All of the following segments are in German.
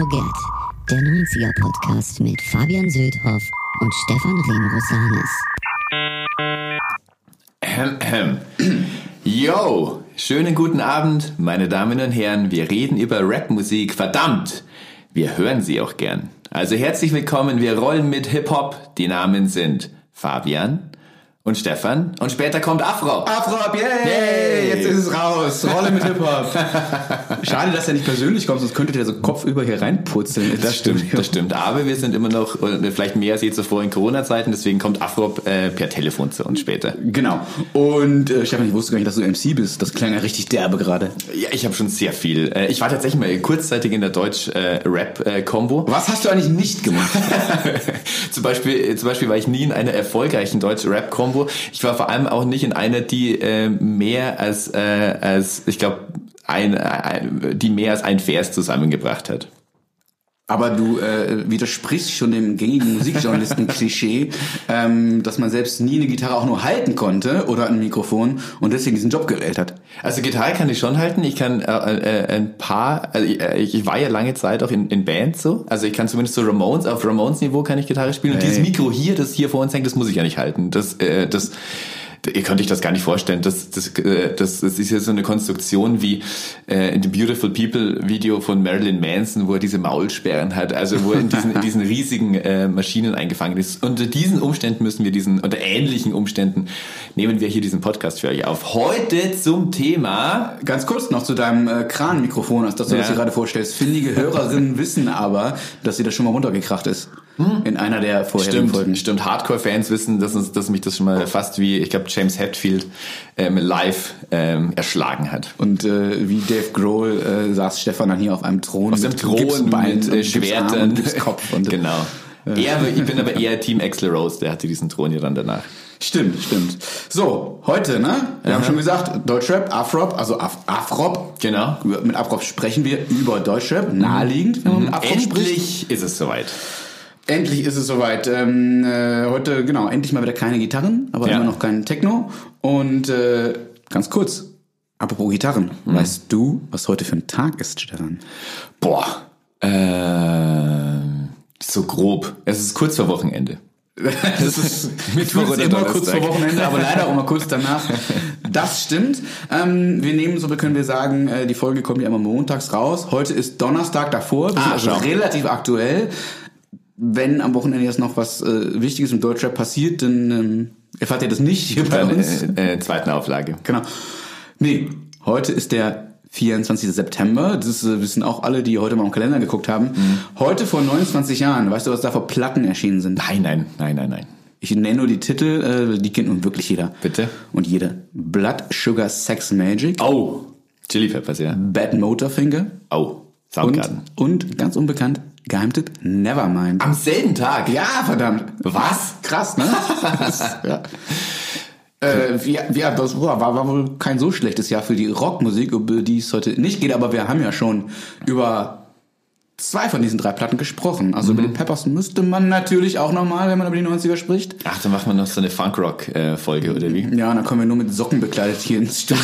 Forget, der 90er-Podcast mit Fabian Söldhoff und Stefan Remrosanis. Ähm. Yo, schönen guten Abend, meine Damen und Herren. Wir reden über Rapmusik. Verdammt, wir hören sie auch gern. Also herzlich willkommen, wir rollen mit Hip-Hop. Die Namen sind Fabian, und Stefan. Und später kommt Afrop. Afrop, yay! yay! Jetzt ist es raus. Rolle mit Hip-Hop. Schade, dass er nicht persönlich kommt, sonst könntet ihr so kopfüber hier reinputzeln. Das stimmt, das stimmt. Aber wir sind immer noch, vielleicht mehr als je zuvor in Corona-Zeiten, deswegen kommt Afrop äh, per Telefon zu uns später. Genau. Und äh, Stefan, ich wusste gar nicht, dass du MC bist. Das klang ja richtig derbe gerade. Ja, ich habe schon sehr viel. Äh, ich war tatsächlich mal kurzzeitig in der Deutsch-Rap-Kombo. Was hast du eigentlich nicht gemacht? zum, Beispiel, zum Beispiel war ich nie in einer erfolgreichen Deutsch-Rap-Kombo Combo. Ich war vor allem auch nicht in einer, die äh, mehr als, äh, als ich glaube, ein, ein, die mehr als ein Vers zusammengebracht hat. Aber du äh, widersprichst schon dem gängigen Musikjournalisten-Klischee, ähm, dass man selbst nie eine Gitarre auch nur halten konnte oder ein Mikrofon und deswegen diesen Job gewählt hat. Also Gitarre kann ich schon halten. Ich kann äh, äh, ein paar, also ich, äh, ich war ja lange Zeit auch in, in Bands so. Also ich kann zumindest so Ramones, auf Ramones-Niveau kann ich Gitarre spielen. Und hey. dieses Mikro hier, das hier vor uns hängt, das muss ich ja nicht halten. Das, äh, das ihr könnt euch das gar nicht vorstellen. Das, das, äh, das, das ist ja so eine Konstruktion wie äh, in dem Beautiful People Video von Marilyn Manson, wo er diese Maulsperren hat, also wo er in diesen, in diesen riesigen äh, Maschinen eingefangen ist. Unter diesen Umständen müssen wir diesen, unter ähnlichen Umständen nehmen wir hier diesen Podcast für euch auf. Heute zum Thema. Ganz kurz noch zu deinem äh, Kranmikrofon, als dass du ja. das hier gerade vorstellst. Findige Hörerinnen wissen aber, dass sie das schon mal runtergekracht ist. Hm? In einer der vorherigen stimmt, Folgen. Stimmt, Hardcore-Fans wissen, dass, uns, dass mich das schon mal fast wie, ich glaube, James Hetfield ähm, live ähm, erschlagen hat. Und äh, wie Dave Grohl äh, saß Stefan dann hier auf einem Thron. Aus dem Thron mit äh, Schwertern. Und Kopf und genau. Eher, ich bin aber eher Team Axel Rose, der hatte diesen Thron ja dann danach. Stimmt, stimmt. So, heute, ne? Wir Aha. haben schon gesagt, Deutschrap, Afrop, also Af Afrop. Genau. Mit Afrop sprechen wir über Deutschrap, naheliegend, wenn man mit Afrop Endlich spricht. ist es soweit. Endlich ist es soweit. Ähm, äh, heute, genau, endlich mal wieder keine Gitarren, aber ja. immer noch kein Techno. Und äh, ganz kurz, apropos Gitarren, mhm. weißt du, was heute für ein Tag ist, Stefan? Boah, äh, so grob. Es ist kurz vor Wochenende. Das ist Mittwoch oder immer kurz vor Wochenende, aber leider auch mal kurz danach. Das stimmt. Ähm, wir nehmen, so können wir sagen, äh, die Folge kommt ja immer montags raus. Heute ist Donnerstag davor, ah, also relativ aktuell wenn am Wochenende jetzt noch was äh, Wichtiges im Deutschrap passiert, dann ähm, erfahrt ihr das nicht hier bei uns. Äh, äh, zweiten Auflage. Genau. Nee, heute ist der 24. September. Das äh, wissen auch alle, die heute mal im Kalender geguckt haben. Mhm. Heute vor 29 Jahren, weißt du, was da für Platten erschienen sind? Nein, nein, nein, nein, nein. Ich nenne nur die Titel, äh, die kennt nun wirklich jeder. Bitte? Und jede. Blood Sugar Sex Magic. Oh, Chili Peppers, ja. Bad Motorfinger. Oh, Soundgarden. Und, und ganz unbekannt, Geheimtipp, Nevermind. Am selben Tag? Ja, verdammt. Was? Krass, ne? ja. Äh, ja, ja, das war, war wohl kein so schlechtes Jahr für die Rockmusik, über die es heute nicht geht, aber wir haben ja schon über zwei von diesen drei Platten gesprochen. Also mhm. über den Peppers müsste man natürlich auch nochmal, wenn man über die 90er spricht. Ach, dann machen wir noch so eine Funkrock-Folge, oder wie? Ja, dann kommen wir nur mit Socken bekleidet hier ins Studio.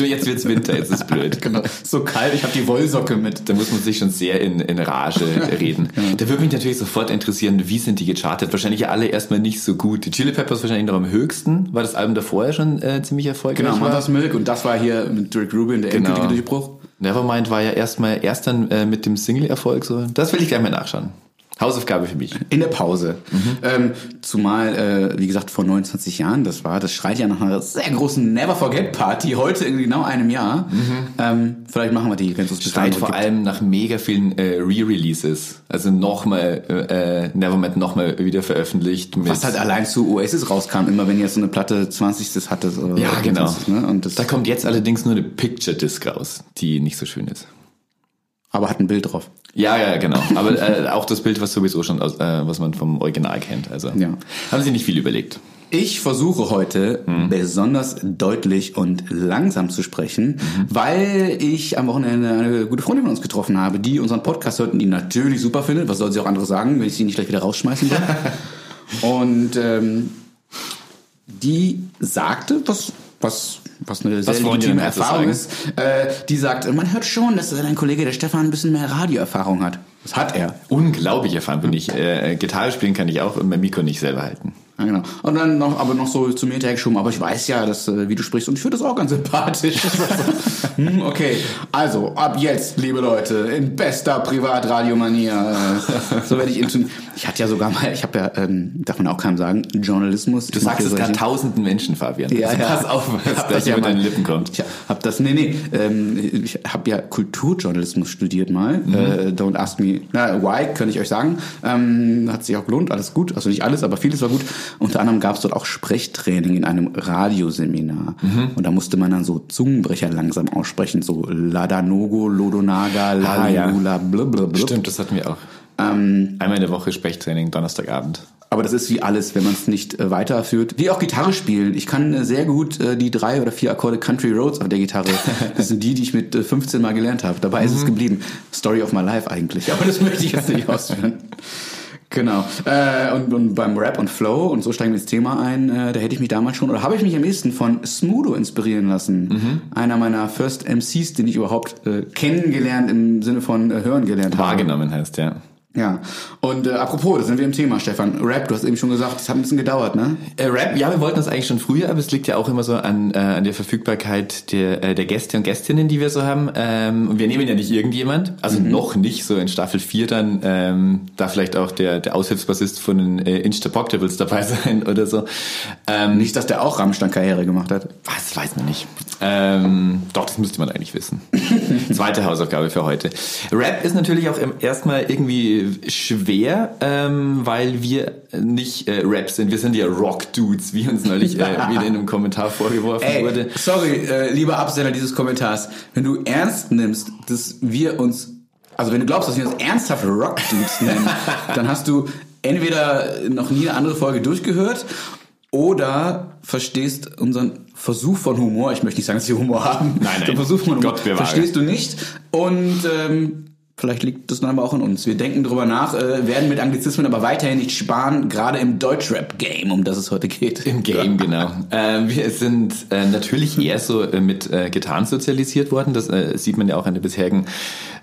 jetzt wird's Winter, jetzt ist blöd. genau. So kalt, ich habe die Wollsocke mit. Da muss man sich schon sehr in, in Rage reden. genau. Da würde mich natürlich sofort interessieren, wie sind die gechartet? Wahrscheinlich alle erstmal nicht so gut. Die Chili Peppers wahrscheinlich noch am höchsten. War das Album davor ja schon äh, ziemlich erfolgreich? Genau, Mother's Milk und das war hier mit Drake Rubin, der genau. endgültige Durchbruch. Nevermind war ja erstmal erst dann äh, mit dem Single-Erfolg so. Das will ich gleich mal nachschauen. Hausaufgabe für mich. In der Pause. Mhm. Ähm, zumal, äh, wie gesagt, vor 29 Jahren das war. Das schreit ja nach einer sehr großen Never Forget Party. Heute in genau einem Jahr. Mhm. Ähm, vielleicht machen wir die, wenn es uns Schreit vor gibt. allem nach mega vielen äh, Re-Releases. Also nochmal äh, Nevermind nochmal wieder veröffentlicht. Was halt allein zu Oasis rauskam, immer wenn jetzt so eine Platte 20. hatte. Oder ja, genau. 20, ne? Und da kommt jetzt allerdings nur eine Picture Disc raus, die nicht so schön ist. Aber hat ein Bild drauf. Ja, ja, genau. Aber äh, auch das Bild, was sowieso schon, aus, äh, was man vom Original kennt. Also ja. haben Sie nicht viel überlegt. Ich versuche heute hm. besonders deutlich und langsam zu sprechen, mhm. weil ich am Wochenende eine gute Freundin von uns getroffen habe, die unseren Podcast hört und die natürlich super findet. Was soll sie auch andere sagen, wenn ich sie nicht gleich wieder rausschmeißen will? und ähm, die sagte, was, was was eine sehr legitime Erfahrung ist, äh, die sagt, man hört schon, dass dein Kollege, der Stefan, ein bisschen mehr Radioerfahrung hat. Das hat er. Unglaublich erfahren bin ich. Äh, Gitarre spielen kann ich auch und mein Mikro nicht selber halten. Ja, genau. Und dann noch, aber noch so zu mir hinterhergeschoben, aber ich weiß ja, dass, äh, wie du sprichst, und ich finde das auch ganz sympathisch. hm, okay, also ab jetzt, liebe Leute, in bester Privatradiomanier. Äh, so werde ich intun. Ich hatte ja sogar mal, ich habe ja, ähm, darf man auch keinem sagen, Journalismus. Du sagst es gerade tausenden Menschen, Fabian. Ja, also ja. Pass auf, was gleich ja über deine Lippen kommt. Ich habe das, nee, nee, ähm, ich habe ja Kulturjournalismus studiert mal. Mhm. Äh, don't ask me, na, why, könnte ich euch sagen. Ähm, hat sich auch gelohnt, alles gut. Also nicht alles, aber vieles war gut. Unter anderem gab es dort auch Sprechtraining in einem Radioseminar. Mhm. Und da musste man dann so Zungenbrecher langsam aussprechen, so Ladanogo, Lodonaga, Lalula, ah, ja. blablabla. Stimmt, das hatten wir auch. Ähm, Einmal in der Woche Sprechtraining, Donnerstagabend. Aber das ist wie alles, wenn man es nicht äh, weiterführt. Wie auch Gitarre spielen. Ich kann äh, sehr gut äh, die drei oder vier Akkorde Country Roads auf der Gitarre. Das sind die, die ich mit 15 äh, Mal gelernt habe. Dabei mhm. ist es mhm. geblieben. Story of my life eigentlich. Aber das möchte ich jetzt nicht ausführen. Genau. Äh, und, und beim Rap und Flow, und so steigen wir ins Thema ein, äh, da hätte ich mich damals schon, oder habe ich mich am ehesten von Smudo inspirieren lassen. Mhm. Einer meiner First MCs, den ich überhaupt äh, kennengelernt im Sinne von äh, hören gelernt habe. Wahrgenommen heißt, ja. Ja, und äh, apropos, da sind wir im Thema, Stefan. Rap, du hast eben schon gesagt, es hat ein bisschen gedauert, ne? Äh, Rap, ja, wir wollten das eigentlich schon früher, aber es liegt ja auch immer so an, äh, an der Verfügbarkeit der, äh, der Gäste und Gästinnen, die wir so haben. Ähm, und wir nehmen ja nicht irgendjemand, also mhm. noch nicht so in Staffel 4 dann, ähm, da vielleicht auch der, der Aushilfsbassist von den äh, Instapoctables dabei sein oder so. Ähm, nicht, dass der auch Rammstein-Karriere gemacht hat. Was, weiß man nicht. Ähm, doch, das müsste man eigentlich wissen. Zweite Hausaufgabe für heute. Rap ist natürlich auch erstmal irgendwie schwer, ähm, weil wir nicht äh, Rap sind. Wir sind ja Rock-Dudes, wie uns neulich äh, wieder in einem Kommentar vorgeworfen Ey, wurde. Sorry, äh, lieber Absender dieses Kommentars. Wenn du ernst nimmst, dass wir uns, also wenn du glaubst, dass wir uns ernsthaft Rock-Dudes nennen, dann hast du entweder noch nie eine andere Folge durchgehört oder verstehst unseren Versuch von Humor, ich möchte nicht sagen, dass wir Humor haben, nein, nein. den Versuch von Humor Gott verstehst du nicht und ähm, Vielleicht liegt das dann aber auch an uns. Wir denken drüber nach, äh, werden mit Anglizismen aber weiterhin nicht sparen, gerade im Deutschrap-Game, um das es heute geht. Im Game, genau. Äh, wir sind äh, natürlich eher so äh, mit äh, Gitarren sozialisiert worden. Das äh, sieht man ja auch an der bisherigen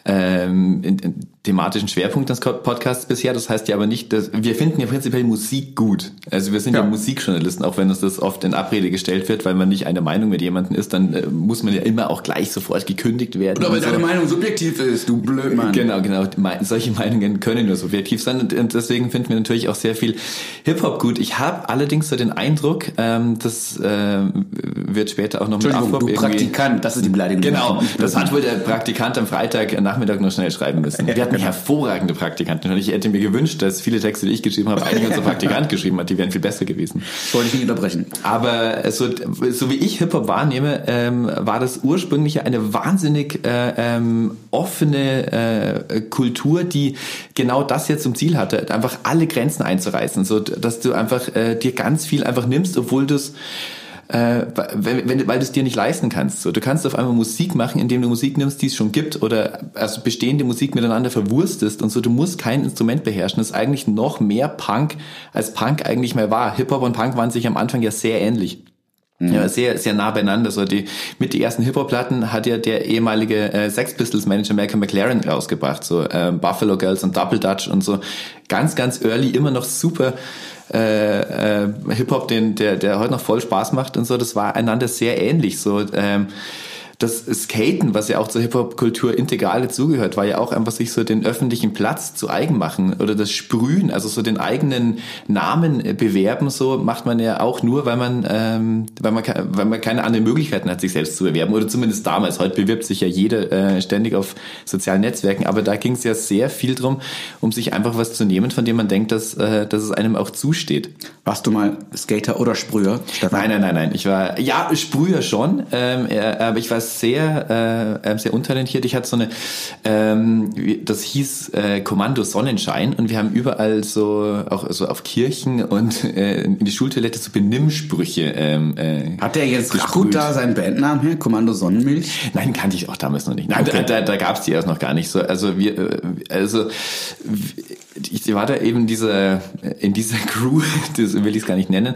ähm, in, in thematischen Schwerpunkt des Podcasts bisher. Das heißt ja aber nicht, dass wir finden ja prinzipiell Musik gut. Also wir sind ja, ja Musikjournalisten, auch wenn uns das oft in Abrede gestellt wird, weil man nicht einer Meinung mit jemandem ist, dann äh, muss man ja immer auch gleich sofort gekündigt werden. Oder weil so. deine Meinung subjektiv ist, du Blödmann. Genau, genau. Solche Meinungen können nur subjektiv sein und, und deswegen finden wir natürlich auch sehr viel Hip-Hop gut. Ich habe allerdings so den Eindruck, ähm, das äh, wird später auch noch mit Afrop du Praktikant, das ist die Beleidigung. Genau, das hat wohl der Praktikant am Freitag nach Nachmittag noch schnell schreiben müssen. Wir hatten hervorragende Praktikanten und ich hätte mir gewünscht, dass viele Texte, die ich geschrieben habe, eigentlich unser Praktikant geschrieben hat, die wären viel besser gewesen. Das wollte ich nicht unterbrechen. Aber so, so wie ich Hip-Hop wahrnehme, ähm, war das ursprünglich eine wahnsinnig äh, ähm, offene äh, Kultur, die genau das jetzt zum Ziel hatte, einfach alle Grenzen einzureißen, so dass du einfach äh, dir ganz viel einfach nimmst, obwohl du es äh, wenn, wenn, weil du es dir nicht leisten kannst. So, du kannst auf einmal Musik machen, indem du Musik nimmst, die es schon gibt, oder also bestehende Musik miteinander verwurstest und so. Du musst kein Instrument beherrschen. Das ist eigentlich noch mehr Punk, als Punk eigentlich mal war. Hip Hop und Punk waren sich am Anfang ja sehr ähnlich. Mhm. Ja, sehr, sehr nah beieinander. So die, mit den ersten Hip-Hop-Platten hat ja der ehemalige äh, Sex Pistols-Manager Malcolm McLaren rausgebracht. So ähm, Buffalo Girls und Double Dutch und so. Ganz, ganz early, immer noch super äh, äh, Hip-Hop, den, der, der heute noch voll Spaß macht und so, das war einander sehr ähnlich. So, ähm, das Skaten, was ja auch zur Hip-Hop-Kultur integral dazugehört, war ja auch einfach sich so den öffentlichen Platz zu eigen machen oder das Sprühen, also so den eigenen Namen bewerben, so macht man ja auch nur, weil man, ähm, weil man, weil man keine anderen Möglichkeiten hat, sich selbst zu bewerben oder zumindest damals. Heute bewirbt sich ja jeder äh, ständig auf sozialen Netzwerken, aber da ging es ja sehr viel drum, um sich einfach was zu nehmen, von dem man denkt, dass, äh, dass es einem auch zusteht. Warst du mal Skater oder Sprüher? Stefan? Nein, nein, nein, nein. Ich war ja Sprüher schon, ähm, aber ich war sehr, äh, sehr untalentiert. Ich hatte so eine, ähm, das hieß äh, Kommando Sonnenschein und wir haben überall so, auch so auf Kirchen und äh, in die Schultoilette so Benimmsprüche. Ähm, äh, Hat der jetzt gut da seinen Bandnamen her? Kommando Sonnenmilch? Nein, kannte ich auch damals noch nicht. Nein, okay. da, da, da gab es die erst noch gar nicht so. Also wir, äh, also ich war da eben diese, in dieser Crew, das will ich es gar nicht nennen.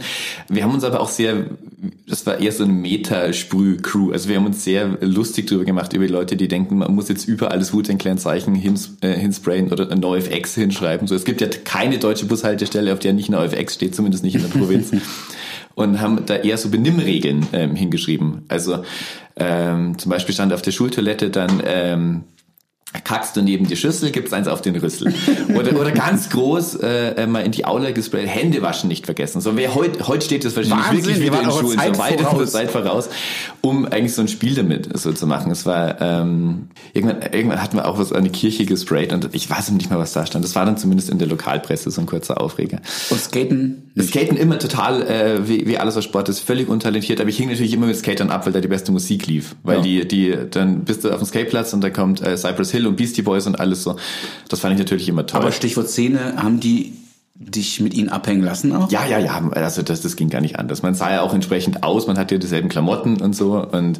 Wir haben uns aber auch sehr das war eher so eine Meta-Sprüh-Crew. Also wir haben uns sehr lustig drüber gemacht, über die Leute, die denken, man muss jetzt überall das Wu-Tang Clan-Zeichen hins, äh, hinsprayen oder ein NoFX hinschreiben. So, es gibt ja keine deutsche Bushaltestelle, auf der nicht NoFX steht, zumindest nicht in der Provinz. und haben da eher so Benimmregeln ähm, hingeschrieben. Also ähm, zum Beispiel stand auf der Schultoilette dann ähm, kackst du neben die Schüssel, gibt's eins auf den Rüssel. Oder, oder ganz groß äh, mal in die Aula gesprayt, Hände waschen nicht vergessen. So, wer heute heute steht das wahrscheinlich Wahnsinn, wirklich wieder in Schulen, Zeit so weit voraus. Zeit voraus, um eigentlich so ein Spiel damit so zu machen. Es war ähm, irgendwann, irgendwann hatten wir auch was an die Kirche gesprayt und ich weiß nicht mehr, was da stand. Das war dann zumindest in der Lokalpresse so ein kurzer Aufreger. Und Skaten? Skaten immer total, äh, wie, wie alles was Sport ist, völlig untalentiert, aber ich hing natürlich immer mit Skatern ab, weil da die beste Musik lief. Weil ja. die, die, dann bist du auf dem Skateplatz und da kommt äh, Cypress Hill und Beastie Boys und alles so. Das fand ich natürlich immer toll. Aber Stichwort Szene, haben die dich mit ihnen abhängen lassen auch? Ja, ja, ja. Also das, das ging gar nicht anders. Man sah ja auch entsprechend aus, man hatte dieselben Klamotten und so und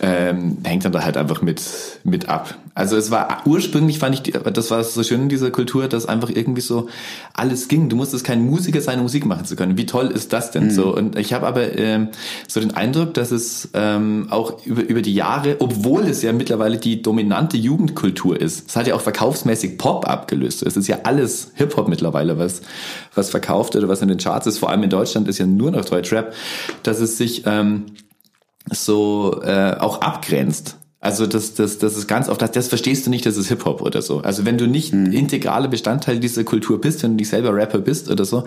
ähm, hängt dann da halt einfach mit, mit ab. Also es war ursprünglich fand ich, das war so schön in dieser Kultur, dass einfach irgendwie so alles ging. Du musstest kein Musiker sein, um Musik machen zu können. Wie toll ist das denn mhm. so? Und ich habe aber ähm, so den Eindruck, dass es ähm, auch über, über die Jahre, obwohl es ja mittlerweile die dominante Jugendkultur ist, es hat ja auch verkaufsmäßig Pop abgelöst. Es ist ja alles Hip-Hop mittlerweile, was, was verkauft oder was in den Charts ist. Vor allem in Deutschland ist ja nur noch Deutschrap, dass es sich ähm, so äh, auch abgrenzt. Also das, das, das ist ganz oft, das, das verstehst du nicht, das ist Hip-Hop oder so. Also wenn du nicht mhm. integrale Bestandteil dieser Kultur bist, wenn du nicht selber Rapper bist oder so,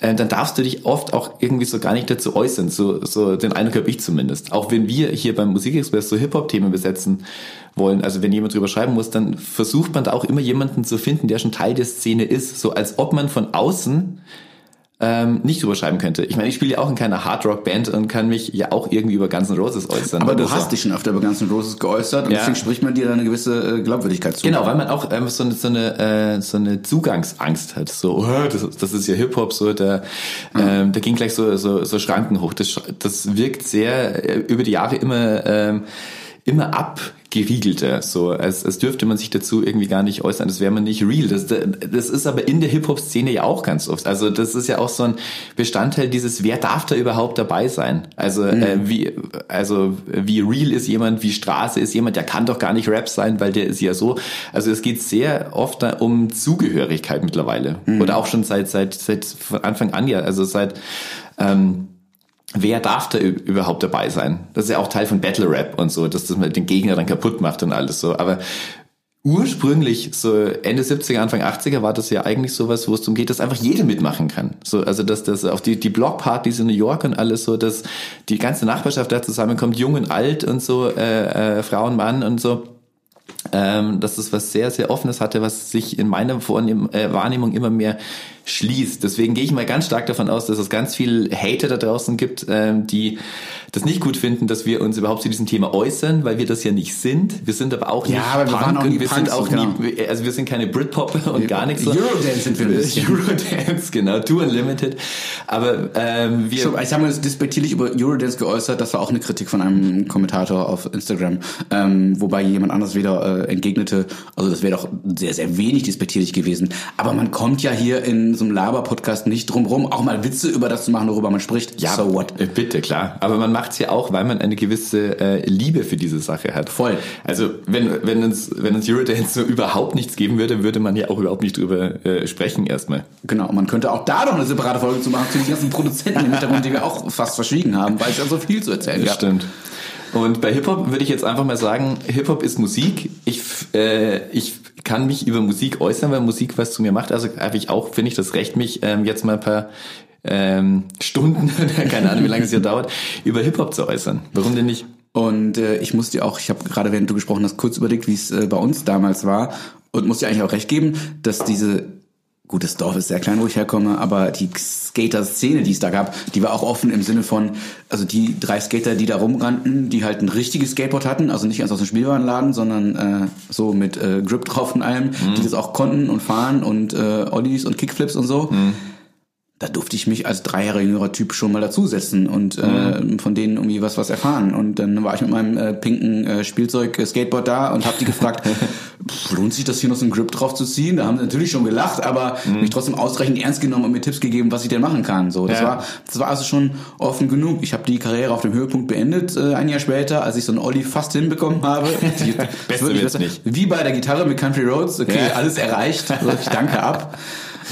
äh, dann darfst du dich oft auch irgendwie so gar nicht dazu äußern. So, so den Eindruck habe ich zumindest. Auch wenn wir hier beim Musikexpress so Hip-Hop-Themen besetzen wollen, also wenn jemand drüber schreiben muss, dann versucht man da auch immer jemanden zu finden, der schon Teil der Szene ist. So als ob man von außen ähm, nicht drüber schreiben könnte. Ich meine, ich spiele ja auch in keiner Hard-Rock-Band und kann mich ja auch irgendwie über Guns N' Roses äußern. Aber du hast so. dich schon öfter über Guns N' Roses geäußert und ja. deswegen spricht man dir da eine gewisse äh, Glaubwürdigkeit zu. Genau, weil man auch ähm, so, eine, so, eine, äh, so eine Zugangsangst hat. So, oh, das, das ist ja Hip-Hop, so da, mhm. ähm, da ging gleich so, so, so Schranken hoch. Das, das wirkt sehr äh, über die Jahre immer... Ähm, immer abgeriegelter, so als, als dürfte man sich dazu irgendwie gar nicht äußern, das wäre man nicht real. Das, das ist aber in der Hip-Hop-Szene ja auch ganz oft. Also das ist ja auch so ein Bestandteil dieses, wer darf da überhaupt dabei sein? Also mhm. äh, wie, also wie real ist jemand, wie Straße ist jemand, der kann doch gar nicht Rap sein, weil der ist ja so. Also es geht sehr oft um Zugehörigkeit mittlerweile. Mhm. Oder auch schon seit, seit, seit Anfang an ja, also seit ähm, wer darf da überhaupt dabei sein? Das ist ja auch Teil von Battle Rap und so, dass das mal den Gegner dann kaputt macht und alles so. Aber ursprünglich, so Ende 70er, Anfang 80er, war das ja eigentlich sowas, wo es darum geht, dass einfach jeder mitmachen kann. So, also dass das auch die, die Blockpartys in New York und alles so, dass die ganze Nachbarschaft da zusammenkommt, jung und alt und so, äh, äh, Frau und Mann und so ähm, dass es was sehr, sehr Offenes hatte, was sich in meiner Vornehm, äh, Wahrnehmung immer mehr schließt. Deswegen gehe ich mal ganz stark davon aus, dass es ganz viel Hater da draußen gibt, ähm, die das nicht gut finden, dass wir uns überhaupt zu diesem Thema äußern, weil wir das ja nicht sind. Wir sind aber auch nicht ja, aber wir Punk waren auch nie wir Punks, sind auch genau. nie, also wir sind keine Britpop und gar nichts. Eurodance sind wir bisschen. Eurodance, genau, Too Unlimited. Aber ähm, wir... So, ich habe mir das despektierlich über Eurodance geäußert, das war auch eine Kritik von einem Kommentator auf Instagram, ähm, wobei jemand anders wieder äh, entgegnete, also das wäre doch sehr, sehr wenig despektierlich gewesen. Aber man kommt ja hier in so einem Laber-Podcast nicht drum rum, auch mal Witze über das zu machen, worüber man spricht. Ja, so what? Äh, bitte, klar. Aber man macht's ja auch, weil man eine gewisse äh, Liebe für diese Sache hat. Voll. Also wenn, wenn uns, wenn uns Eurodance so überhaupt nichts geben würde, würde man ja auch überhaupt nicht drüber äh, sprechen erstmal. Genau, man könnte auch da noch eine separate Folge zu machen, zu den ganzen Produzenten im Hintergrund, die wir auch fast verschwiegen haben, weil es ja so viel zu erzählen gab. Stimmt. Und bei Hip-Hop würde ich jetzt einfach mal sagen, Hip-Hop ist Musik. Ich, äh, ich kann mich über Musik äußern, weil Musik was zu mir macht. Also habe ich auch, finde ich, das Recht, mich ähm, jetzt mal ein paar ähm, Stunden, keine Ahnung, wie lange es hier dauert, über Hip-Hop zu äußern. Warum denn nicht? Und äh, ich muss dir auch, ich habe gerade, während du gesprochen hast, kurz überlegt, wie es äh, bei uns damals war und muss dir eigentlich auch recht geben, dass diese gut, das Dorf ist sehr klein, wo ich herkomme, aber die Skater-Szene, die es da gab, die war auch offen im Sinne von, also die drei Skater, die da rumrannten, die halt ein richtiges Skateboard hatten, also nicht erst aus dem Spielwarenladen, sondern äh, so mit äh, Grip drauf und allem, mhm. die das auch konnten und fahren und äh, Ollies und Kickflips und so. Mhm da durfte ich mich als drei Jahre jüngerer Typ schon mal dazusetzen und äh, mhm. äh, von denen irgendwie was was erfahren. Und dann war ich mit meinem äh, pinken äh, Spielzeug äh, Skateboard da und habe die gefragt, pff, lohnt sich das hier noch so ein Grip drauf zu ziehen? Da haben sie natürlich schon gelacht, aber mhm. mich trotzdem ausreichend ernst genommen und mir Tipps gegeben, was ich denn machen kann. So, das ja. war das war also schon offen genug. Ich habe die Karriere auf dem Höhepunkt beendet äh, ein Jahr später, als ich so einen Olli fast hinbekommen habe. Die, Beste wird's nicht. Wie bei der Gitarre mit Country Roads. Okay, ja. alles erreicht. Also ich danke ab.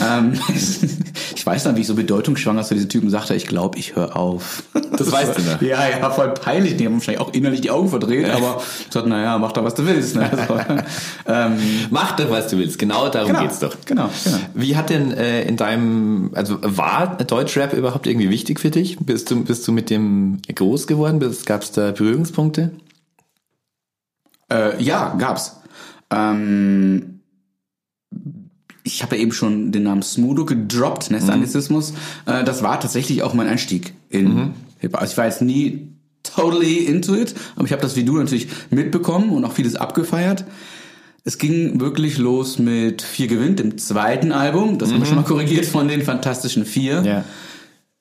Ähm, weiß dann, wie ich so bedeutungsschwanger zu diesem Typen sagte, ich glaube, ich höre auf. Das weißt du, ne? Ja, ja, voll peinlich. Die haben wahrscheinlich auch innerlich die Augen verdreht, ja. aber ich sagte, naja, mach doch, was du willst. Ne? Also, ähm, mach doch, was du willst. Genau darum genau, geht's doch. Genau, genau. Wie hat denn äh, in deinem, also war Deutschrap überhaupt irgendwie wichtig für dich? Bist du, bist du mit dem groß geworden? Gab es da Berührungspunkte? Äh, ja, gab's. Ähm, ich habe ja eben schon den Namen Smudo gedroppt, ne, mhm. Äh, das war tatsächlich auch mein Einstieg in mhm. Hip-Hop. Also ich war jetzt nie totally into it, aber ich habe das wie du natürlich mitbekommen und auch vieles abgefeiert. Es ging wirklich los mit Vier gewinnt, dem zweiten Album. Das mhm. haben wir schon mal korrigiert von den Fantastischen Vier. Ja.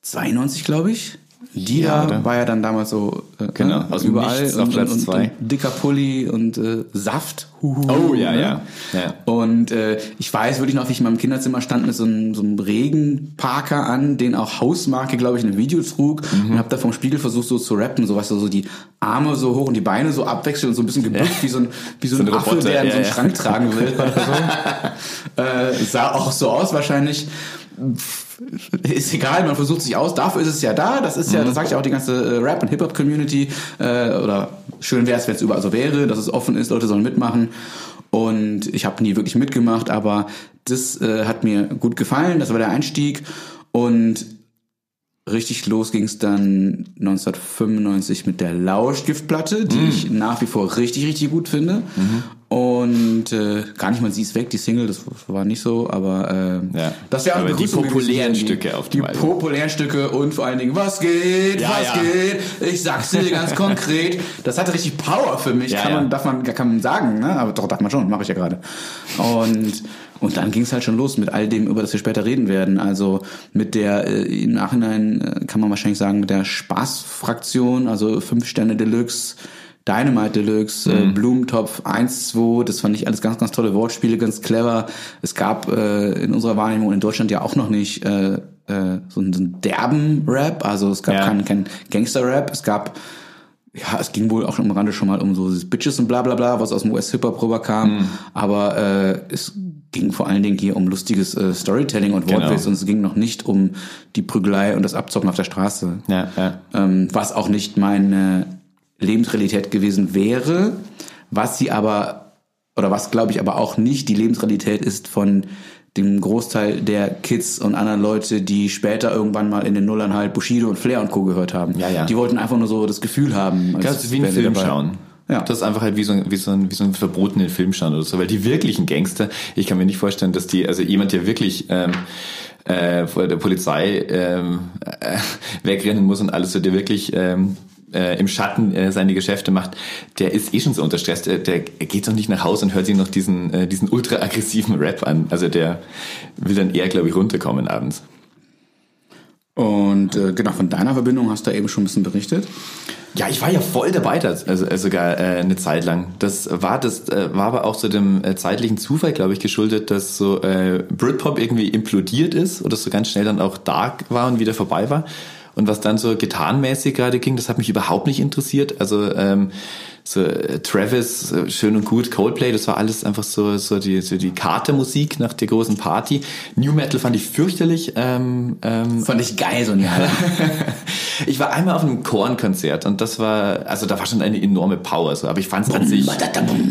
92, glaube ich. Die ja, war ja dann damals so äh, genau, aus überall Nichts und, und, und, und, dicker Pulli und äh, Saft. Huhu, oh ja, ne? ja, ja. Und äh, ich weiß wirklich noch, wie ich in meinem Kinderzimmer stand mit so einem, so einem Regenparker an, den auch Hausmarke, glaube ich, in einem Video trug mhm. und habe da vom Spiegel versucht so zu rappen, so was so die Arme so hoch und die Beine so abwechseln und so ein bisschen gebückt ja. wie so ein wie so, so ein Affe, der in so einen Schrank tragen will oder so. äh, sah auch so aus wahrscheinlich ist egal, man versucht sich aus, dafür ist es ja da, das ist ja, mhm. das sagt ja auch die ganze äh, Rap- und Hip-Hop-Community, äh, oder schön wäre es, wenn es überall so wäre, dass es offen ist, Leute sollen mitmachen. Und ich habe nie wirklich mitgemacht, aber das äh, hat mir gut gefallen, das war der Einstieg. Und richtig los ging es dann 1995 mit der Lauschgiftplatte, die mm. ich nach wie vor richtig, richtig gut finde. Mhm. Und äh, gar nicht mal sie ist weg, die Single, das war nicht so, aber äh, ja. das wäre auch die populären gewesen, Stücke auf die Album. populären Stücke und vor allen Dingen was geht, ja, was ja. geht, ich sag's dir ganz konkret. Das hatte richtig Power für mich, kann man darf man kann man sagen, ne? Aber doch darf man schon, mache ich ja gerade. Und und dann ging es halt schon los mit all dem, über das wir später reden werden. Also mit der, äh, im Nachhinein äh, kann man wahrscheinlich sagen, mit der Spaßfraktion, also fünf Sterne Deluxe, Dynamite Deluxe, äh, mhm. äh, Blumentopf 1, 2, das fand ich alles ganz, ganz tolle Wortspiele, ganz clever. Es gab äh, in unserer Wahrnehmung in Deutschland ja auch noch nicht äh, äh, so, einen, so einen derben Rap, also es gab ja. keinen kein Gangster-Rap, es gab ja, es ging wohl auch im Rande schon mal um so Bitches und bla bla bla, was aus dem US-Hip-Hop rüberkam. Mhm. Aber äh, es ging vor allen Dingen hier um lustiges äh, Storytelling und Wortwitz genau. und es ging noch nicht um die Prügelei und das Abzocken auf der Straße. Ja, ja. Ähm, was auch nicht meine Lebensrealität gewesen wäre, was sie aber, oder was glaube ich aber auch nicht die Lebensrealität ist von dem Großteil der Kids und anderen Leute, die später irgendwann mal in den Nullern halt Bushido und Flair und Co. gehört haben. Ja, ja. Die wollten einfach nur so das Gefühl haben. Kannst du wie einen Film dabei. schauen. Ja. Das ist einfach halt wie so, ein, wie so ein, wie so ein verbotenen Film schauen oder so, weil die wirklichen Gangster, ich kann mir nicht vorstellen, dass die, also jemand, der wirklich ähm, äh, vor der Polizei ähm, äh, wegrennen muss und alles so, der wirklich ähm, äh, im Schatten äh, seine Geschäfte macht, der ist eh schon so unter Stress. Der, der geht doch nicht nach Hause und hört sich noch diesen, äh, diesen ultra aggressiven Rap an. Also der will dann eher, glaube ich, runterkommen abends. Und äh, genau, von deiner Verbindung hast du eben schon ein bisschen berichtet. Ja, ich war ja voll dabei, das, also, also sogar äh, eine Zeit lang. Das war das äh, war aber auch so dem äh, zeitlichen Zufall, glaube ich, geschuldet, dass so äh, Britpop irgendwie implodiert ist oder so ganz schnell dann auch dark war und wieder vorbei war. Und was dann so getanmäßig gerade ging, das hat mich überhaupt nicht interessiert. Also ähm, so äh, Travis, äh, schön und gut, Coldplay, das war alles einfach so, so die, so die Katermusik nach der großen Party. New Metal fand ich fürchterlich. Ähm, ähm, fand ich geil, so ein Jahr. ich war einmal auf einem Kornkonzert und das war, also da war schon eine enorme Power, so, aber ich fand es an sich,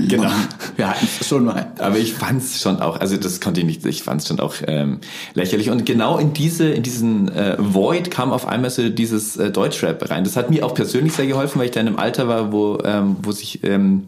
genau, ja, schon mal. Aber ich fand es schon auch, also das konnte ich nicht, ich fand es schon auch ähm, lächerlich und genau in diese, in diesen äh, Void kam auf einmal so dieses äh, Deutschrap rein. Das hat mir auch persönlich sehr geholfen, weil ich da in einem Alter war, wo, ähm, wo sich ähm,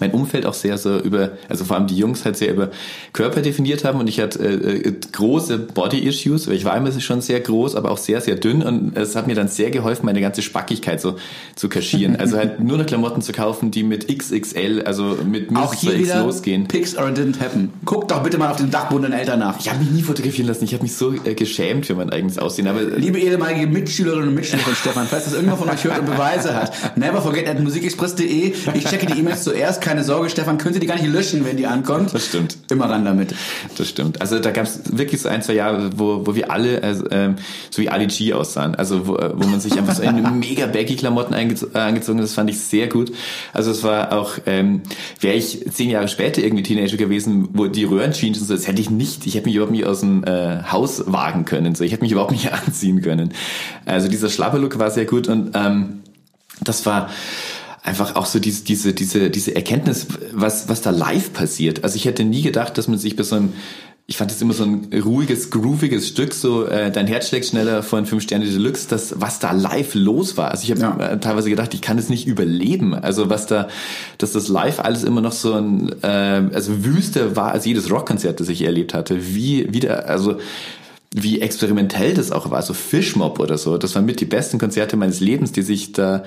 mein Umfeld auch sehr so über, also vor allem die Jungs halt sehr über Körper definiert haben und ich hatte äh, äh große Body-Issues, weil ich war immer schon sehr groß, aber auch sehr, sehr dünn und es hat mir dann sehr geholfen, meine ganze Spackigkeit so zu kaschieren. Also halt nur noch Klamotten zu kaufen, die mit XXL, also mit X losgehen. Pics or didn't happen. Guck doch bitte mal auf den Dachboden deiner Eltern nach. Ich habe mich nie fotografieren lassen, ich habe mich so äh, geschämt für mein eigenes Aussehen. Aber Liebe ehemalige Mitschülerinnen und Mitschüler von Stefan, falls das irgendwer von euch hört und Beweise hat, never forget at musikexpress.de. Ich checke die E-Mails zuerst, keine Sorge, Stefan könnte die gar nicht löschen, wenn die ankommt. Das stimmt. Immer ran damit. Das stimmt. Also da gab es wirklich so ein, zwei Jahre, wo, wo wir alle also, ähm, so wie Ali G aussahen. Also wo, wo man sich einfach so in mega baggy Klamotten eingezogen hat. Das fand ich sehr gut. Also es war auch, ähm, wäre ich zehn Jahre später irgendwie Teenager gewesen, wo die Röhrenjeans und so, das hätte ich nicht, ich hätte mich überhaupt nicht aus dem äh, Haus wagen können. So, ich hätte mich überhaupt nicht anziehen können. Also dieser Schlapperlook war sehr gut und ähm, das war einfach auch so diese, diese, diese, diese Erkenntnis, was, was da live passiert. Also ich hätte nie gedacht, dass man sich bei so einem ich fand es immer so ein ruhiges, grooviges Stück, so äh, dein Herz schlägt schneller von fünf Sterne Deluxe, das was da live los war. Also ich habe ja. äh, teilweise gedacht, ich kann es nicht überleben. Also was da, dass das live alles immer noch so ein, äh, also Wüste war als jedes Rockkonzert, das ich erlebt hatte. Wie wieder, also wie experimentell das auch war, so Fishmob oder so. Das waren mit die besten Konzerte meines Lebens, die sich da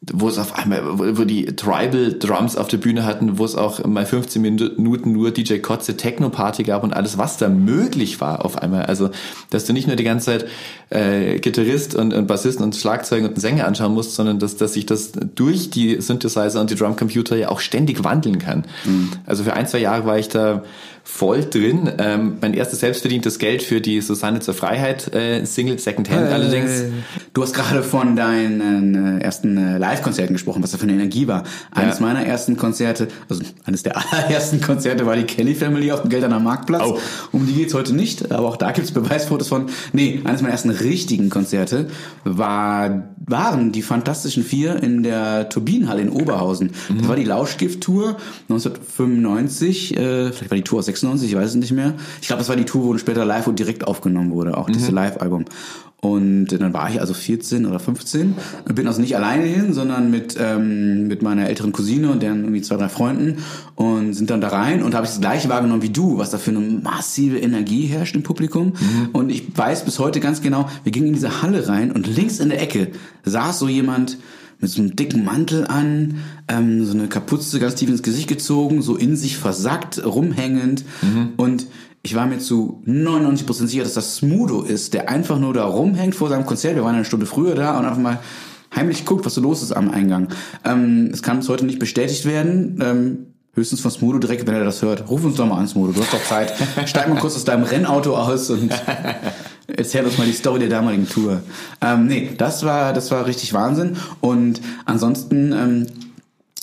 wo es auf einmal, wo die Tribal Drums auf der Bühne hatten, wo es auch mal 15 Minuten nur DJ Kotze Techno Party gab und alles, was da möglich war auf einmal. Also, dass du nicht nur die ganze Zeit äh, Gitarrist und, und Bassisten und Schlagzeuger und Sänger anschauen musst, sondern dass, dass sich das durch die Synthesizer und die Drumcomputer ja auch ständig wandeln kann. Mhm. Also für ein, zwei Jahre war ich da voll drin. Ähm, mein erstes selbstverdientes Geld für die Susanne zur Freiheit äh, Single Secondhand äh, allerdings. Du hast gerade von deinen äh, ersten äh, Live-Konzerten gesprochen, was da für eine Energie war. Eines ja. meiner ersten Konzerte, also eines der allerersten Konzerte war die Kelly Family auf dem Gelderner Marktplatz. Oh. Um die geht's heute nicht, aber auch da gibt's Beweisfotos von. Nee, eines meiner ersten richtigen Konzerte war, waren die Fantastischen Vier in der Turbinenhalle in Oberhausen. Mhm. Das war die Lauschgift-Tour 1995, äh, vielleicht war die Tour aus 96, ich weiß es nicht mehr. Ich glaube, das war die Tour, wo später live und direkt aufgenommen wurde, auch mhm. dieses Live-Album. Und dann war ich also 14 oder 15 und bin also nicht alleine hin, sondern mit, ähm, mit meiner älteren Cousine und deren irgendwie zwei, drei Freunden und sind dann da rein und habe ich das gleiche wahrgenommen wie du, was da für eine massive Energie herrscht im Publikum. Mhm. Und ich weiß bis heute ganz genau, wir gingen in diese Halle rein und links in der Ecke saß so jemand, mit so einem dicken Mantel an, ähm, so eine Kapuze ganz tief ins Gesicht gezogen, so in sich versackt, rumhängend. Mhm. Und ich war mir zu 99% sicher, dass das Smudo ist, der einfach nur da rumhängt vor seinem Konzert. Wir waren eine Stunde früher da und einfach mal heimlich guckt, was so los ist am Eingang. Ähm, es kann bis heute nicht bestätigt werden. Ähm, höchstens von Smudo direkt, wenn er das hört. Ruf uns doch mal an, Smudo, du hast doch Zeit. Steig mal kurz aus deinem Rennauto aus und erzähl uns mal die Story der damaligen Tour. Ähm, nee, das war, das war richtig Wahnsinn. Und ansonsten ähm,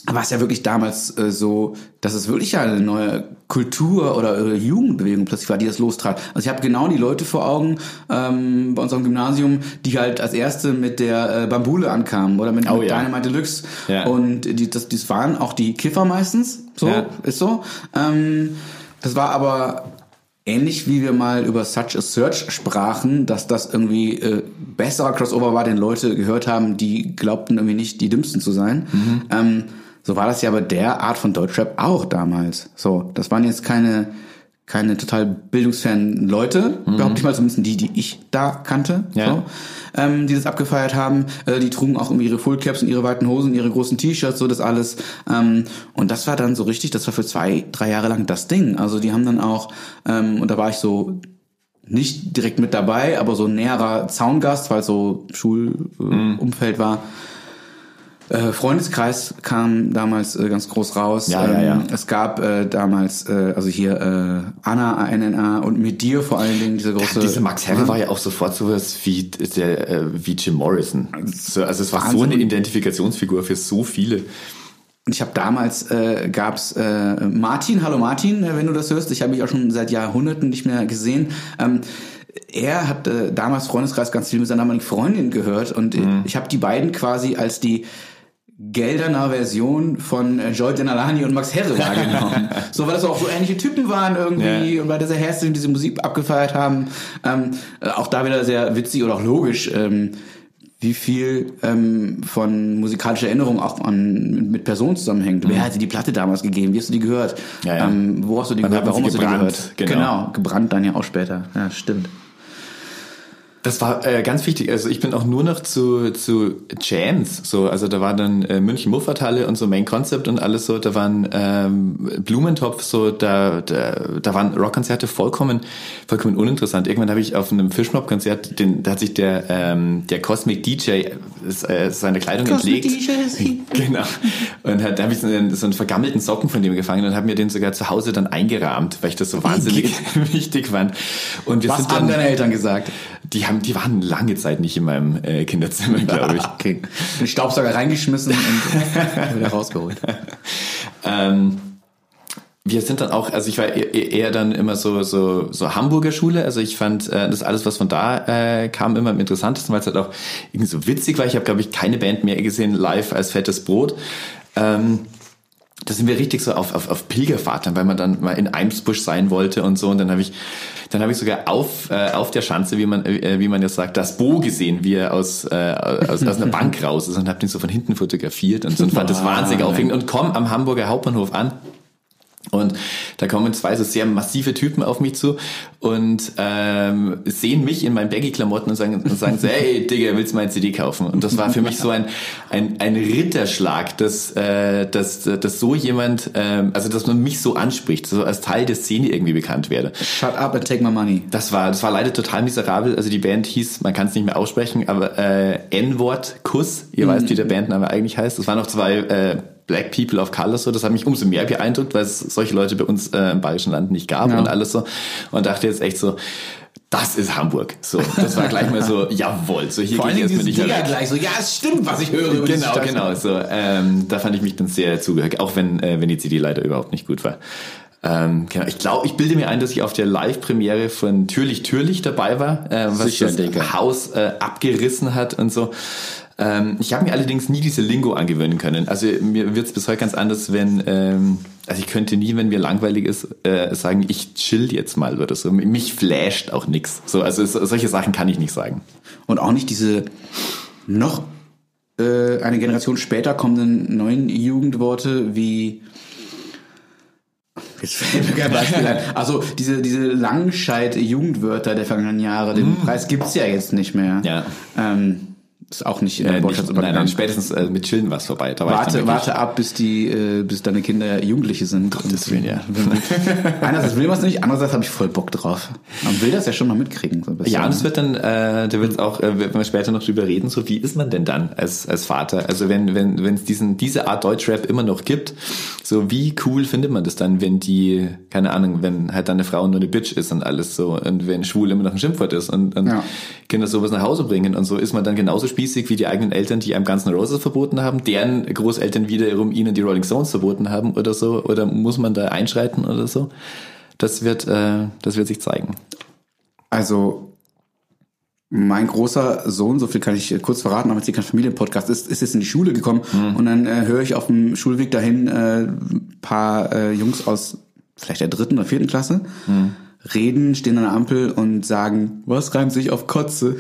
war es ja wirklich damals äh, so, dass es wirklich eine neue Kultur oder äh, Jugendbewegung plötzlich war, die das lostrat. Also ich habe genau die Leute vor Augen ähm, bei unserem Gymnasium, die halt als erste mit der äh, Bambule ankamen oder mit, oh, mit ja. Dynamite Deluxe. Ja. Und die, das, das waren auch die Kiffer meistens. So, ja. ist so. Ähm, das war aber ähnlich wie wir mal über Such a Search sprachen, dass das irgendwie äh, besserer Crossover war, den Leute gehört haben, die glaubten irgendwie nicht die dümmsten zu sein. Mhm. Ähm, so war das ja bei der Art von Deutschrap auch damals. So, das waren jetzt keine keine total bildungsfernen Leute, mhm. behaupte ich mal, zumindest die, die ich da kannte, ja. so, ähm, die das abgefeiert haben. Äh, die trugen auch irgendwie ihre Fullcaps und ihre weiten Hosen, ihre großen T-Shirts, so das alles. Ähm, und das war dann so richtig, das war für zwei, drei Jahre lang das Ding. Also die haben dann auch, ähm, und da war ich so nicht direkt mit dabei, aber so ein näherer Zaungast, weil so Schulumfeld äh, mhm. war äh, Freundeskreis kam damals äh, ganz groß raus. Ja, ja, ja. Ähm, es gab äh, damals, äh, also hier äh, Anna, ANNA und mit dir vor allen Dingen diese große. Diese Max Herre war ja auch sofort sowas wie der äh, wie Jim Morrison. Also es war Wahnsinn. so eine Identifikationsfigur für so viele. Ich habe damals äh, gab's äh, Martin, hallo Martin, äh, wenn du das hörst. Ich habe mich auch schon seit Jahrhunderten nicht mehr gesehen. Ähm, er hat äh, damals Freundeskreis ganz viel mit seiner damaligen Freundin gehört und mhm. ich habe die beiden quasi als die Gelderner Version von äh, Joy Denalani und Max Herre wahrgenommen. so, weil das auch so ähnliche Typen waren irgendwie ja. und weil diese Herzen diese Musik abgefeiert haben. Ähm, äh, auch da wieder sehr witzig oder auch logisch. Ähm, wie viel ähm, von musikalischer Erinnerung auch an, mit Personen zusammenhängt. Mhm. Wer hat dir die Platte damals gegeben? Wie hast du die gehört? Ja, ja. Ähm, wo hast du die Wann gehört? Warum hast du die gehört? Genau. genau, gebrannt dann ja auch später. Ja, stimmt. Das war äh, ganz wichtig. Also ich bin auch nur noch zu, zu Jams. So, also da war dann äh, München Muffathalle und so Main Concept und alles so. Da waren ähm, Blumentopf, so da, da, da waren Rockkonzerte vollkommen, vollkommen uninteressant. Irgendwann habe ich auf einem Fishmob-Konzert, den, da hat sich der ähm, der Cosmic DJ äh, seine Kleidung entlegt. Genau. Und hat, da habe ich so einen, so einen vergammelten Socken von dem gefangen und habe mir den sogar zu Hause dann eingerahmt, weil ich das so wahnsinnig wichtig fand. Und wir Was sind haben dann, deine Eltern gesagt? die haben, die waren lange Zeit nicht in meinem äh, Kinderzimmer, glaube ich. okay. Den Staubsauger reingeschmissen und wieder rausgeholt. ähm, wir sind dann auch, also ich war eher, eher dann immer so so so Hamburger Schule, also ich fand äh, das alles, was von da äh, kam, immer am interessantesten, weil es halt auch irgendwie so witzig war. Ich habe glaube ich keine Band mehr gesehen live als Fettes Brot. Ähm, da sind wir richtig so auf, auf, auf Pilgerfahrt, dann, weil man dann mal in Eimsbusch sein wollte und so. Und dann habe ich, dann habe ich sogar auf, äh, auf der Schanze, wie man, äh, wie man jetzt sagt, das Bo gesehen, wie er aus, äh, aus, aus einer Bank raus ist und habe den so von hinten fotografiert und, so und fand das wahnsinnig aufregend. Und komm am Hamburger Hauptbahnhof an und da kommen zwei so sehr massive Typen auf mich zu und ähm, sehen mich in meinen Baggy-Klamotten und sagen, und sagen so, hey Digga, willst du meine CD kaufen? Und das war für mich so ein, ein, ein Ritterschlag, dass, äh, dass, dass so jemand, ähm, also dass man mich so anspricht, so als Teil der Szene irgendwie bekannt werde. Shut up and take my money. Das war, das war leider total miserabel. Also die Band hieß, man kann es nicht mehr aussprechen, aber äh, N-Wort Kuss. Ihr weißt, wie der Bandname eigentlich heißt. Das waren noch zwei äh, Black People of Color so. Das hat mich umso mehr beeindruckt, weil es solche Leute bei uns äh, im Bayerischen Land nicht gab Ja. und alles so. Und dachte jetzt echt so, das ist Hamburg. So, das war gleich mal so, jawohl, so hier Vor gehe ich erstmal nicht mehr weg. gleich so, ja, es stimmt, was ich höre. Genau, genau. So, ähm, da fand ich mich dann sehr zugehörig, auch wenn, äh, wenn die CD leider überhaupt nicht gut war. Ähm, genau. Ich glaube, ich bilde mir ein, dass ich auf der Live-Premiere von Türlich Türlich dabei war, äh, was Sicher, das. Haus äh, abgerissen hat und so. Ähm, ich habe mir allerdings nie diese Lingo angewöhnen können. Also mir wird's bis heute ganz anders, wenn, ähm, also ich könnte nie, wenn mir langweilig ist, äh, sagen, ich chill jetzt mal oder so. Mich flasht auch nix. So, also so, solche Sachen kann ich nicht sagen. Und auch nicht diese noch äh, eine Generation später kommenden neuen Jugendworte wie Jetzt fällt mir kein Beispiel ein. Also diese, diese Langscheid-Jugendwörter der vergangenen Jahre, den Preis gibt's ja jetzt nicht mehr. Ja. Ähm, ist auch nicht in der Äh, nicht, nein, nein, spätestens äh, mit Chillen war's vorbei. Da war Warte, warte ab, bis die, äh, bis deine Kinder Jugendliche sind. Gottes Willen, ja. Einerseits will man es nicht, andererseits habe ich voll Bock drauf. Man will das ja schon mal mitkriegen. So ein bisschen. Ja, und es wird dann, äh, da wird auch, äh, wenn wir später noch drüber reden, so wie ist man denn dann als, als Vater? Also wenn wenn wenn es diesen diese Art Deutschrap immer noch gibt, so wie cool findet man das dann, wenn die, keine Ahnung, wenn halt dann eine Frau nur eine Bitch ist und alles so und wenn schwul immer noch ein Schimpfwort ist und, und Ja. Kinder sowas nach Hause bringen und so ist man dann genauso spießig wie die eigenen Eltern, die einem ganzen Roses verboten haben, deren Großeltern wiederum ihnen die Rolling Stones verboten haben oder so oder muss man da einschreiten oder so? Das wird, äh, das wird sich zeigen. Also mein großer Sohn, so viel kann ich kurz verraten, aber jetzt hier kein Familienpodcast ist, ist jetzt in die Schule gekommen und dann äh, höre ich auf dem Schulweg dahin äh, ein paar äh, Jungs aus vielleicht der dritten oder vierten Klasse reden, stehen an der Ampel und sagen, was reimt sich auf Kotze?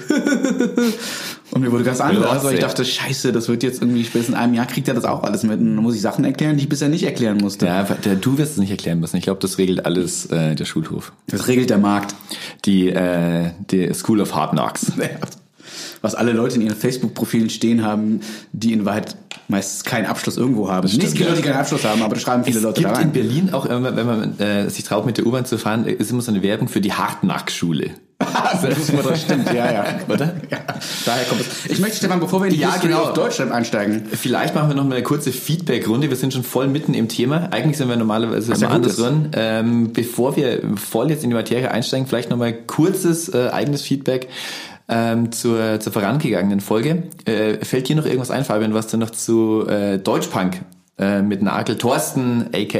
und mir wurde ganz anders. Also ich dachte, scheiße, das wird jetzt irgendwie spätestens in einem Jahr kriegt er das auch alles mit. Und dann muss ich Sachen erklären, die ich bisher nicht erklären musste. Ja, du wirst es nicht erklären müssen. Ich glaube, das regelt alles äh, der Schulhof. Das regelt der Markt. Die, äh, die School of Hard Knocks. was alle Leute in ihren Facebook-Profilen stehen haben, die in Wahrheit meistens keinen Abschluss irgendwo haben. Nicht viele. Leute, die keinen Abschluss haben, aber das schreiben viele Es Leute da gibt in rein. Berlin auch, wenn man, wenn man äh, sich traut, mit der U-Bahn zu fahren, ist immer so eine Werbung für die Hartnack-Schule. das stimmt, ja, ja. Oder? Ja, daher kommt es. Ich möchte, Stefan, bevor wir in die Ja, History genau. of Deutschland einsteigen, Vielleicht machen wir noch mal eine kurze Feedback-Runde. Wir sind schon voll mitten im Thema. Eigentlich sind wir normalerweise immer ist. andersrum. Ähm, bevor wir voll jetzt in die Materie einsteigen, vielleicht noch mal kurzes äh, eigenes Feedback ähm, zur, zur vorangegangenen Folge. Äh, fällt dir noch irgendwas ein, Fabian, was du noch zu äh, Deutschpunk äh, mit Nagel Thorsten, aka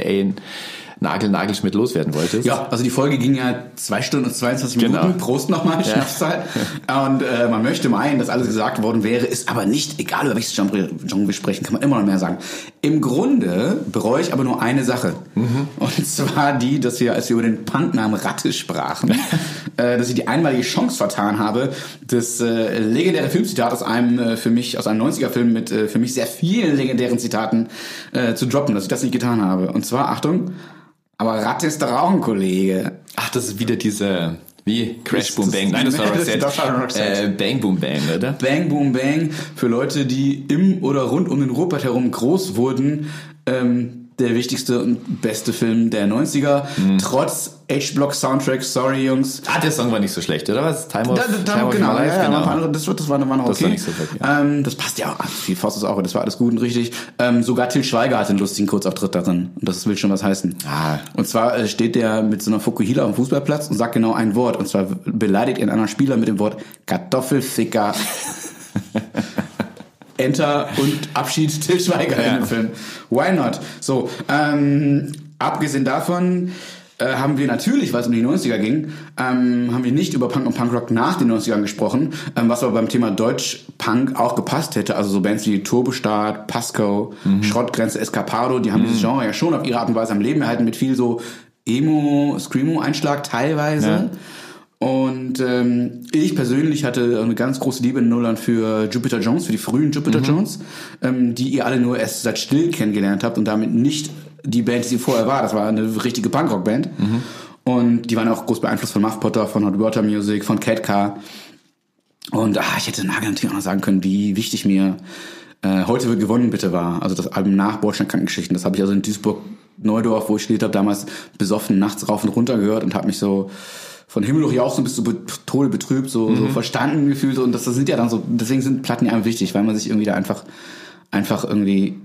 Nagel Nagelschmidt loswerden wolltest. Ja, also die Folge ging ja zwei Stunden und 22 Minuten. Genau. Prost nochmal, ja. Schnapszeit. Und äh, man möchte meinen, dass alles gesagt worden wäre, ist aber nicht, egal über welches Genre, Genre wir sprechen, kann man immer noch mehr sagen. Im Grunde bereue ich aber nur eine Sache. Mhm. Und zwar die, dass wir, als wir über den Punknamen Ratte sprachen, äh, dass ich die einmalige Chance vertan habe, das äh, legendäre Filmzitat aus einem äh, für mich, aus einem 90er-Film mit äh, für mich sehr vielen legendären Zitaten äh, zu droppen, dass ich das nicht getan habe. Und zwar, Achtung, aber Ratte ist doch auch ein Kollege. Ach, das ist wieder diese wie? Crash Boom Bang. Nein, das war Roxette. Das war Roxette. Äh, Bang Boom Bang, oder? Bang Boom Bang für Leute, die im oder rund um den Ruhrpott herum groß wurden. Ähm, der wichtigste und beste Film der 90er. Mhm. Trotz H-Block-Soundtrack, sorry Jungs. Ah, der Song war nicht so schlecht, oder was? Time of, da, da, Time genau, of ja, genau. Andere, das, das war, war noch okay. Das, war nicht so wirklich, ja. ähm, das passt ja auch. Viel Faust ist auch, das war alles gut und richtig. Ähm, sogar Till Schweiger hatte einen lustigen Kurzauftritt darin. Und das will schon was heißen. Ah. Und zwar äh, steht der mit so einer Fukuhila am Fußballplatz und sagt genau ein Wort. Und zwar beleidigt er einen anderen Spieler mit dem Wort Kartoffelficker. Enter und Abschied Till Schweiger ja. in dem Film. Why not? So, ähm, abgesehen davon äh, haben wir natürlich, weil es um die 90er ging, ähm, haben wir nicht über Punk und Punkrock nach den 90ern gesprochen, ähm, was aber beim Thema Deutsch-Punk auch gepasst hätte. Also so Bands wie Turbostart, Pasco, mhm. Schrottgrenze, Escapado, die haben mhm. dieses Genre ja schon auf ihre Art und Weise am Leben erhalten mit viel so Emo, Screamo-Einschlag teilweise. Ja. Und ähm, ich persönlich hatte eine ganz große Liebe in Nullern für Jupiter Jones, für die frühen Jupiter mhm. Jones, ähm, die ihr alle nur erst seit Still kennengelernt habt und damit nicht die Band, die sie vorher war. Das war eine richtige Punkrock-Band. Mhm. Und die waren auch groß beeinflusst von Muff Potter, von Hot Water Music, von Cat Car. Und ah, ich hätte Nagel natürlich auch noch sagen können, wie wichtig mir äh, heute wird gewonnen bitte war. Also das Album nach Bordstein Krankengeschichten. Das habe ich also in Duisburg Neudorf, wo ich studiert habe, damals besoffen nachts rauf und runter gehört und habe mich so von Himmel hoch jauchzen bis zu Tode betrübt, so, mhm. so verstanden gefühlt. Und das, das sind ja dann so, deswegen sind Platten ja einfach wichtig, weil man sich irgendwie da einfach, einfach irgendwie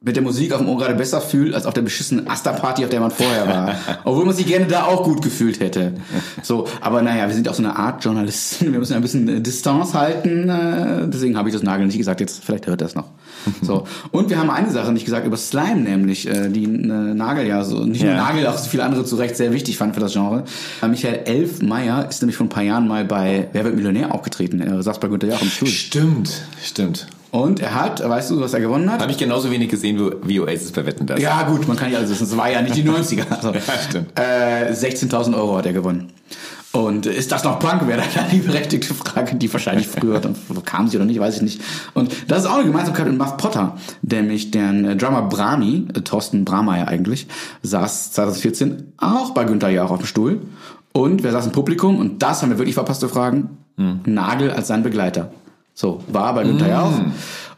mit der Musik auf dem Ohr gerade besser fühlt, als auf der beschissenen Asta-Party, auf der man vorher war. Obwohl man sich gerne da auch gut gefühlt hätte. So, aber naja, wir sind ja auch so eine Art Journalisten. Wir müssen ja ein bisschen äh, Distanz halten. Äh, deswegen habe ich das Nagel nicht gesagt. Jetzt, vielleicht hört er es noch. So. Und wir haben eine Sache nicht gesagt über Slime, nämlich, äh, die Nagel ja so, nicht nur Nagel, auch so viele andere zu Recht sehr wichtig fand für das Genre. Michael Elfmeier ist nämlich vor ein paar Jahren mal bei Wer wird Millionär aufgetreten. Er saß bei Günther Jauch im Stuhl. Stimmt, stimmt. Und er hat, weißt du, was er gewonnen hat? Habe ich genauso wenig gesehen wie Oasis bei Wetten das. Ja gut, man kann ja alles wissen. Es war ja nicht die 90er. Also, ja. Äh, 16.000 Euro hat er gewonnen. Und ist das noch Punk? Wäre dann die berechtigte Frage, die wahrscheinlich früher dann kam sie oder nicht, weiß ich nicht. Und das ist auch eine Gemeinsamkeit mit Muff Potter, nämlich der äh, Drummer Brahmi, äh, Thorsten Brahmeier eigentlich, saß 2014 auch bei Günther Jauch auf dem Stuhl. Und wer saß im Publikum? Und das haben wir wirklich verpasste Fragen. Hm. Nagel als sein Begleiter. So, war bei Günther mm. ja auch.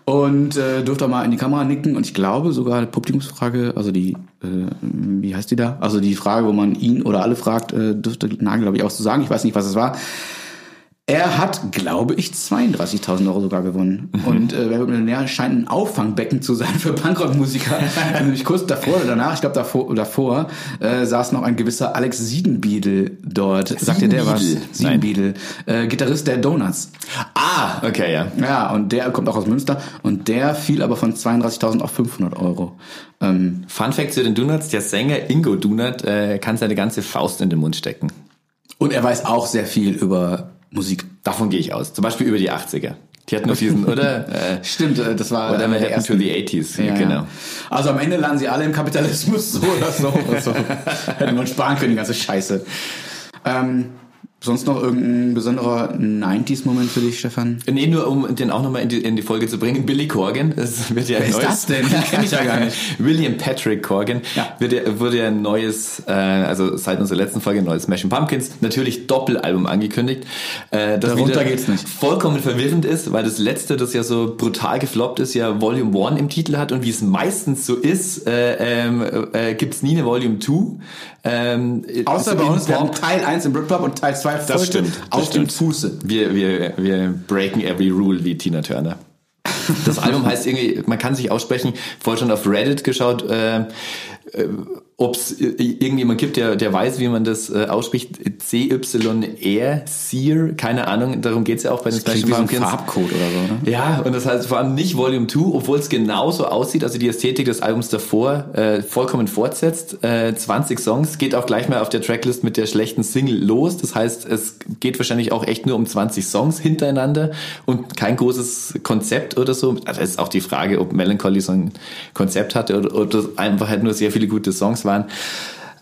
Und äh, durfte mal in die Kamera nicken und ich glaube sogar eine Publikumsfrage, also die, äh, wie heißt die da? Also die Frage, wo man ihn oder alle fragt, äh, dürfte Nagel, glaube ich, auch zu sagen. Ich weiß nicht, was es war. Er hat, glaube ich, 32.000 Euro sogar gewonnen. Mhm. Und äh, Wer wird Millionär scheint ein Auffangbecken zu sein für Punkrock-Musiker. Nämlich kurz davor oder danach, ich glaube davor, davor äh, saß noch ein gewisser Alex Siedenbiedel dort. Sagt ihr der was? Siedenbiedel. Äh, Gitarrist der Donuts. Ah, okay, ja. Ja, und der kommt auch aus Münster. Und der fiel aber von 32.000 auf 500 Euro. Ähm, Fun Fact zu den Donuts, der Sänger Ingo Donut äh, kann seine ganze Faust in den Mund stecken. Und er weiß auch sehr viel über Musik. Davon gehe ich aus. Zum Beispiel über die 80er. Die hatten noch diesen, oder? Äh, Stimmt, das war. Oder Manhattan ersten, to the 80s, ja, genau. Also am Ende landen sie alle im Kapitalismus, so oder so. Oder so. Hätten wir uns sparen können, die ganze Scheiße. Ähm, Sonst noch irgendein besonderer 90s-Moment für dich, Stefan? Nee, nur um den auch nochmal in die, in die Folge zu bringen. Billy Corgan, das wird ja Wer ist das denn? Den kenne ich ja gar nicht. William Patrick Corgan ja. wird ja, wurde ja ein neues, äh, also seit unserer letzten Folge ein neues Smashing Pumpkins, natürlich Doppelalbum angekündigt. Äh, das Darunter geht's nicht. vollkommen verwirrend ist, weil das letzte, das ja so brutal gefloppt ist, ja Volume 1 im Titel hat und wie es meistens so ist, äh, ähm, äh, gibt's nie eine Volume 2. Ähm, Außer bei uns, wir haben Teil 1 im Britpop und Teil 2 das stimmt, auf das dem Fuße. Wir, wir, wir breaken every rule wie Tina Turner. Das Album heißt irgendwie, man kann sich aussprechen, vorher schon auf Reddit geschaut, äh, ob es irgendjemand gibt, der, der weiß, wie man das äh, ausspricht, C-Y-R, Sear, keine Ahnung, darum geht's ja auch bei den Special wie so ein Farbcode oder so, ne? Ja, und das heißt vor allem nicht Volume 2, obwohl es genauso aussieht, also die Ästhetik des Albums davor äh, vollkommen fortsetzt. Äh, 20 Songs, geht auch gleich mal auf der Tracklist mit der schlechten Single los, das heißt, es geht wahrscheinlich auch echt nur um 20 Songs hintereinander und kein großes Konzept oder so. Also das ist auch die Frage, ob Melancholy so ein Konzept hatte oder, oder einfach halt nur sehr viele gute Songs waren.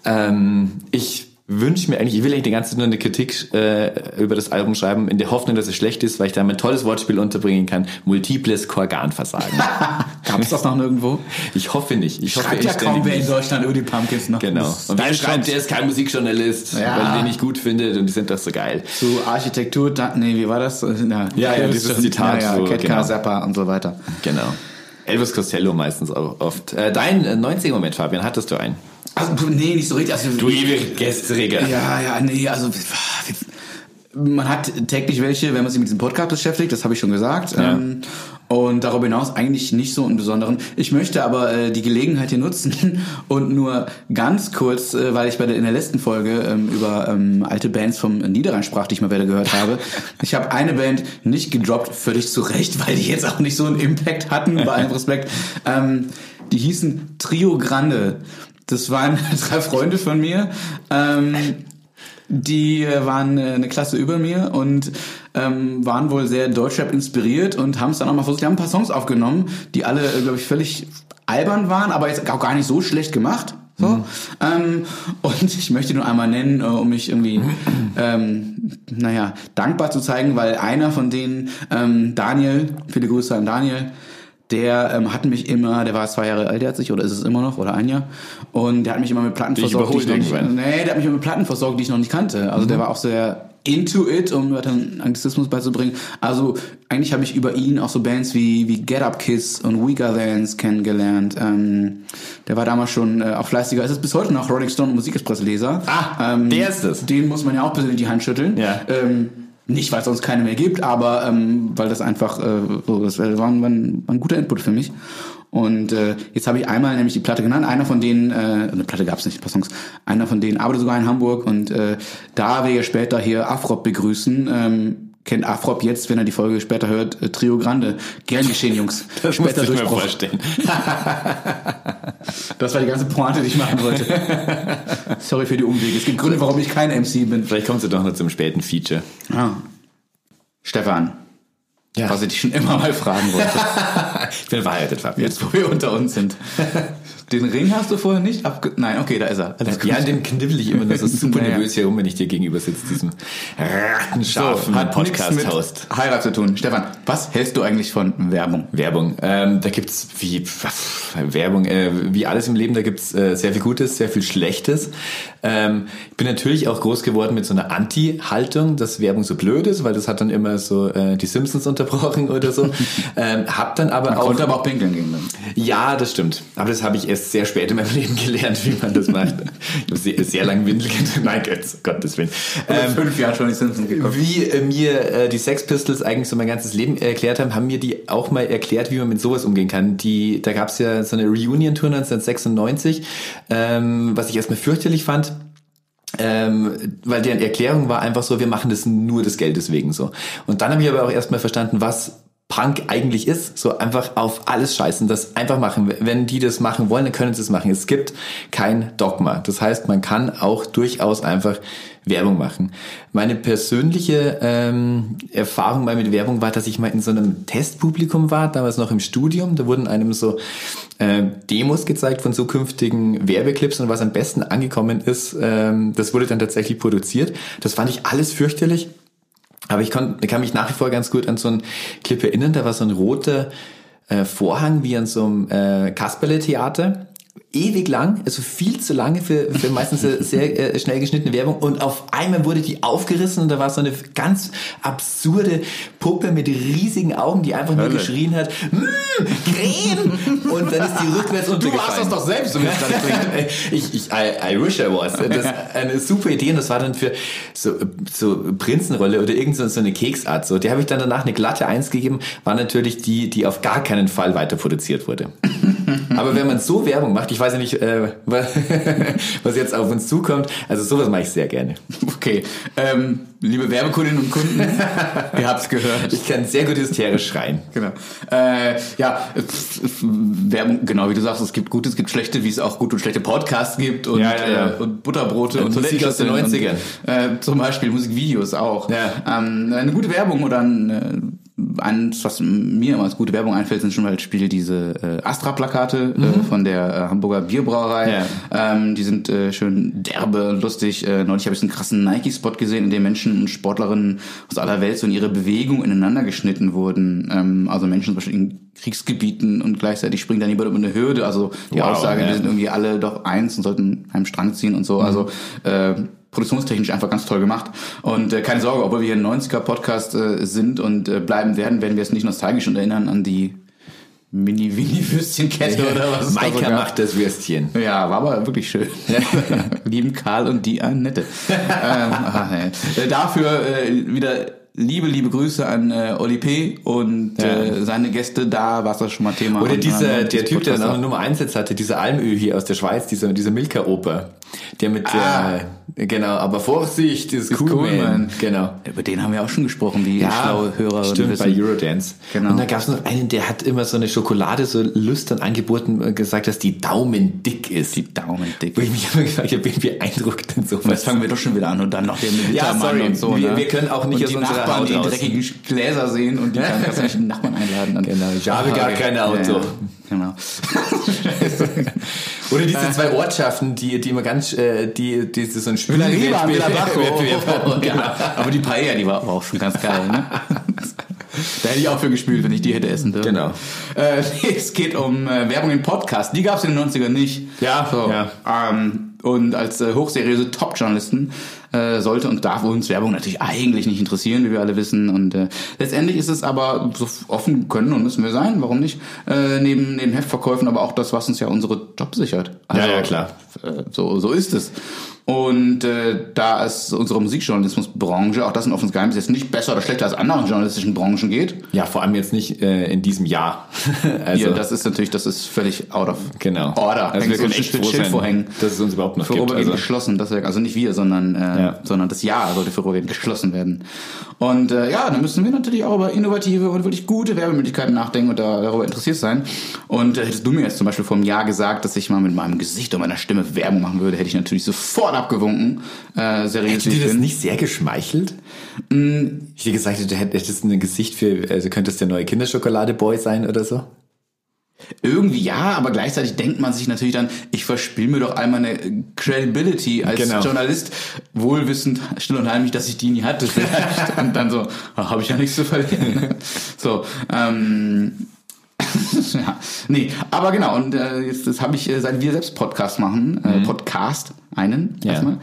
Ähm, ich wünsche mir eigentlich, ich will eigentlich die ganze Zeit nur eine Kritik äh, über das Album schreiben, in der Hoffnung, dass es schlecht ist, weil ich da ein tolles Wortspiel unterbringen kann. Multiples Korganversagen. Gab es das noch nirgendwo? Ich hoffe nicht. Ich schreibt hoffe ja kaum wer in Deutschland über die Pumpkins noch. Genau. Und wer schreibt, der ist kein Musikjournalist, ja. weil er den nicht gut findet und die sind doch so geil. Zu Architektur, da, nee, wie war das? Ja, ja, ja dieses Zitat. Ja, ja, so, Ketka, genau. Zappa und so weiter. Genau. Elvis Costello meistens auch oft. Äh, dein 90er-Moment, Fabian, hattest du einen? Also, nee, nicht so richtig. Also, du ewig gestriger. Ja, ja, nee, also man hat täglich welche, wenn man sich mit diesem Podcast beschäftigt, das habe ich schon gesagt. Ja. Ähm, und darüber hinaus eigentlich nicht so einen besonderen. Ich möchte aber äh, die Gelegenheit hier nutzen und nur ganz kurz, äh, weil ich bei der, in der letzten Folge ähm, über ähm, alte Bands vom Niederrhein sprach, die ich mal wieder gehört habe. Ich habe eine Band nicht gedroppt, völlig zu Recht, weil die jetzt auch nicht so einen Impact hatten, bei allem Respekt. Ähm, die hießen Trio Grande. Das waren drei Freunde von mir. Ähm, die äh, waren äh, eine Klasse über mir und ähm, waren wohl sehr Deutschrap inspiriert und haben es dann auch mal versucht. Die haben ein paar Songs aufgenommen, die alle, äh, glaube ich, völlig albern waren, aber jetzt auch gar nicht so schlecht gemacht. So. Mhm. Ähm, und ich möchte nur einmal nennen, äh, um mich irgendwie, ähm, naja, dankbar zu zeigen, weil einer von denen, ähm, Daniel, viele Grüße an Daniel, der ähm, hat mich immer, der war zwei Jahre alt, der hat sich, oder ist es immer noch, oder ein Jahr, und der hat mich immer mit Platten versorgt, die ich noch nicht, nee, der hat mich immer mit Platten versorgt, die ich noch nicht kannte. Also mhm. der war auch sehr into it, um dann Anglizismus beizubringen. Also eigentlich habe ich über ihn auch so Bands wie, wie Get Up Kiss und Weaker Thans kennengelernt. Ähm, der war damals schon äh, auch fleißiger, ist es bis heute noch Rolling Stone und Musikexpress-Leser. Ah, ähm, der ist es. Den muss man ja auch persönlich die Hand schütteln. Ja. Ähm, nicht, weil es sonst keine mehr gibt, aber ähm, weil das einfach äh, so, das war, war, ein, war ein guter Input für mich. Und äh, jetzt habe ich einmal nämlich die Platte genannt. Einer von denen, äh, eine Platte gab es nicht, ein paar Songs. Einer von denen arbeitet sogar in Hamburg und äh, da wir ja später hier Afrop begrüßen, ähm, kennt Afrop jetzt, wenn er die Folge später hört, äh, Trio Grande. Gern geschehen, Jungs. Das später muss ich mir vorstellen. das war die ganze Pointe, die ich machen wollte. Sorry für die Umwege. Es gibt Gründe, warum ich kein MC bin. Vielleicht kommst du doch noch zum späten Feature. Ah. Stefan. Ja. Was ich dich schon immer mal fragen wollte. ich bin verheiratet, Fabian. Jetzt, wo wir unter uns sind. Den Ring hast du vorher nicht abge... Nein, okay, da ist er. Alles ja, den knibbel ich immer. Das ist super naja. nervös hier rum, wenn ich dir gegenüber sitze, diesem rattenscharfen so, Podcast-Host. Heirat zu tun. Stefan, was hältst du eigentlich von Werbung? Werbung. Ähm, da gibt's wie Werbung, äh, wie alles im Leben, da gibt's äh, sehr viel Gutes, sehr viel Schlechtes. Ähm, ich bin natürlich auch groß geworden mit so einer Anti-Haltung, dass Werbung so blöd ist, weil das hat dann immer so äh, die Simpsons unterbrochen oder so. ähm, hab dann aber Man auch... konnte aber auch pinkeln gehen dann. Ja, das stimmt. Aber das habe ich erst sehr spät in meinem Leben gelernt, wie man das macht. Ich habe sehr, sehr lange Windel Nein, Gottes Willen. Ähm, fünf Jahre schon die Simpsons geguckt. Wie äh, mir äh, die Sex Pistols eigentlich so mein ganzes Leben erklärt haben, haben mir die auch mal erklärt, wie man mit sowas umgehen kann. Die, da gab es ja so eine Reunion-Tour 1996, ähm, was ich erstmal fürchterlich fand. Ähm, weil deren Erklärung war einfach so, wir machen das nur des Geldes wegen so. Und dann habe ich aber auch erstmal verstanden, was Punk eigentlich ist. So einfach auf alles scheißen, das einfach machen. Wenn die das machen wollen, dann können sie es machen. Es gibt kein Dogma. Das heißt, man kann auch durchaus einfach Werbung machen. Meine persönliche ähm, Erfahrung mal mit Werbung war, dass ich mal in so einem Testpublikum war, damals noch im Studium. Da wurden einem so äh, Demos gezeigt von zukünftigen Werbeclips und was am besten angekommen ist, ähm, das wurde dann tatsächlich produziert. Das fand ich alles fürchterlich. Aber ich kann, kann mich nach wie vor ganz gut an so einen Clip. Erinnern, da war so ein roter äh, Vorhang wie an so einem äh, Kasperle-Theater ewig lang, also viel zu lange für, für meistens sehr äh, schnell geschnittene Werbung und auf einmal wurde die aufgerissen und da war so eine ganz absurde Puppe mit riesigen Augen, die einfach nur Hölle. geschrien hat, Creme! Und dann ist die rückwärts Du hast das doch selbst, so wie es gerade klingt. ich, ich, I, I wish I was. Das ist eine super Idee und das war dann für so, so Prinzenrolle oder irgend so so eine Keksart. So, die habe ich dann danach eine glatte Eins gegeben, war natürlich die, die auf gar keinen Fall weiter produziert wurde. Aber wenn man so Werbung macht, ich weiß ja nicht, äh, was jetzt auf uns zukommt, also sowas mache ich sehr gerne. Okay, ähm, liebe Werbekundinnen und Kunden, ihr habt's gehört. Ich kann sehr gut hysterisch schreien. Genau. Äh, ja, Werbung, genau wie du sagst, es gibt gute, es gibt schlechte, wie es auch gute und schlechte Podcasts gibt und, Ja, ja, ja. Äh, und Butterbrote und, Und Musik aus den Toilettenschüsseln 90ern. Und, äh, zum Beispiel Musikvideos auch. Ja. Ähm, eine gute Werbung oder ein, äh, eins, was mir immer als gute Werbung einfällt, sind schon mal Beispiel diese äh, Astra-Plakate äh, von der äh, Hamburger Bierbrauerei. Mhm. Ja. Ähm, die sind äh, schön derbe, lustig. Äh, neulich habe ich einen krassen Nike-Spot gesehen, in dem Menschen und Sportlerinnen aus aller Welt so in ihre Bewegung ineinander geschnitten wurden. Ähm, also Menschen zum Beispiel in Kriegsgebieten und gleichzeitig springt dann jemand über eine Hürde. Also die Wow, Aussage, ja. wir sind irgendwie alle doch eins und sollten einem Strang ziehen und so. Also äh, produktionstechnisch einfach ganz toll gemacht. Und äh, keine Sorge, obwohl wir hier ein 90er-Podcast äh, sind und äh, bleiben werden, werden wir es nicht nostalgisch und erinnern an die Mini-Winnie-Würstchenkette oder was. da Maika gab. macht das Würstchen. Ja, war aber wirklich schön. Lieben Karl und die Annette. ähm, ach, nee. Äh, Dafür äh, wieder liebe, liebe Grüße an äh, Oli P. und äh, seine Gäste. Da war das schon mal Thema. Oder dieser, der Typ, der Podcast. Nummer 1 jetzt hatte, dieser Almöl hier aus der Schweiz, dieser, dieser Milka-Oper. Der mit, Ah. äh, genau, aber Vorsicht, das ist cool, Cool man. Man. Genau. Über den haben wir auch schon gesprochen, wie schlaue Hörer stimmt, bei Eurodance. Genau. Und da gab es noch einen, der hat immer so eine Schokolade so lüstern angeboten und gesagt, dass die Daumen dick ist. Die Daumen dick. Wo ich mich immer gefragt habe, wen beeindruckt denn sowas? Jetzt fangen wir doch schon wieder an und dann noch der Militermann sorry. und so. Wir- ne? wir können auch nicht und die Nachbarn, die dreckigen Gläser sehen und die kann du nicht den Nachbarn einladen. Genau, ich habe gar kein Auto. Ja, ja. Genau. Oder diese zwei Ortschaften, die, die immer ganz, äh, die, die so ein Spiel. Villa Wettbewerb- Bajo. Wettbewerb- Genau. Aber die Paella, die war auch schon ganz geil, ne? Da hätte ich auch für gespielt, wenn ich die hätte essen dürfen. Genau. Äh, es geht um äh, Werbung im Podcast. Die gab es in den 90ern nicht. Ja, so. ja. Ähm, und als äh, hochseriöse Top-Journalisten äh, sollte und darf uns Werbung natürlich eigentlich nicht interessieren, wie wir alle wissen. Und äh, letztendlich ist es aber so offen können und müssen wir sein, warum nicht? Äh, neben, neben Heftverkäufen, aber auch das, was uns ja unsere Job sichert. Ja, ja, klar. Äh, so, so ist es. Und äh, da es unsere Musikjournalismusbranche, auch das ein offenes Geheimnis, jetzt nicht besser oder schlechter als anderen journalistischen Branchen geht. Ja, vor allem jetzt nicht äh, in diesem Jahr. also, Hier, das ist natürlich, das ist völlig out of genau. order. Also Hängt wir können echt Schild froh sein, vorhängen. dass es uns überhaupt noch gibt. Vorübergehend Also, geschlossen, das, also nicht wir, sondern, äh, Ja. sondern das Jahr sollte vorübergehend geschlossen werden. Und äh, ja, dann müssen wir natürlich auch über innovative und wirklich gute Werbemöglichkeiten nachdenken und da, darüber interessiert sein. Und äh, hättest du mir jetzt zum Beispiel vor einem Jahr gesagt, dass ich mal mit meinem Gesicht und meiner Stimme Werbung machen würde, hätte ich natürlich sofort abgewunken. Äh, seriös Hätte dir das bin. nicht sehr geschmeichelt? Ich dir gesagt, du hättest ein Gesicht für, also könntest der neue Kinderschokolade-Boy sein oder so? Irgendwie ja, aber gleichzeitig denkt man sich natürlich dann, ich verspiel mir doch all meine Credibility als Genau. Journalist, wohlwissend, still und heimlich, dass ich die nie hatte und dann so, habe ich ja nichts zu verlieren. so, ähm, ja, nee, aber genau, und äh, jetzt das habe ich, äh, seit wir selbst Podcast machen, äh, Podcast, einen Ja. erstmal,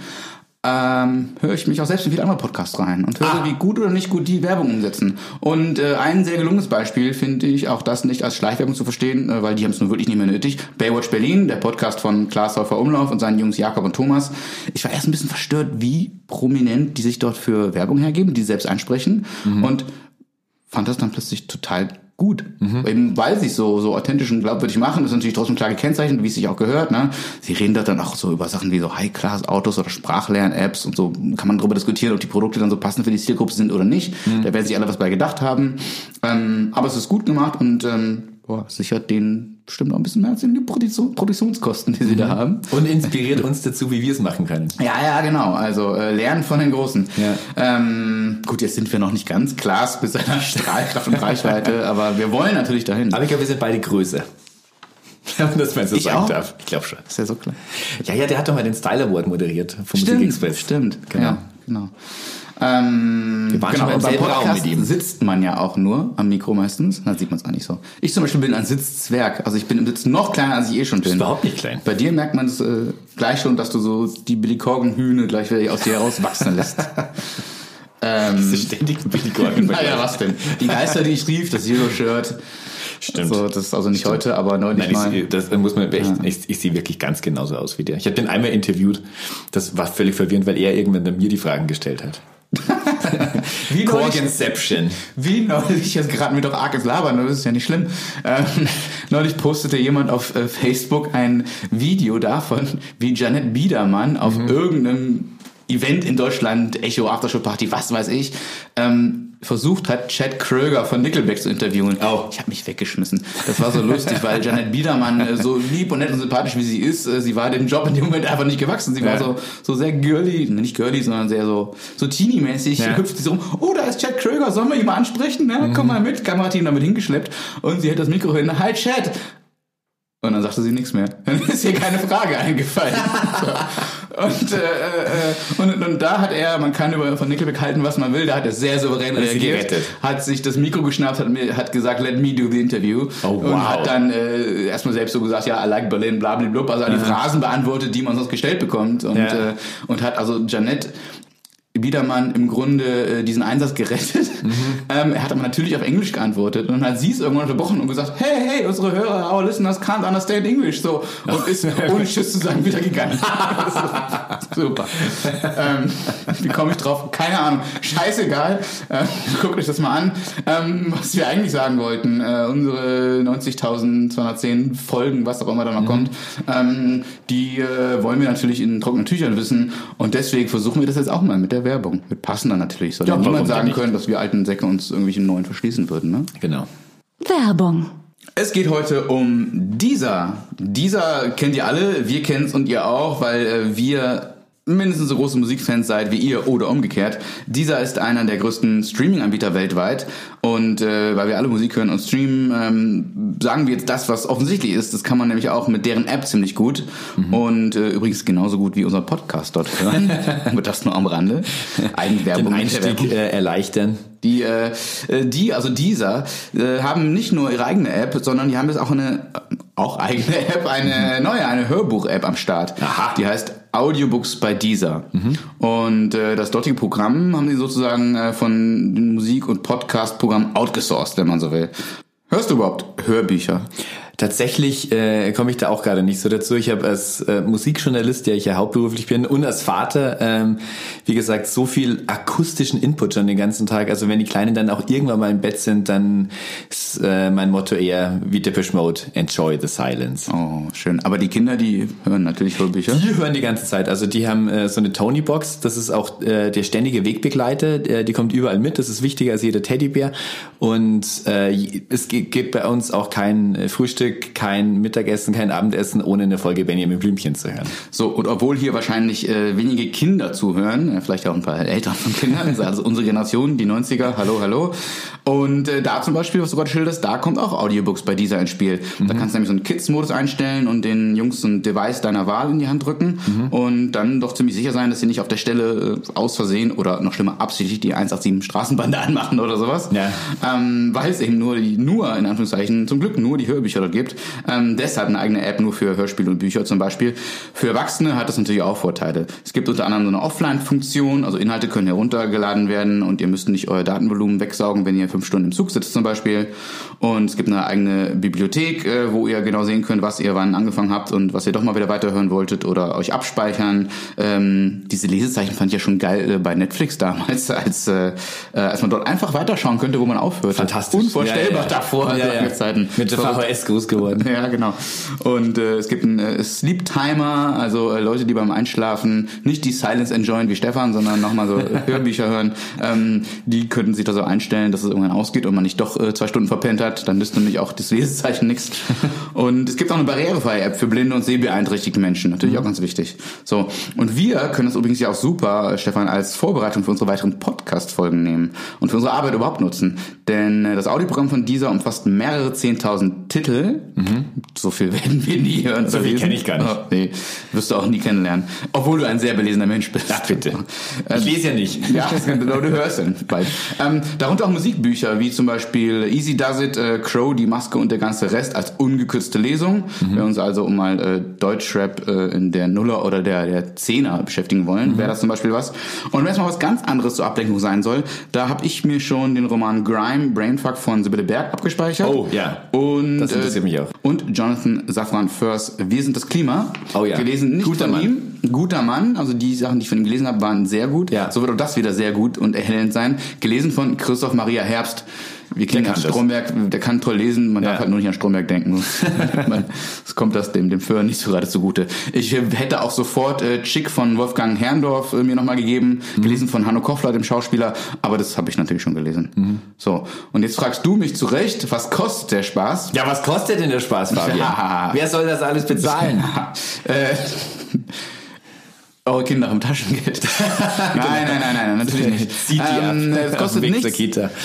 ähm, höre ich mich auch selbst in viele andere Podcasts rein und höre, Ah. wie gut oder nicht gut die Werbung umsetzen. Und äh, ein sehr gelungenes Beispiel finde ich, auch das nicht als Schleichwerbung zu verstehen, äh, weil die haben es nun wirklich nicht mehr nötig. Baywatch Berlin, der Podcast von Klaas Häufer Umlauf und seinen Jungs Jakob und Thomas. Ich war erst ein bisschen verstört, wie prominent die sich dort für Werbung hergeben, die sie selbst einsprechen. Und fand das dann plötzlich total gut. Eben weil sie es so, so authentisch und glaubwürdig machen, ist natürlich trotzdem klar gekennzeichnet, wie es sich auch gehört. Ne? Sie reden da dann auch so über Sachen wie so High-Class-Autos oder Sprachlern-Apps und so kann man darüber diskutieren, ob die Produkte dann so passend für die Zielgruppe sind oder nicht. Da werden sich alle was bei gedacht haben. Ähm, aber es ist gut gemacht und ähm, boah, sichert denen bestimmt auch ein bisschen mehr als die Produktion, Produktionskosten, die sie da haben. Und inspiriert uns dazu, wie wir es machen können. Ja, ja, genau. Also äh, lernen von den Großen. Ja. Ähm, gut, jetzt sind wir noch nicht ganz Klaas bis seiner Strahlkraft und Reichweite, aber wir wollen natürlich dahin. Aber ich glaube, wir sind beide größer. Wenn man das mal so Ich sagen auch? darf. Ich glaube schon. ist ja so klar. Ja, ja, der hat doch mal den Style Award moderiert vom Stimmt, Musikexpress. stimmt. Genau. Ja, genau. Ähm, Wir waren genau, schon beim Raum mit ihm. sitzt man ja auch nur am Mikro meistens. Da sieht man es auch nicht so. Ich zum Beispiel bin ein Sitzzwerg. Also ich bin im Sitz noch kleiner, als ich eh schon bin. überhaupt nicht klein. Bei dir merkt man es äh, gleich schon, dass du so die Billy Corgan Hühne gleich wieder aus dir herauswachsen lässt. ähm, Diese ständigen Billy Corgan. naja, was denn? Die Geister, die ich rief, das Zero-Shirt. Stimmt. So, das ist also nicht heute, aber neulich Nein, mal. ich, das muss man echt, ich, ich sehe wirklich ganz genauso aus wie der. Ich habe den einmal interviewt. Das war völlig verwirrend, weil er irgendwann mir die Fragen gestellt hat. Wie neulich, wie neulich, jetzt geraten wir doch arg ins Labern, das ist ja nicht schlimm. Ähm, neulich postete jemand auf äh, Facebook ein Video davon, wie Janet Biedermann auf Mhm. irgendeinem Event in Deutschland, Echo, Aftershow Party, was weiß ich, ähm, versucht hat, Chad Kröger von Nickelback zu interviewen. Oh. Ich habe mich weggeschmissen. Das war so lustig, weil Janet Biedermann äh, so lieb und nett und sympathisch wie sie ist, äh, sie war dem Job in dem Moment einfach nicht gewachsen. Sie war Ja. so so sehr girly, ne, nicht girly, sondern sehr so so teeny-mäßig Ja. hüpft sie so rum. Oh, da ist Chad Kröger, sollen wir ihn mal ansprechen? Ja, komm mal mit. Kamerateam damit hingeschleppt und sie hat das Mikro hin. Hi Chad. Und dann sagte sie nichts mehr. Dann ist ihr keine Frage eingefallen. so. Und, äh, äh, und, und da hat er, man kann über von Nickelback halten, was man will, da hat er sehr souverän Hat reagiert, hat sich das Mikro geschnappt, hat, mir, hat gesagt, let me do the interview. Oh, Und wow. hat dann äh, erstmal selbst so gesagt, ja, I like Berlin, bla bla bla, also die Phrasen beantwortet, die man sonst gestellt bekommt. Und, Ja. äh, und hat also Janette Biedermann im Grunde äh, diesen Einsatz gerettet. Ähm, er hat aber natürlich auf Englisch geantwortet und dann hat sie es irgendwann unterbrochen und gesagt, hey, hey, unsere Hörer, our listeners can't understand English. So, und ist ohne Tschüss zu sagen wieder gegangen. Super. Ähm, wie komme ich drauf? Keine Ahnung. Scheißegal. Ähm, guckt euch das mal an. Ähm, was wir eigentlich sagen wollten, äh, unsere 90.210 Folgen, was auch immer da noch kommt, ähm, die äh, wollen wir natürlich in trockenen Tüchern wissen und deswegen versuchen wir das jetzt auch mal mit der Werbung. Mit passender natürlich. Soll ja, Ja, niemand sagen können, dass wir alten Säcke uns irgendwelchen neuen verschließen würden, ne? Genau. Werbung. Es geht heute um dieser. Dieser kennt ihr alle, wir kennen's und ihr auch, weil äh, wir mindestens so große Musikfans seid wie ihr oder umgekehrt. Dieser ist einer der größten Streaming-Anbieter weltweit und äh, weil wir alle Musik hören und streamen, ähm, sagen wir jetzt das, was offensichtlich ist. Das kann man nämlich auch mit deren App ziemlich gut und äh, übrigens genauso gut wie unser Podcast dort hören. Aber das nur am Rande. Eigenwerbung. Den. Einstieg äh, erleichtern. Die, äh, äh, die, also dieser, äh, haben nicht nur ihre eigene App, sondern die haben jetzt auch eine, äh, auch eigene App, eine neue, eine Hörbuch-App am Start. Aha. Die heißt Audiobooks bei dieser. Und äh, das dortige Programm haben sie sozusagen äh, von dem Musik- und Podcast-Programm outgesourced, wenn man so will. Hörst du überhaupt Hörbücher? Tatsächlich äh, komme ich da auch gerade nicht so dazu. Ich habe als äh, Musikjournalist, der ich ja hauptberuflich bin, und als Vater, ähm, wie gesagt, so viel akustischen Input schon den ganzen Tag. Also wenn die Kleinen dann auch irgendwann mal im Bett sind, dann ist äh, mein Motto eher wie Depeche Mode, enjoy the silence. Oh, schön. Aber die Kinder, die hören natürlich Hörbücher. Die hören die ganze Zeit. Also die haben äh, so eine Tony-Box. Das ist auch äh, der ständige Wegbegleiter. Äh, die kommt überall mit. Das ist wichtiger als jeder Teddybär. Und äh, es gibt bei uns auch kein äh, Frühstück, kein Mittagessen, kein Abendessen, ohne eine Folge Benjamin Blümchen zu hören. So, und obwohl hier wahrscheinlich äh, wenige Kinder zuhören, äh, vielleicht auch ein paar Eltern von Kindern, also unsere Generation, die 90er, hallo, hallo. Und äh, da zum Beispiel, was du gerade schilderst, da kommt auch Audiobooks bei dieser ins Spiel. Da kannst du nämlich so einen Kids-Modus einstellen und den Jungs ein Device deiner Wahl in die Hand drücken und dann doch ziemlich sicher sein, dass sie nicht auf der Stelle äh, aus Versehen oder noch schlimmer absichtlich die 187 Straßenbande anmachen oder sowas. Ja. Ähm, weil es eben nur, die, nur, in Anführungszeichen, zum Glück nur die Hörbücher dort gibt. Ähm, deshalb eine eigene App nur für Hörspiele und Bücher zum Beispiel. Für Erwachsene hat das natürlich auch Vorteile. Es gibt unter anderem so eine Offline-Funktion, also Inhalte können heruntergeladen werden und ihr müsst nicht euer Datenvolumen wegsaugen, wenn ihr fünf Stunden im Zug sitzt zum Beispiel. Und es gibt eine eigene Bibliothek, äh, wo ihr genau sehen könnt, was ihr wann angefangen habt und was ihr doch mal wieder weiterhören wolltet oder euch abspeichern. Ähm, diese Lesezeichen fand ich ja schon geil äh, bei Netflix damals, als, äh, äh, als man dort einfach weiterschauen könnte, wo man aufhört. Fantastisch. Unvorstellbar Ja, ja, ja. davor. Ja, ja. Zeiten. Mit der Verrückt. VHS groß geworden. Ja, genau. Und äh, es gibt einen äh, Sleep Timer, also äh, Leute, die beim Einschlafen nicht die Silence enjoyen wie Stefan, sondern nochmal so äh, Hörbücher hören, ähm, die könnten sich da so einstellen, dass es irgendwann ausgeht und man nicht doch äh, zwei Stunden verpennt hat, dann nützt nämlich auch das Lesezeichen nichts. Und es gibt auch eine barrierefreie App für blinde und sehbeeinträchtigte Menschen, natürlich auch ganz wichtig. So, und wir können das übrigens ja auch super, äh, Stefan, als Vorbereitung für unsere weiteren Podcast-Folgen nehmen und für unsere Arbeit überhaupt nutzen. Denn äh, das Audioprogramm von dieser umfasst mehrere 10.000 Titel Mhm. So viel werden wir nie hören. So viel kenne ich gar nicht. Oh, nee, wirst du auch nie kennenlernen. Obwohl du ein sehr belesener Mensch bist. Ach, bitte. Ich lese ja nicht. Ja, genau, du hörst dann bald. Ähm, darunter auch Musikbücher, wie zum Beispiel Easy Does It, äh, Crow, Die Maske und der ganze Rest als ungekürzte Lesung. Mhm. Wir uns also um mal äh, Deutschrap äh, in der Nuller oder der, der Zehner beschäftigen wollen, mhm. wäre das zum Beispiel was. Und wenn es mal was ganz anderes zur Ablenkung sein soll, da habe ich mir schon den Roman Grime, Brainfuck von Sibylle Berg abgespeichert. Oh, ja. Und, äh, mich auch. Und Jonathan Safran First, Wir sind das Klima. Oh ja. Gelesen nicht Guter von Mann. ihm. Guter Mann. Also die Sachen, die ich von ihm gelesen habe, waren sehr gut. Ja. So wird auch das wieder sehr gut und erhellend sein. Gelesen von Christoph Maria Herbst. Wir kennen das. Stromberg, der kann toll lesen, man Ja. darf halt nur nicht an Stromberg denken. Es kommt das dem, dem Föhr nicht so gerade zugute. Ich hätte auch sofort äh, Chick von Wolfgang Herrndorf äh, mir nochmal gegeben, Mhm. gelesen von Hanno Koffler, dem Schauspieler, aber das habe ich natürlich schon gelesen. Mhm. So, und jetzt fragst du mich zu Recht, was kostet der Spaß? Ja, was kostet denn der Spaß, Fabian? Ja. Wer soll das alles bezahlen? äh, eure Kinder im Taschengeld. nein, nein, nein, nein, natürlich nicht. Zieht die Ähm, ab. Es kostet nichts. Kita.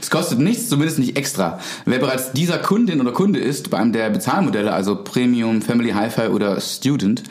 Es kostet nichts, zumindest nicht extra. Wer bereits dieser Kundin oder Kunde ist, bei einem der Bezahlmodelle, also Premium, Family, Hi-Fi oder Student,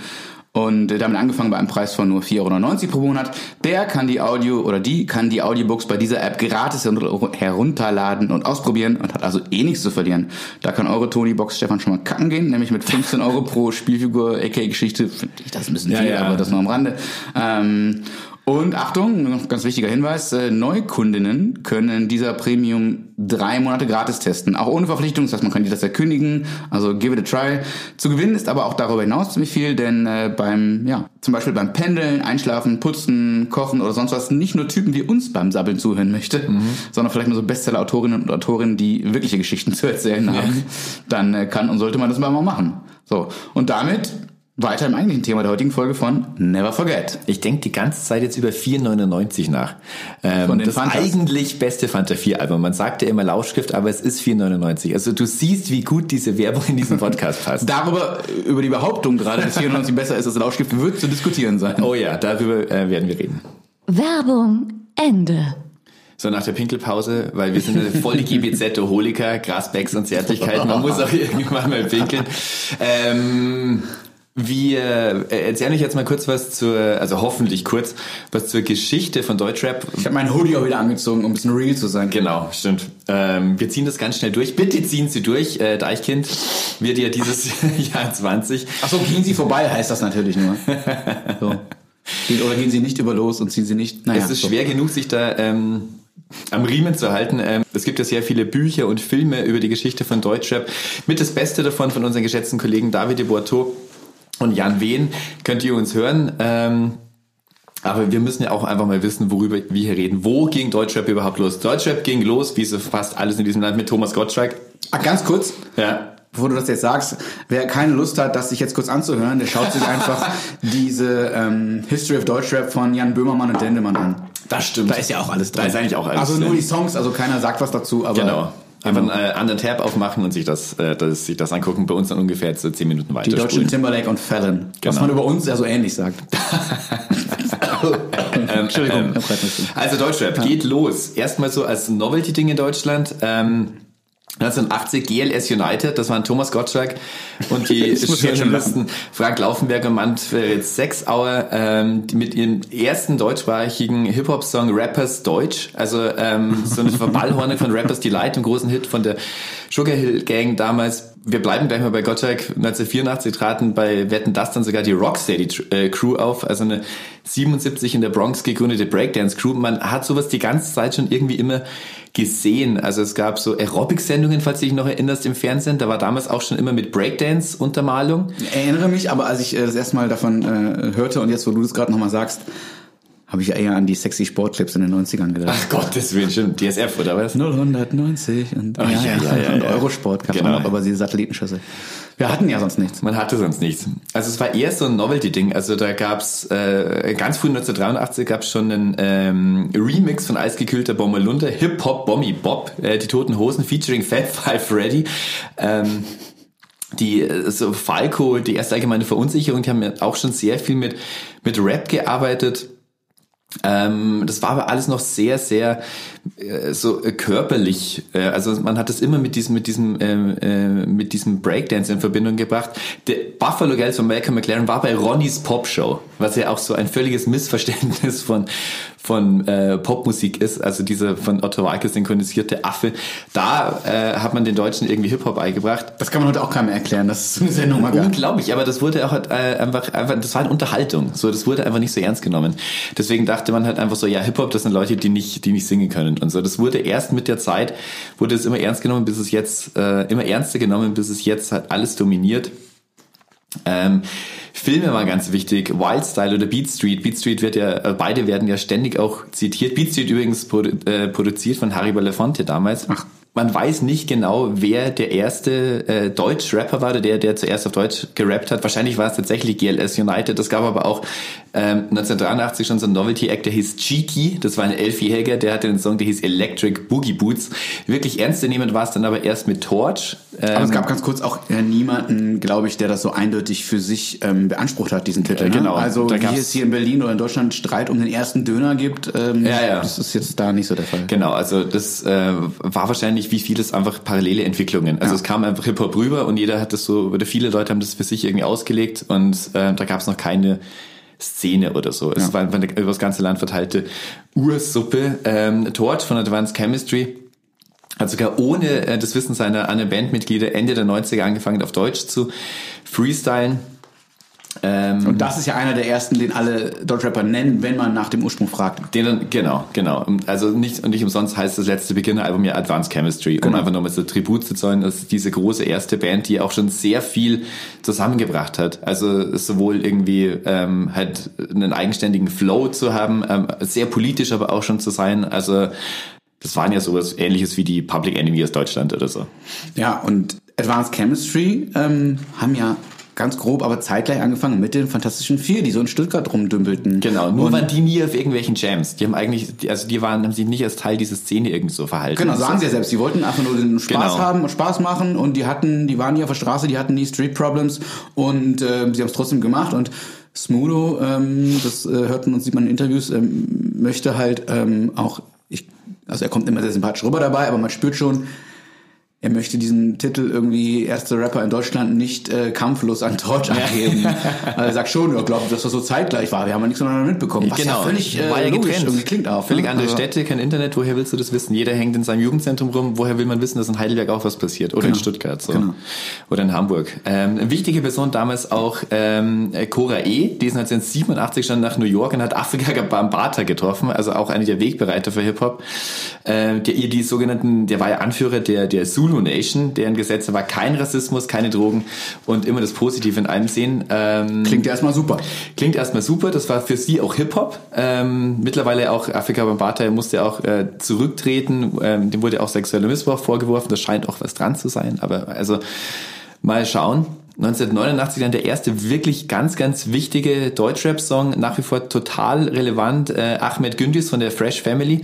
und äh, damit angefangen bei einem Preis von nur 4,90 Euro pro Monat, der kann die Audio oder die kann die Audiobooks bei dieser App gratis herunterladen und ausprobieren und hat also eh nichts zu verlieren. Da kann eure Tony-Box Stefan schon mal kacken gehen, nämlich mit 15 Euro pro Spielfigur, aka Geschichte, finde ich das ein bisschen Ja, viel, ja. aber das nur am Rande. Ähm, und Achtung, noch ganz wichtiger Hinweis, äh, Neukundinnen können dieser Premium drei Monate gratis testen, auch ohne Verpflichtung, das heißt, man kann das erkündigen, also give it a try. Zu gewinnen ist aber auch darüber hinaus ziemlich viel, denn äh, beim, ja, zum Beispiel beim Pendeln, Einschlafen, Putzen, Kochen oder sonst was nicht nur Typen wie uns beim Sabbeln zuhören möchte, sondern vielleicht mal so Bestseller-Autorinnen und Autorinnen, die wirkliche Geschichten zu erzählen haben, dann äh, kann und sollte man das mal machen. So, und damit weiter im eigentlichen Thema der heutigen Folge von Never Forget. Ich denke die ganze Zeit jetzt über 4,99 nach. Ähm, Von den das Fantas. eigentlich beste Fanta 4 Album. Man sagt ja immer Lauschgift, aber es ist 4,99. Also du siehst, wie gut diese Werbung in diesen Podcast passt. Darüber, über die Behauptung gerade, dass 94 besser ist als Lauschgift, wird zu diskutieren sein. Oh ja, darüber äh, werden wir reden. Werbung Ende. So nach der Pinkelpause, weil wir sind eine voll die GBZ-Holiker, Grasbacks und Zärtlichkeiten. Man muss auch irgendwann mal pinkeln. Ähm, wir äh, erzählen euch jetzt mal kurz was zur, also hoffentlich kurz, was zur Geschichte von Deutschrap. Ich habe meinen Hoodie auch wieder angezogen, um ein bisschen real zu sein. Genau, stimmt. Ähm, wir ziehen das ganz schnell durch. Bitte ziehen Sie durch. Äh, Deichkind wird ja dieses Jahr 20. Achso, gehen Sie vorbei heißt das natürlich nur. So. Oder gehen Sie nicht über los und ziehen Sie nicht. Naja, es ist so. schwer genug, sich da ähm, am Riemen zu halten. Ähm, es gibt ja sehr viele Bücher und Filme über die Geschichte von Deutschrap. Mit das Beste davon von unseren geschätzten Kollegen David de Boiteau und Jan Wehn könnt ihr uns hören. Ähm, aber wir müssen ja auch einfach mal wissen, worüber wir hier reden. Wo ging Deutschrap überhaupt los? Deutschrap ging los, wie so fast alles in diesem Land, mit Thomas Gottschalk. Ah, ganz kurz, Ja. bevor du das jetzt sagst, wer keine Lust hat, das sich jetzt kurz anzuhören, der schaut sich einfach diese ähm, History of Deutschrap von Jan Böhmermann und Dendemann an. Das stimmt. Da ist ja auch alles drin. Da ist eigentlich auch alles Also nur drin. die Songs, also keiner sagt was dazu, aber Genau. Einfach einen äh, anderen Tab aufmachen und sich das, äh, das, sich das angucken. Bei uns dann ungefähr so 10 Minuten weiter. die deutschen Timberlake und Fallon. Was Genau. man über uns ja so ähnlich sagt. Entschuldigung. Ähm, also Deutschrap geht los. Erstmal so als Novelty-Ding in Deutschland. Ähm, 1980 GLS United, das waren Thomas Gottschalk und die Journalisten Frank Laufenberg und Manfred Sechsauer ähm, mit ihrem ersten deutschsprachigen Hip-Hop-Song Rappers Deutsch, also ähm, so eine Verballhornung von Rappers Delight, einem großen Hit von der Sugar Hill Gang damals. Wir bleiben gleich mal bei Gottschalk. 1984 traten bei Wetten das dann sogar die Rocksteady äh, Crew auf, also eine 77 in der Bronx gegründete Breakdance Crew. Man hat sowas die ganze Zeit schon irgendwie immer gesehen. Also es gab so Aerobic-Sendungen, falls du dich noch erinnerst, im Fernsehen. Da war damals auch schon immer mit Breakdance-Untermalung. Erinnere mich, aber als ich äh, das erste Mal davon äh, hörte und jetzt, wo du das gerade nochmal sagst, habe ich eher an die sexy Sportclips in den 90ern gedacht. Ach Gottes Willen, stimmt. DSF oder was? 090 und, Ach, ja, ja, ja, und. Eurosport gab es Genau. auch noch, aber die Satellitenschüssel. Wir hatten ja sonst nichts. Man hatte sonst nichts. Also es war eher so ein Novelty-Ding. Also da gab's äh, ganz früh 1983 gab's schon einen ähm, Remix von Eisgekühlter Bommerlunder, Hip-Hop Bommy Bob, äh, die Toten Hosen featuring Fat Five Freddy. Ähm, die äh, so Falco, die erste allgemeine Verunsicherung, die haben ja auch schon sehr viel mit mit Rap gearbeitet. Ähm, das war aber alles noch sehr, sehr äh, so äh, körperlich. Äh, also man hat es immer mit diesem, mit diesem, ähm, äh, mit diesem Breakdance in Verbindung gebracht. Der Buffalo Girls von Malcolm McLaren war bei Ronnys Pop Show, was ja auch so ein völliges Missverständnis von von äh, Popmusik ist, also dieser von Otto Walkes synchronisierte Affe. Da äh, hat man den Deutschen irgendwie Hip-Hop beigebracht. Das kann man heute auch keinem erklären, das ist eine Sendung mal Unglaublich, aber das wurde auch halt, äh, einfach, einfach, das war eine Unterhaltung. So, das wurde einfach nicht so ernst genommen. Deswegen dachte man halt einfach so, ja, Hip-Hop, das sind Leute, die nicht, die nicht singen können und so. Das wurde erst mit der Zeit, wurde es immer ernst genommen, bis es jetzt, äh, immer ernster genommen, bis es jetzt halt alles dominiert. Ähm, Filme waren ganz wichtig. Wild Style oder Beat Street. Beat Street wird ja, äh, beide werden ja ständig auch zitiert. Beat Street übrigens produ äh, produziert von Harry Belafonte damals. Ach. Man weiß nicht genau, wer der erste äh, Deutsch-Rapper war, der, der zuerst auf Deutsch gerappt hat. Wahrscheinlich war es tatsächlich GLS United. Es gab aber auch ähm, 1983 schon so ein Novelty-Act, der hieß Cheeky. Das war ein Elfjähriger, der hatte einen Song, der hieß Electric Boogie Boots. Wirklich ernst nehmend war es dann aber erst mit Torch. Ähm, aber es gab ganz kurz auch äh, niemanden, glaube ich, der das so eindeutig für sich ähm, beansprucht hat, diesen Titel. Äh, genau. Ne? Also da wie es hier in Berlin oder in Deutschland Streit um den ersten Döner gibt, ähm, ja, ja. das ist jetzt da nicht so der Fall. Genau, also das äh, war wahrscheinlich nicht wie vieles einfach parallele Entwicklungen. Also ja. es kam einfach Hip-Hop rüber und jeder hat das so, oder viele Leute haben das für sich irgendwie ausgelegt und äh, da gab es noch keine Szene oder so. Es war einfach eine über das ganze Land verteilte Ursuppe. Ähm, Torch von Advanced Chemistry hat sogar ohne äh, das Wissen seiner anderen Bandmitglieder Ende der 90er angefangen auf Deutsch zu freestylen. Ähm, und das ist ja einer der ersten, den alle Deutschrapper nennen, wenn man nach dem Ursprung fragt. Den, genau, genau. Also nicht, und nicht umsonst heißt das letzte Beginner-Album ja Advanced Chemistry, genau. um einfach nochmal so Tribut zu zollen. Das ist diese große erste Band, die auch schon sehr viel zusammengebracht hat. Also sowohl irgendwie ähm, halt einen eigenständigen Flow zu haben, ähm, sehr politisch aber auch schon zu sein. Also das waren ja sowas ähnliches wie die Public Enemy aus Deutschland oder so. Ja, und Advanced Chemistry ähm, haben ja ganz grob, aber zeitgleich angefangen mit den Fantastischen Vier, die so in Stuttgart rumdümpelten. Genau, nur und waren die nie auf irgendwelchen Jams. Die haben eigentlich, also die waren, haben sich nicht als Teil dieser Szene irgendwie so verhalten. Genau, sagen sie ja selbst. Die wollten einfach nur den Spaß genau. haben und Spaß machen und die hatten, die waren nie auf der Straße, die hatten nie Street Problems und äh, sie haben es trotzdem gemacht und Smudo, ähm, das äh, hört man und sieht man in Interviews, ähm, möchte halt ähm, auch, ich, also er kommt immer sehr sympathisch rüber dabei, aber man spürt schon, er möchte diesen Titel irgendwie erster Rapper in Deutschland nicht äh, kampflos an Torch angeben. also er sagt schon, ich glaube, dass das so zeitgleich war. Wir haben ja nichts voneinander mitbekommen. Was genau, ja völlig äh, war ja logisch getrennt. irgendwie klingt auch. Völlig ne? andere also. Städte, kein Internet, woher willst du das wissen? Jeder hängt in seinem Jugendzentrum rum, woher will man wissen, dass in Heidelberg auch was passiert? Oder genau. in Stuttgart so. Genau. Oder in Hamburg. Ähm, eine wichtige Person damals auch ähm, Cora E., die ist 1987 schon nach New York und hat Afrika Bambata getroffen, also auch eine der Wegbereiter für Hip-Hop. Äh, die, die sogenannten, der war ja Anführer der, der Zulu Zulu Nation, deren Gesetze war kein Rassismus, keine Drogen und immer das Positive in allem sehen. Ähm, klingt erstmal super. Klingt erstmal super. Das war für sie auch Hip-Hop. Ähm, mittlerweile auch Afrika Bambata musste auch äh, zurücktreten. Ähm, dem wurde auch sexueller Missbrauch vorgeworfen. Das scheint auch was dran zu sein. Aber also mal schauen. 1989 dann der erste wirklich ganz, ganz wichtige Deutschrap-Song, nach wie vor total relevant, äh, Ahmed Gündüz von der Fresh Family.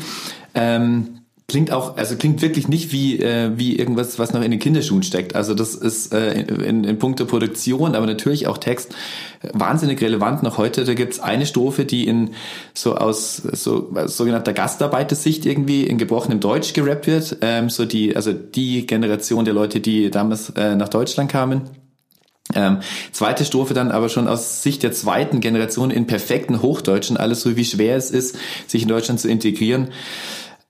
Ähm, klingt auch, also klingt wirklich nicht wie, äh, wie irgendwas, was noch in den Kinderschuhen steckt. Also das ist äh, in, in puncto Produktion, aber natürlich auch Text wahnsinnig relevant noch heute. Da gibt's eine Strophe, die in so aus so sogenannter Gastarbeitersicht irgendwie in gebrochenem Deutsch gerappt wird. Ähm, so die, also die Generation der Leute, die damals äh, nach Deutschland kamen. Ähm, zweite Strophe dann aber schon aus Sicht der zweiten Generation in perfekten Hochdeutschen, alles so wie schwer es ist, sich in Deutschland zu integrieren.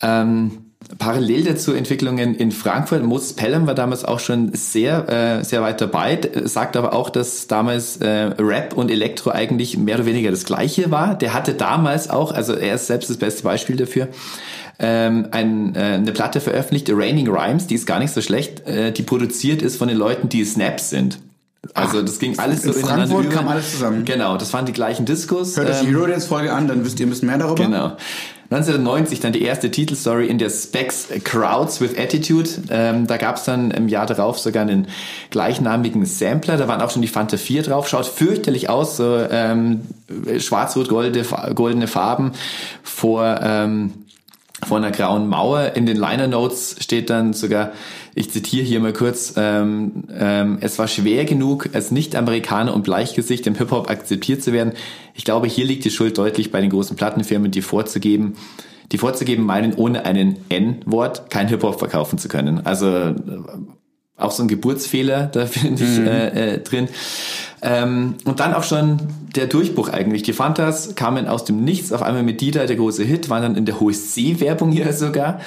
Ähm, Parallel dazu Entwicklungen in Frankfurt. Moses Pelham war damals auch schon sehr, äh, sehr weit dabei, sagt aber auch, dass damals äh, Rap und Elektro eigentlich mehr oder weniger das Gleiche war. Der hatte damals auch, also er ist selbst das beste Beispiel dafür, ähm, ein, äh, eine Platte veröffentlicht, Raining Rhymes, die ist gar nicht so schlecht, äh, die produziert ist von den Leuten, die Snaps sind. Also das ging alles in so ineinander Frankfurt über. kam alles zusammen. Genau, das waren die gleichen Discos. Hört euch die ähm, Eurodance-Folge an, dann wisst ihr ein bisschen mehr darüber. Genau. 1990 dann die erste Titelstory in der Specs Crowds with Attitude. Ähm, da gab es dann im Jahr darauf sogar einen gleichnamigen Sampler. Da waren auch schon die Fanta 4 drauf. Schaut fürchterlich aus, so ähm, schwarz-rot-goldene goldene Farben vor... Ähm, vor einer grauen Mauer. In den Liner Notes steht dann sogar, ich zitiere hier mal kurz, ähm, ähm, es war schwer genug, als Nicht-Amerikaner und Bleichgesicht im Hip-Hop akzeptiert zu werden. Ich glaube, hier liegt die Schuld deutlich bei den großen Plattenfirmen, die vorzugeben, die vorzugeben meinen, ohne einen N-Wort kein Hip-Hop verkaufen zu können. Also äh, auch so ein Geburtsfehler da finde ich mhm. äh, äh, drin. Ähm, und dann auch schon der Durchbruch eigentlich. Die Fantas kamen aus dem Nichts, auf einmal mit Dieter, der große Hit, waren dann in der HSC-Werbung hier sogar.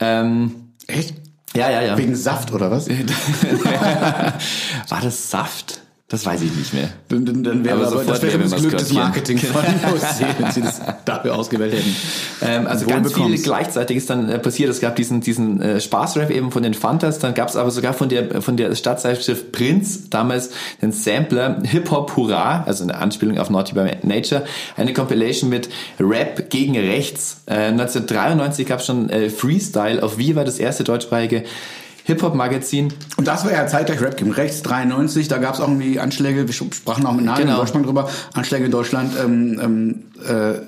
Ähm, Echt? Ja, ja, ja. Wegen Saft oder was? War das Saft? Das weiß ich nicht mehr. Dann, dann, dann wäre aber, aber das wäre das Glück des Marketing von OC, wenn sie das dafür ausgewählt hätten. Ähm, also ganz viel gleichzeitig ist dann äh, passiert. Es gab diesen diesen äh, Spaßrap eben von den Fantas, dann gab es aber sogar von der von der Stadtzeitschrift Prinz damals den Sampler Hip Hop Hurra, also eine Anspielung auf Naughty by Nature, eine Compilation mit Rap gegen Rechts. Äh, 1993 gab es schon äh, Freestyle auf Viva, das erste deutschsprachige Hip-Hop-Magazin. Und das war ja zeitgleich Rap Game Rechts 93, da gab es auch irgendwie Anschläge, wir sprachen auch mit Namen genau. in Deutschland drüber, Anschläge in Deutschland, ähm, ähm, äh,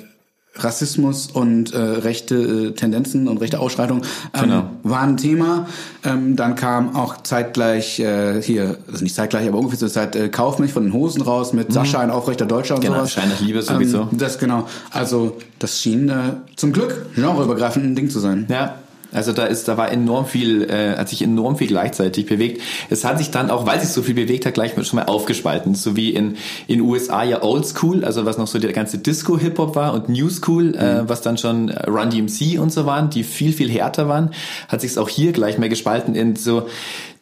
Rassismus und äh, rechte äh, Tendenzen und rechte Ausschreitungen ähm, genau. waren ein Thema. Ähm, dann kam auch zeitgleich äh, hier, also nicht zeitgleich, aber ungefähr zur Zeit äh, Kaufmilch von den Hosen raus mit mhm. Sascha ein aufrechter Deutscher und genau, sowas. Schein nach Liebe sowieso. Ähm, das genau. Also das schien äh, zum Glück genreübergreifend ein Ding zu sein. Ja, also da ist, da war enorm viel, äh, hat sich enorm viel gleichzeitig bewegt. Es hat sich dann auch, weil sich so viel bewegt hat, gleich schon mal aufgespalten. So wie in in USA ja Old School, also was noch so der ganze Disco Hip Hop war und New School, äh, mhm. äh, was dann schon Run DMC und so waren, die viel viel härter waren, hat sich es auch hier gleich mehr gespalten in so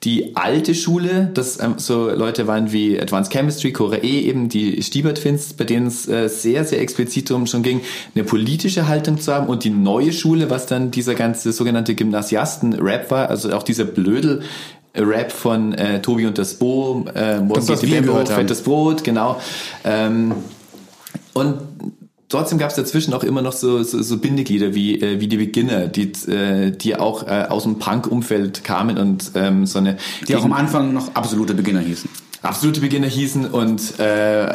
die alte Schule, das ähm, so Leute waren wie Advanced Chemistry, Cora E, eben die Stiebert-Twins, bei denen es äh, sehr, sehr explizit darum schon ging, eine politische Haltung zu haben und die neue Schule, was dann dieser ganze sogenannte Gymnasiasten-Rap war, also auch dieser Blödel, Rap von äh, Tobi und das Bo, äh, Morgen das, geht die Bembo, Fettes Brot, genau. Ähm, und trotzdem gab es dazwischen auch immer noch so, so, so Bindeglieder wie, äh, wie die Beginner, die, äh, die auch äh, aus dem Punk-Umfeld kamen und ähm, so eine... Die auch am Anfang noch absolute Beginner hießen. Absolute Beginner hießen und äh,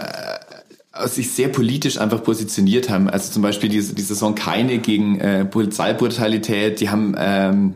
sich sehr politisch einfach positioniert haben. Also zum Beispiel diese, diese Song Keine gegen äh, Polizeibrutalität, die haben... Ähm,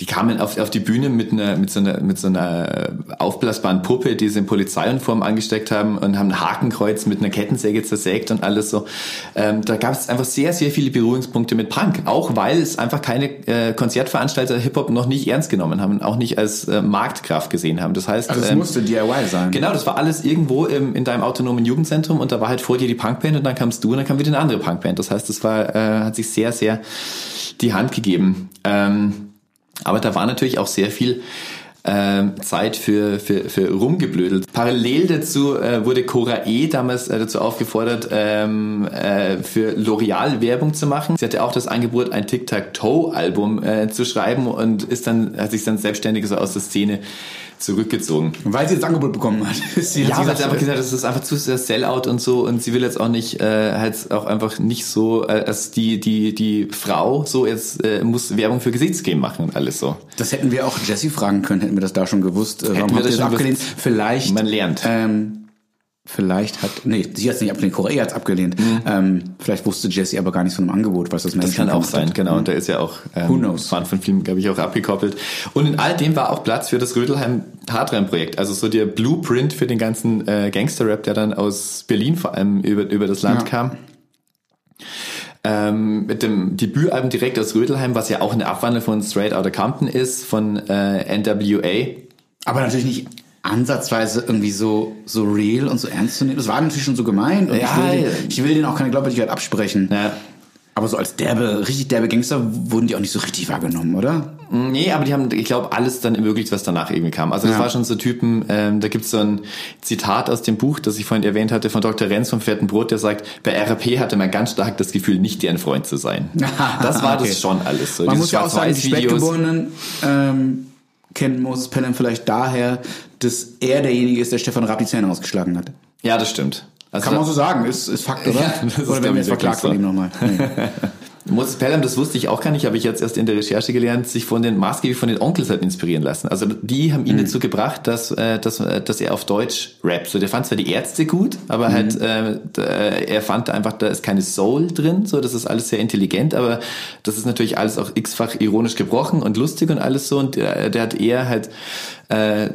die kamen auf, auf die Bühne mit einer, mit so einer, mit so einer aufblasbaren Puppe, die sie in Polizeiuniform angesteckt haben und haben ein Hakenkreuz mit einer Kettensäge zersägt und alles so. Ähm, da gab es einfach sehr, sehr viele Berührungspunkte mit Punk. Auch weil es einfach keine äh, Konzertveranstalter Hip-Hop noch nicht ernst genommen haben, auch nicht als äh, Marktkraft gesehen haben. Das heißt, also es ähm, musste DIY sein. Genau, das war alles irgendwo im, in deinem autonomen Jugendzentrum und da war halt vor dir die Punkband und dann kamst du und dann kam wieder eine andere Punkband. Das heißt, das war, äh, hat sich sehr, sehr die Hand gegeben. Ähm, aber da war natürlich auch sehr viel ähm, Zeit für, für, für rumgeblödelt. Parallel dazu äh, wurde Cora E. damals äh, dazu aufgefordert, ähm, äh, für L'Oreal Werbung zu machen. Sie hatte auch das Angebot, ein Tic-Tac-Toe-Album äh, zu schreiben und ist dann, hat sich dann selbstständig so aus der Szene zurückgezogen. Weil sie das Angebot bekommen hat. sie ja, weil sie einfach gesagt das ist einfach zu sehr Sellout und so und sie will jetzt auch nicht, äh, halt auch einfach nicht so, äh, als die, die, die Frau so jetzt äh, muss Werbung für Gesichtscreme machen und alles so. Das hätten wir auch Jesse fragen können, hätten wir das da schon gewusst. Äh, warum habt ihr das abgelehnt? Vielleicht. Man lernt. Ähm, Vielleicht hat, nee, sie hat es nicht abgelehnt, Korea hat es abgelehnt. Mhm. Ähm, vielleicht wusste Jesse aber gar nichts von dem Angebot, was das Menschen Das kann auch sein, hat. genau. Und da ist ja auch ähm, Who knows? Waren von Filmen, glaube ich, auch abgekoppelt. Und in all dem war auch Platz für das Rödelheim Hardline-Projekt. Also so der Blueprint für den ganzen äh, Gangster-Rap, der dann aus Berlin vor allem über, über das Land ja. kam. Ähm, mit dem Debütalbum direkt aus Rödelheim, was ja auch eine Abwandlung von Straight Outta Compton ist, von äh, NWA. Aber natürlich nicht ansatzweise irgendwie so, so real und so ernst zu nehmen. Das war natürlich schon so gemeint und ja, ich, will, ich will denen auch keine Glaubwürdigkeit absprechen. Ja. Aber so als derbe, richtig derbe Gangster wurden die auch nicht so richtig wahrgenommen, oder? Nee, aber die haben, ich glaube, alles dann ermöglicht, was danach irgendwie kam. Also das ja. war schon so Typen, ähm, da gibt's so ein Zitat aus dem Buch, das ich vorhin erwähnt hatte, von Dr. Renz vom Fetten Brot, der sagt, bei RP hatte man ganz stark das Gefühl, nicht deren Freund zu sein. das war okay. das schon alles. So. Man muss ja auch sagen, die Spätgeborenen ähm, kennt Moses Pelham vielleicht daher, dass er derjenige ist, der Stefan Raab die Zähne ausgeschlagen hat. Ja, das stimmt. Also Kann man so sagen, ist, ist Fakt, oder? Ja, oder wenn wir jetzt verklagt von ihm nochmal. Nee. Moses Pelham, das wusste ich auch gar nicht, habe ich jetzt erst in der Recherche gelernt, sich von den maßgeblich von den Onkels hat inspirieren lassen. Also die haben ihn mhm. dazu gebracht, dass, äh, dass, äh, dass er auf Deutsch rappt. So, der fand zwar die Ärzte gut, aber mhm. halt äh, er fand einfach, da ist keine Soul drin. So, das ist alles sehr intelligent, aber das ist natürlich alles auch x-fach ironisch gebrochen und lustig und alles so. Und der, der hat eher halt äh,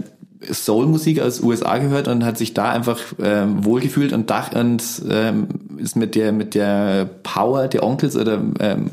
Soul-Musik aus USA gehört und hat sich da einfach ähm, wohlgefühlt und dach und ähm, ist mit der mit der Power der Onkels oder ähm,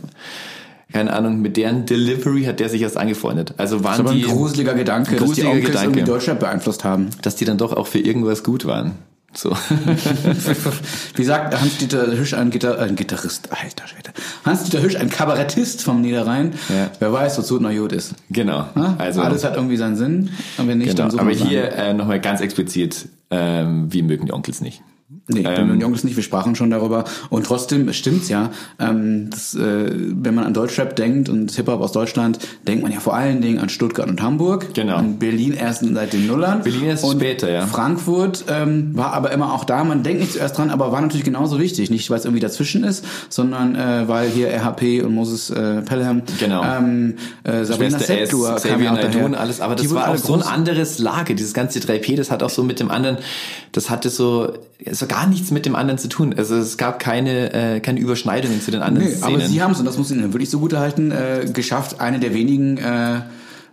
keine Ahnung, mit deren Delivery hat der sich erst angefreundet. Also waren das ist aber ein gruseliger Gedanke, gruseliger dass die Onkels Gedanke, irgendwie Deutschland beeinflusst haben. Dass die dann doch auch für irgendwas gut waren. So. Wie sagt Hans-Dieter Hüsch, ein, Gitar ein Gitarrist, alter Schwede. Hans-Dieter Hüsch, ein Kabarettist vom Niederrhein. Ja. Wer weiß, wozu noch gut ist. Genau. Also, Alles hat irgendwie seinen Sinn, aber wenn nicht, genau. dann so Aber hier äh, nochmal ganz explizit, ähm, wir mögen die Onkels nicht. Nee, ähm, Bimmeln Jungs nicht, wir sprachen schon darüber. Und trotzdem stimmt's ja, ähm, das, äh, wenn man an Deutschrap denkt und Hip-Hop aus Deutschland, denkt man ja vor allen Dingen an Stuttgart und Hamburg. Genau. Und Berlin erst seit den Nullern. Berlin erst und später, ja. Frankfurt ähm, war aber immer auch da, man denkt nicht zuerst dran, aber war natürlich genauso wichtig. Nicht, weil es irgendwie dazwischen ist, sondern äh, weil hier RHP und Moses äh, Pelham, genau. ähm, äh, Sabrina ja auch daher. alles, aber das war auch so ein anderes Lage. Dieses ganze 3P, das hat auch so mit dem anderen, das hatte so, so gar nichts mit dem anderen zu tun. Also es gab keine, äh, keine Überschneidungen zu den anderen nee, Szenen. Aber sie haben es, und das muss ich Ihnen wirklich so gut erhalten, äh, geschafft, eine der wenigen äh,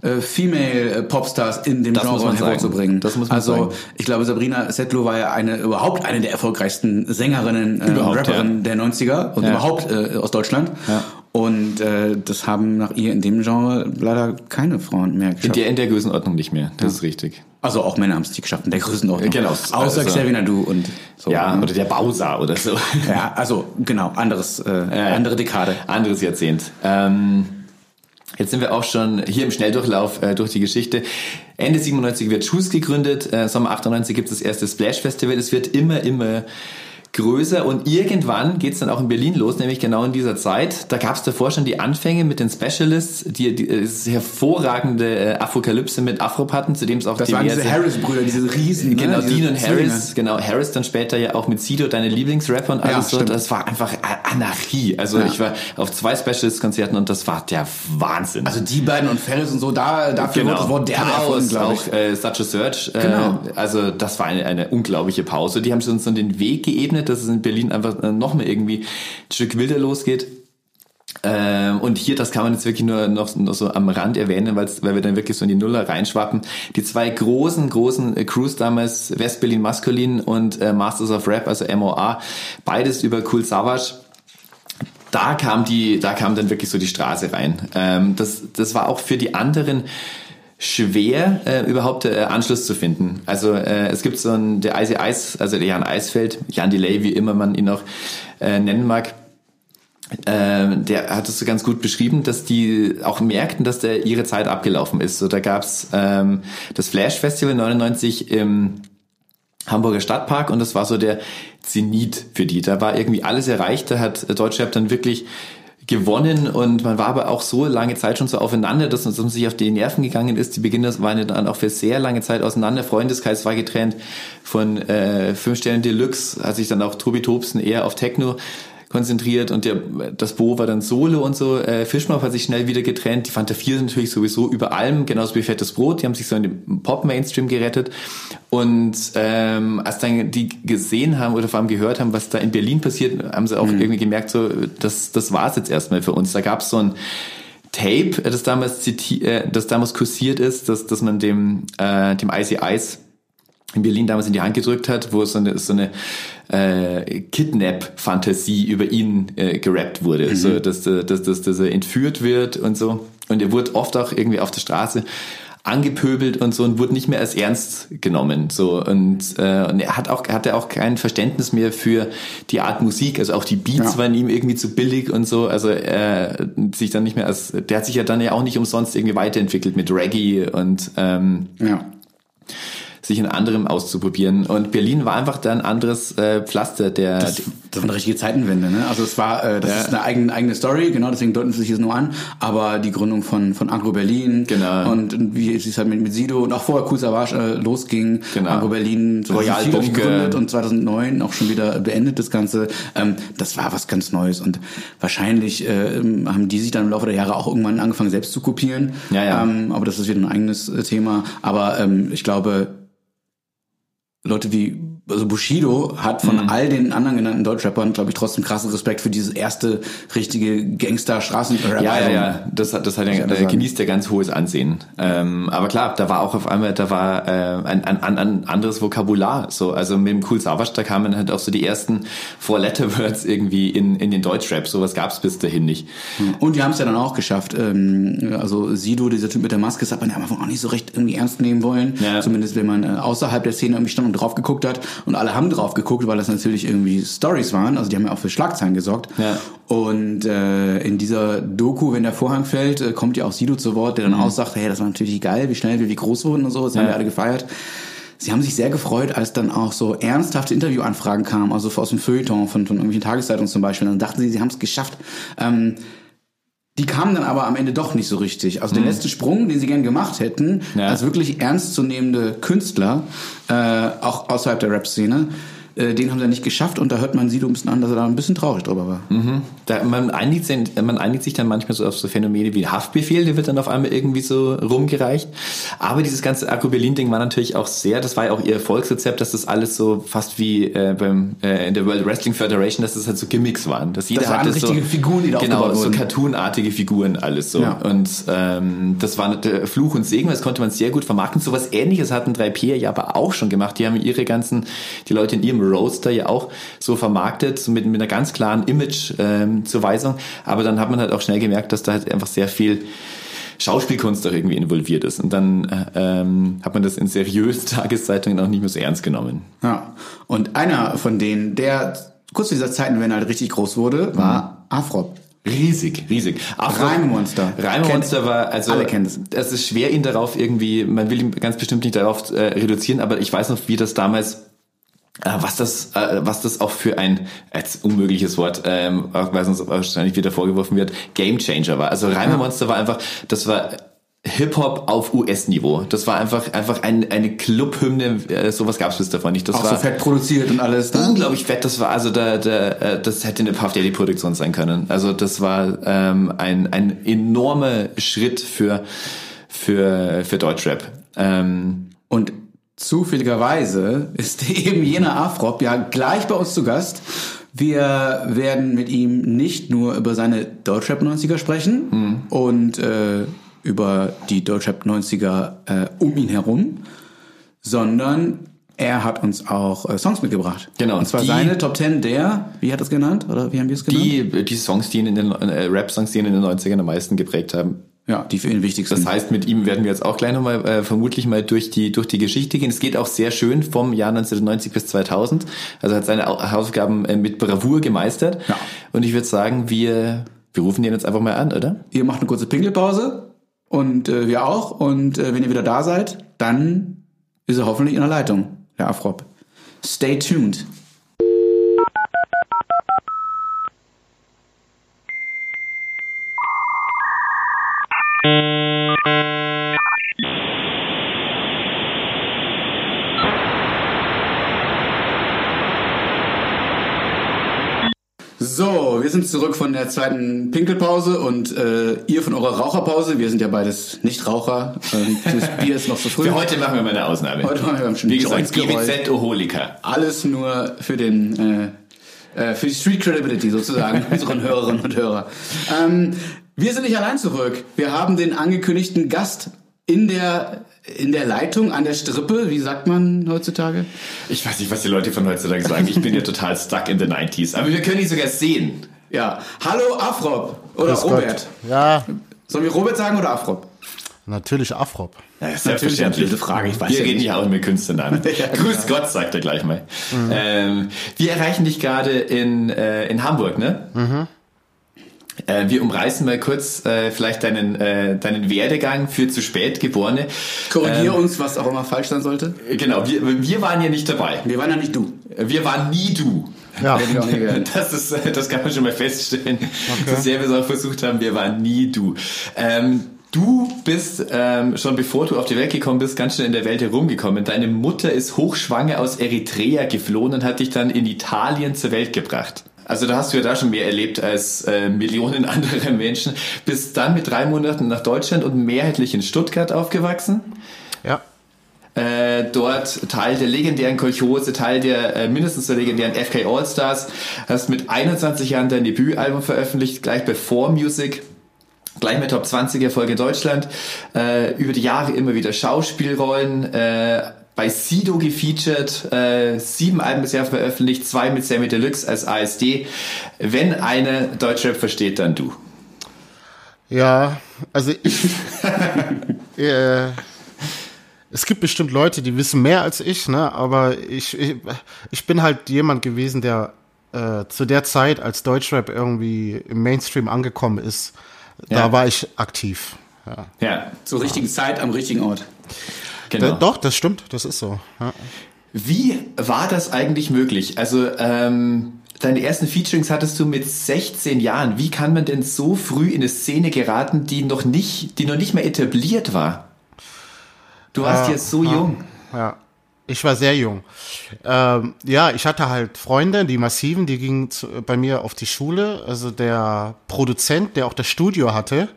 äh, Female Popstars in dem das Genre hervorzubringen. Das muss man also sagen. ich glaube, Sabrina Settler war ja eine überhaupt eine der erfolgreichsten Sängerinnen, äh, Rapperinnen ja. der 90er und ja. überhaupt äh, aus Deutschland. Ja. Und äh, das haben nach ihr in dem Genre leider keine Frauen mehr geschafft. In der, in der Größenordnung nicht mehr, das ist richtig. Also auch Männer haben es nicht geschafft in der Größenordnung. Genau. Außer also, Xavier Nadu und so. Ja, oder der Bowser oder so. Ja, also genau, anderes, äh, andere Dekade. Anderes Jahrzehnt. Ähm, jetzt sind wir auch schon hier im Schnelldurchlauf äh, durch die Geschichte. Ende 97 wird Shoes gegründet, äh, Sommer 98 gibt es das erste Splash Festival. Es wird immer, immer größer und irgendwann geht's dann auch in Berlin los, nämlich genau in dieser Zeit. Da gab's davor schon die Anfänge mit den Specialists, die, die das hervorragende äh, Apokalypse mit Afropatten, zu dem es auch das. Das waren diese Harris-Brüder, diese Riesen. Ne? Genau, ne? Dean und Harris, genau, Harris dann später ja auch mit Sido, deine Lieblingsrapper und alles ja, so. Das war einfach Anarchie. Also ja. ich war auf zwei Specialist-Konzerten und das war der Wahnsinn. Also die beiden und Ferris und so, da dafür genau. das Wort der Chaos, ich. Auch äh, Such a Search. Äh, genau. Also das war eine, eine unglaubliche Pause. Die haben uns dann den Weg geebnet dass es in Berlin einfach äh, noch mehr irgendwie ein Stück wilder losgeht. Ähm, und hier, das kann man jetzt wirklich nur noch, noch so am Rand erwähnen, weil wir dann wirklich so in die Nuller reinschwappen. Die zwei großen, großen äh, Crews damals, West-Berlin Maskulin und äh, Masters of Rap, also MOA, beides über Cool Savage da kam die, da kam dann wirklich so die Straße rein. Ähm, das, das war auch für die anderen schwer, äh, überhaupt äh, Anschluss zu finden. Also äh, es gibt so ein, der Eisi Eis, also der Jan Eisfeld, Jan Delay, wie immer man ihn auch äh, nennen mag, äh, der hat es so ganz gut beschrieben, dass die auch merkten, dass der ihre Zeit abgelaufen ist. So, da gab's ähm, das Flash Festival 99 im Hamburger Stadtpark und das war so der Zenit für die. Da war irgendwie alles erreicht, da hat Deutschrap dann wirklich gewonnen und man war aber auch so lange Zeit schon so aufeinander, dass man sich auf die Nerven gegangen ist. Die Beginner waren dann auch für sehr lange Zeit auseinander. Freundeskreis war getrennt von äh, fünf Sternen Deluxe, hat sich dann auch Tobi Tobsen eher auf Techno konzentriert und der, das Bo war dann Solo und so. Äh, Fischmap hat sich schnell wieder getrennt. Die Fanta 4 natürlich sowieso über allem, genauso wie Fettes Brot. Die haben sich so in den Pop-Mainstream gerettet. Und ähm, als dann die gesehen haben oder vor allem gehört haben, was da in Berlin passiert, haben sie auch mhm. irgendwie gemerkt, so das, das war's jetzt erstmal für uns. Da gab's so ein Tape, das damals ziti äh, das damals kursiert ist, dass, dass man dem, äh, dem Icy Ice in Berlin damals in die Hand gedrückt hat, wo so eine, so eine äh, Kidnap-Fantasie über ihn äh, gerappt wurde. Mhm. So, dass, dass, dass, dass er entführt wird und so. Und er wurde oft auch irgendwie auf der Straße angepöbelt und so und wurde nicht mehr als ernst genommen so und, äh, und er hat auch hatte auch kein Verständnis mehr für die Art Musik also auch die Beats ja. waren ihm irgendwie zu billig und so also er sich dann nicht mehr als der hat sich ja dann ja auch nicht umsonst irgendwie weiterentwickelt mit Reggae und ähm, ja sich in anderem auszuprobieren. Und Berlin war einfach da ein anderes äh, Pflaster. Der, das, das war eine richtige Zeitenwende. Ne? Also es war, äh, das ja. ist eine eigene, eigene Story, genau, deswegen deuten sie sich jetzt nur an. Aber die Gründung von, von Agro Berlin genau. und, und wie es halt mit, mit Sido und auch vorher Cool Savage äh, losging. Genau. Agro Berlin Royal gegründet und 2009 auch schon wieder beendet das Ganze. Ähm, das war was ganz Neues und wahrscheinlich äh, haben die sich dann im Laufe der Jahre auch irgendwann angefangen selbst zu kopieren. Ja, ja. Ähm, aber das ist wieder ein eigenes äh, Thema. Aber ähm, ich glaube, Leute wie also Bushido hat von mhm. all den anderen genannten Deutschrappern, glaube ich, trotzdem krassen Respekt für dieses erste richtige Gangster-Straßen-Rap. Ja, ja, ja, das hat, das hat ja, da genießt ja ganz hohes Ansehen. Ähm, aber klar, da war auch auf einmal, da war äh, ein, ein, ein anderes Vokabular. So, also mit dem Cool Savage, da kamen halt auch so die ersten Four-Letter-Words irgendwie in, in den Deutschrap. Sowas gab's bis dahin nicht. Und die haben es ja dann auch geschafft. Ähm, also Sido, dieser Typ mit der Maske, das hat man ja am Anfang auch nicht so recht irgendwie ernst nehmen wollen. Ja. Zumindest wenn man äh, außerhalb der Szene irgendwie stand und drauf geguckt hat. Und alle haben drauf geguckt, weil das natürlich irgendwie Stories waren. Also die haben ja auch für Schlagzeilen gesorgt. Ja. Und äh, in dieser Doku, wenn der Vorhang fällt, äh, kommt ja auch Sido zu Wort, der dann mhm. auch sagt, hey, das war natürlich geil, wie schnell wir wie groß wurden und so. Das ja. haben wir alle gefeiert. Sie haben sich sehr gefreut, als dann auch so ernsthafte Interviewanfragen kamen, also aus dem Feuilleton von, von irgendwelchen Tageszeitungen zum Beispiel. Dann dachten sie, sie haben es geschafft. Ähm, die kamen dann aber am Ende doch nicht so richtig. Also mhm. den letzten Sprung, den sie gern gemacht hätten, ja. als wirklich ernstzunehmende Künstler, äh, auch außerhalb der Rap-Szene, äh, den haben sie nicht geschafft und da hört man Sido ein bisschen an, dass er da ein bisschen traurig drüber war. Mhm. Da, man, einigt sich, man einigt sich dann manchmal so auf so Phänomene wie Haftbefehl, der wird dann auf einmal irgendwie so rumgereicht. Aber dieses ganze Akku Berlin-Ding war natürlich auch sehr, das war ja auch ihr Erfolgsrezept, dass das alles so fast wie äh, beim äh, in der World Wrestling Federation, dass das halt so Gimmicks waren. Dass jeder das waren hatte richtige so, Figuren, die da genau, so cartoonartige Figuren alles so. Ja. Und ähm, das war der Fluch und Segen, das konnte man sehr gut vermarkten. So was ähnliches hatten 3P ja aber auch schon gemacht. Die haben ihre ganzen, die Leute in ihrem Roaster ja auch so vermarktet, mit, mit einer ganz klaren Image-Zuweisung. Ähm, Aber dann hat man halt auch schnell gemerkt, dass da halt einfach sehr viel Schauspielkunst auch irgendwie involviert ist. Und dann äh, ähm, hat man das in seriösen Tageszeitungen auch nicht mehr so ernst genommen. Ja. Und einer von denen, der kurz zu dieser Zeit, wenn er halt richtig groß wurde, war mhm. Afrop. Riesig, riesig. Reimemonster. Reimemonster war, also, alle kennen das. Es ist schwer, ihn darauf irgendwie, man will ihn ganz bestimmt nicht darauf äh, reduzieren, aber ich weiß noch, wie das damals was das, äh, was das auch für ein als unmögliches Wort, ähm, weil uns wahrscheinlich wieder vorgeworfen wird, Game Changer war. Also Reimer Monster war einfach, das war Hip-Hop auf US-Niveau. Das war einfach einfach ein, eine Clubhymne, äh, sowas gab's bis davon nicht. Das auch war so fett produziert und alles. Ne? Unglaublich fett, das war also da, da, äh, das hätte eine Puff Daddy Produktion sein können. Also das war ähm, ein, ein enormer Schritt für, für, für Deutschrap. Ähm, und Zufälligerweise ist eben jener Afrop ja gleich bei uns zu Gast. Wir werden mit ihm nicht nur über seine Deutschrap 90er sprechen mhm. und äh, über die Deutschrap 90er äh, um ihn herum, sondern er hat uns auch äh, Songs mitgebracht. Genau. Und zwar die, seine Top 10 der, wie hat er es genannt? Oder wie haben wir es genannt? Die, die Songs, die ihn in den äh, Rap-Songs, die ihn in den 90ern am meisten geprägt haben. Ja, die für ihn wichtig sind. Das heißt, mit ihm werden wir jetzt auch gleich nochmal äh, vermutlich mal durch die durch die Geschichte gehen. Es geht auch sehr schön vom Jahr 1990 bis 2000. Also hat seine Hausaufgaben äh, mit Bravour gemeistert. Ja. Und ich würde sagen, wir wir rufen ihn jetzt einfach mal an, oder? Ihr macht eine kurze Pinkelpause und äh, wir auch. Und äh, wenn ihr wieder da seid, dann ist er hoffentlich in der Leitung, Herr Afrop. Stay tuned. So, wir sind zurück von der zweiten Pinkelpause und äh, ihr von eurer Raucherpause. Wir sind ja beides Nicht-Raucher. Ähm, das Bier ist noch zu früh. Für heute machen wir mal eine Ausnahme. Heute machen wir schon Wie gesagt, GWZ-Oholiker. Alles nur für den äh, äh, für die Street Credibility sozusagen, unseren Hörerinnen und Hörer. Ähm, wir sind nicht allein zurück. Wir haben den angekündigten Gast in der in der Leitung an der Strippe, wie sagt man heutzutage? Ich weiß nicht, was die Leute von heutzutage sagen. Ich bin ja total stuck in the 90s. Aber wir können ihn sogar sehen. Ja. Hallo Afrop oder Grüß Robert. Gott. Ja, Sollen wir Robert sagen oder Afrop? natürlich Afrop. Ja, Natürlich eine selbstverständlich. blöde Frage, ich weiß Wir ja reden nicht. ja auch mit Künstlern an. Ja, Grüß genau. Gott, sagt er gleich mal. Ähm, wir erreichen dich gerade in, äh, in Hamburg, ne? Äh, wir umreißen mal kurz äh, vielleicht deinen, äh, deinen Werdegang für zu spät Geborene. Korrigier ähm, uns, was auch immer falsch sein sollte. Genau, wir, wir waren ja nicht dabei. Wir waren ja nicht du. Wir waren nie du. Ja. Das, ist, das kann man schon mal feststellen. Okay. So sehr wir es auch versucht haben, wir waren nie du. Ähm, Du bist ähm, schon bevor du auf die Welt gekommen bist, ganz schnell in der Welt herumgekommen. Deine Mutter ist hochschwanger aus Eritrea geflohen und hat dich dann in Italien zur Welt gebracht. Also da hast du ja da schon mehr erlebt als äh, Millionen andere Menschen. Bist dann mit drei Monaten nach Deutschland und mehrheitlich in Stuttgart aufgewachsen. Ja. Äh, dort Teil der legendären Kolchose, Teil der äh, mindestens der legendären FK All-Stars. Hast mit 21 Jahren dein Debütalbum veröffentlicht, gleich bei 4 Music gleich mit Top 20 Erfolge in Deutschland, äh, über die Jahre immer wieder Schauspielrollen, äh, bei Sido gefeatured, äh, sieben Alben bisher veröffentlicht, zwei mit Sammy Deluxe als ASD. Wenn eine Deutschrap versteht, dann du. Ja, also ich, äh, es gibt bestimmt Leute, die wissen mehr als ich, ne? aber ich, ich, ich bin halt jemand gewesen, der äh, zu der Zeit, als Deutschrap irgendwie im Mainstream angekommen ist, ja. da war ich aktiv. Ja, ja zur richtigen Zeit am richtigen Ort. Genau. Da, doch, das stimmt, das ist so. Ja. Wie war das eigentlich möglich? Also ähm, deine ersten Featurings hattest du mit 16 Jahren. Wie kann man denn so früh in eine Szene geraten, die noch nicht, die noch nicht mehr etabliert war? Du warst äh, jetzt so jung. Ja. Ich war sehr jung. Ähm, ja, ich hatte halt Freunde, die Massiven, die gingen zu, bei mir auf die Schule. Also der Produzent, der auch das Studio hatte,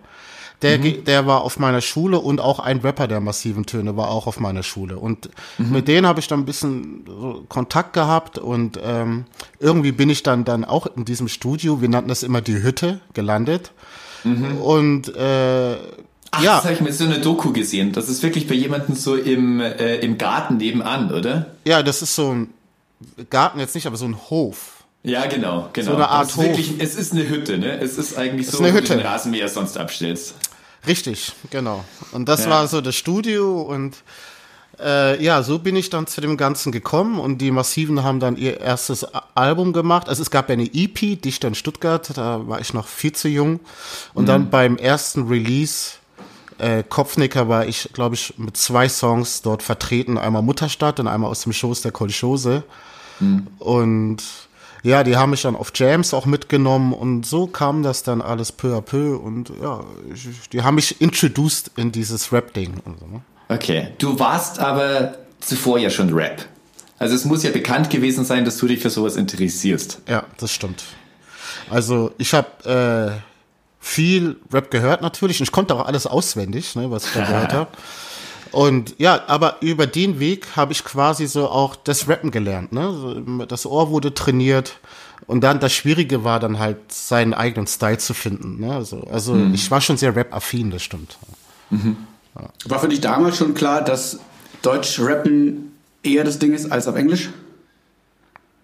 der, mhm. der war auf meiner Schule und auch ein Rapper der massiven Töne war auch auf meiner Schule. Und mhm. mit denen habe ich dann ein bisschen Kontakt gehabt und ähm, irgendwie bin ich dann, dann auch in diesem Studio, wir nannten das immer die Hütte, gelandet. Mhm. Und äh, Ach, ja. das habe ich mir so eine Doku gesehen. Das ist wirklich bei jemandem so im, äh, im Garten nebenan, oder? Ja, das ist so ein Garten jetzt nicht, aber so ein Hof. Ja, genau, genau. So eine Art Hof. Wirklich, es ist eine Hütte, ne? Es ist eigentlich so, wie du den Rasenmäher sonst abstellst. Richtig, genau. Und das ja. war so das Studio und äh, ja, so bin ich dann zu dem Ganzen gekommen und die Massiven haben dann ihr erstes Album gemacht. Also es gab ja eine EP, Dichter in Stuttgart, da war ich noch viel zu jung. Und mhm. dann beim ersten Release äh, Kopfnicker war ich, glaube ich, mit zwei Songs dort vertreten. Einmal Mutterstadt und einmal aus dem Schoß der Kolchose. Mhm. Und ja, die haben mich dann auf Jams auch mitgenommen und so kam das dann alles peu à peu und ja, die haben mich introduced in dieses Rap-Ding. So, ne? Okay, du warst aber zuvor ja schon Rap. Also es muss ja bekannt gewesen sein, dass du dich für sowas interessierst. Ja, das stimmt. Also ich habe äh, viel Rap gehört natürlich und ich konnte auch alles auswendig, ne, was ich da gehört habe. Und ja, aber über den Weg habe ich quasi so auch das Rappen gelernt. Ne? Das Ohr wurde trainiert und dann das Schwierige war dann halt seinen eigenen Style zu finden. Ne? Also, also mhm. ich war schon sehr Rap-affin, das stimmt. Mhm. Ja. War für dich damals schon klar, dass Deutsch-Rappen eher das Ding ist als auf Englisch?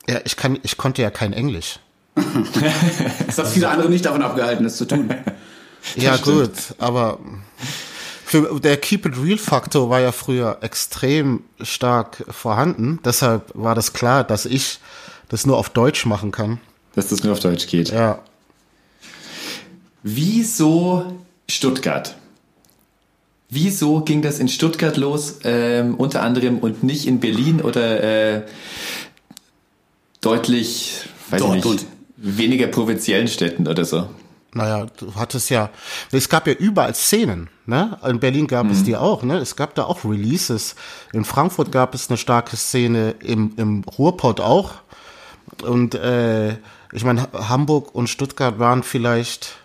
Ja, ich, kann, ich konnte ja kein Englisch. das hat viele andere nicht davon abgehalten, das zu tun. ja, gut, aber für, der Keep It Real Faktor war ja früher extrem stark vorhanden. Deshalb war das klar, dass ich das nur auf Deutsch machen kann. Dass das nur auf Deutsch geht. Ja. Wieso Stuttgart? Wieso ging das in Stuttgart los, ähm, unter anderem, und nicht in Berlin oder äh, deutlich, weiß Dortmund. nicht, weniger provinziellen Städten oder so? Naja, du hattest ja, es gab ja überall Szenen, ne? In Berlin gab mhm. es die auch, ne? Es gab da auch Releases. In Frankfurt gab es eine starke Szene, im, im Ruhrpott auch. Und äh, ich meine, Hamburg und Stuttgart waren vielleicht,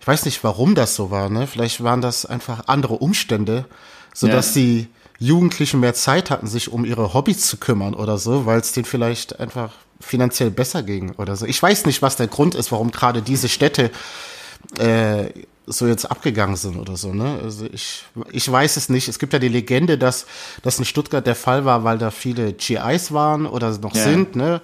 ich weiß nicht, warum das so war, ne? Vielleicht waren das einfach andere Umstände, so dass ja. die Jugendlichen mehr Zeit hatten, sich um ihre Hobbys zu kümmern oder so, weil es denen vielleicht einfach finanziell besser ging oder so. Ich weiß nicht, was der Grund ist, warum gerade diese Städte äh, so jetzt abgegangen sind oder so, ne? Also ich, ich weiß es nicht. Es gibt ja die Legende, dass das in Stuttgart der Fall war, weil da viele GIs waren oder noch ja. sind, ne?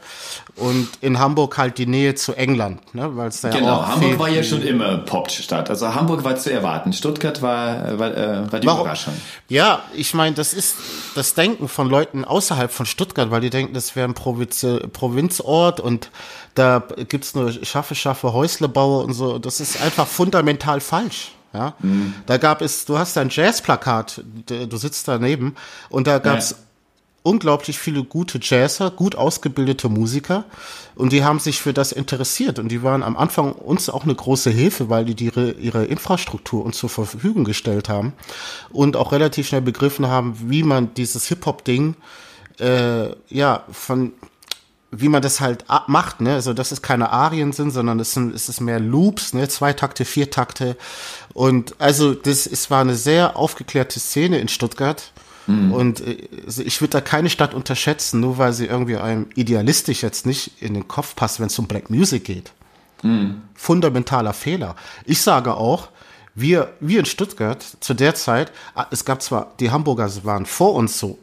Und in Hamburg halt die Nähe zu England, ne? Weil es da genau, ja auch Hamburg war ja schon immer Popstadt. Also Hamburg war zu erwarten. Stuttgart war, war, äh, war die Warum? Überraschung. Ja, ich meine, das ist das Denken von Leuten außerhalb von Stuttgart, weil die denken, das wäre ein Provinz, Provinzort und da gibt's nur schaffe, schaffe Häuslebauer und so. Das ist einfach fundamental falsch. Ja, mhm. da gab es, du hast ein Jazzplakat, du sitzt daneben und da gab's ja. Unglaublich viele gute Jazzer, gut ausgebildete Musiker und die haben sich für das interessiert und die waren am Anfang uns auch eine große Hilfe, weil die ihre, ihre Infrastruktur uns zur Verfügung gestellt haben und auch relativ schnell begriffen haben, wie man dieses Hip-Hop-Ding äh, ja von wie man das halt macht, ne? Also, dass es keine Arien sind, sondern es sind, es ist mehr Loops, ne? Zwei Takte, vier Takte. Und also, das, es war eine sehr aufgeklärte Szene in Stuttgart. Mhm. Und äh, also ich würde da keine Stadt unterschätzen, nur weil sie irgendwie einem idealistisch jetzt nicht in den Kopf passt, wenn es um Black Music geht. Mhm. Fundamentaler Fehler. Ich sage auch, wir, wir in Stuttgart zu der Zeit, ah, es gab zwar, die Hamburger waren vor uns so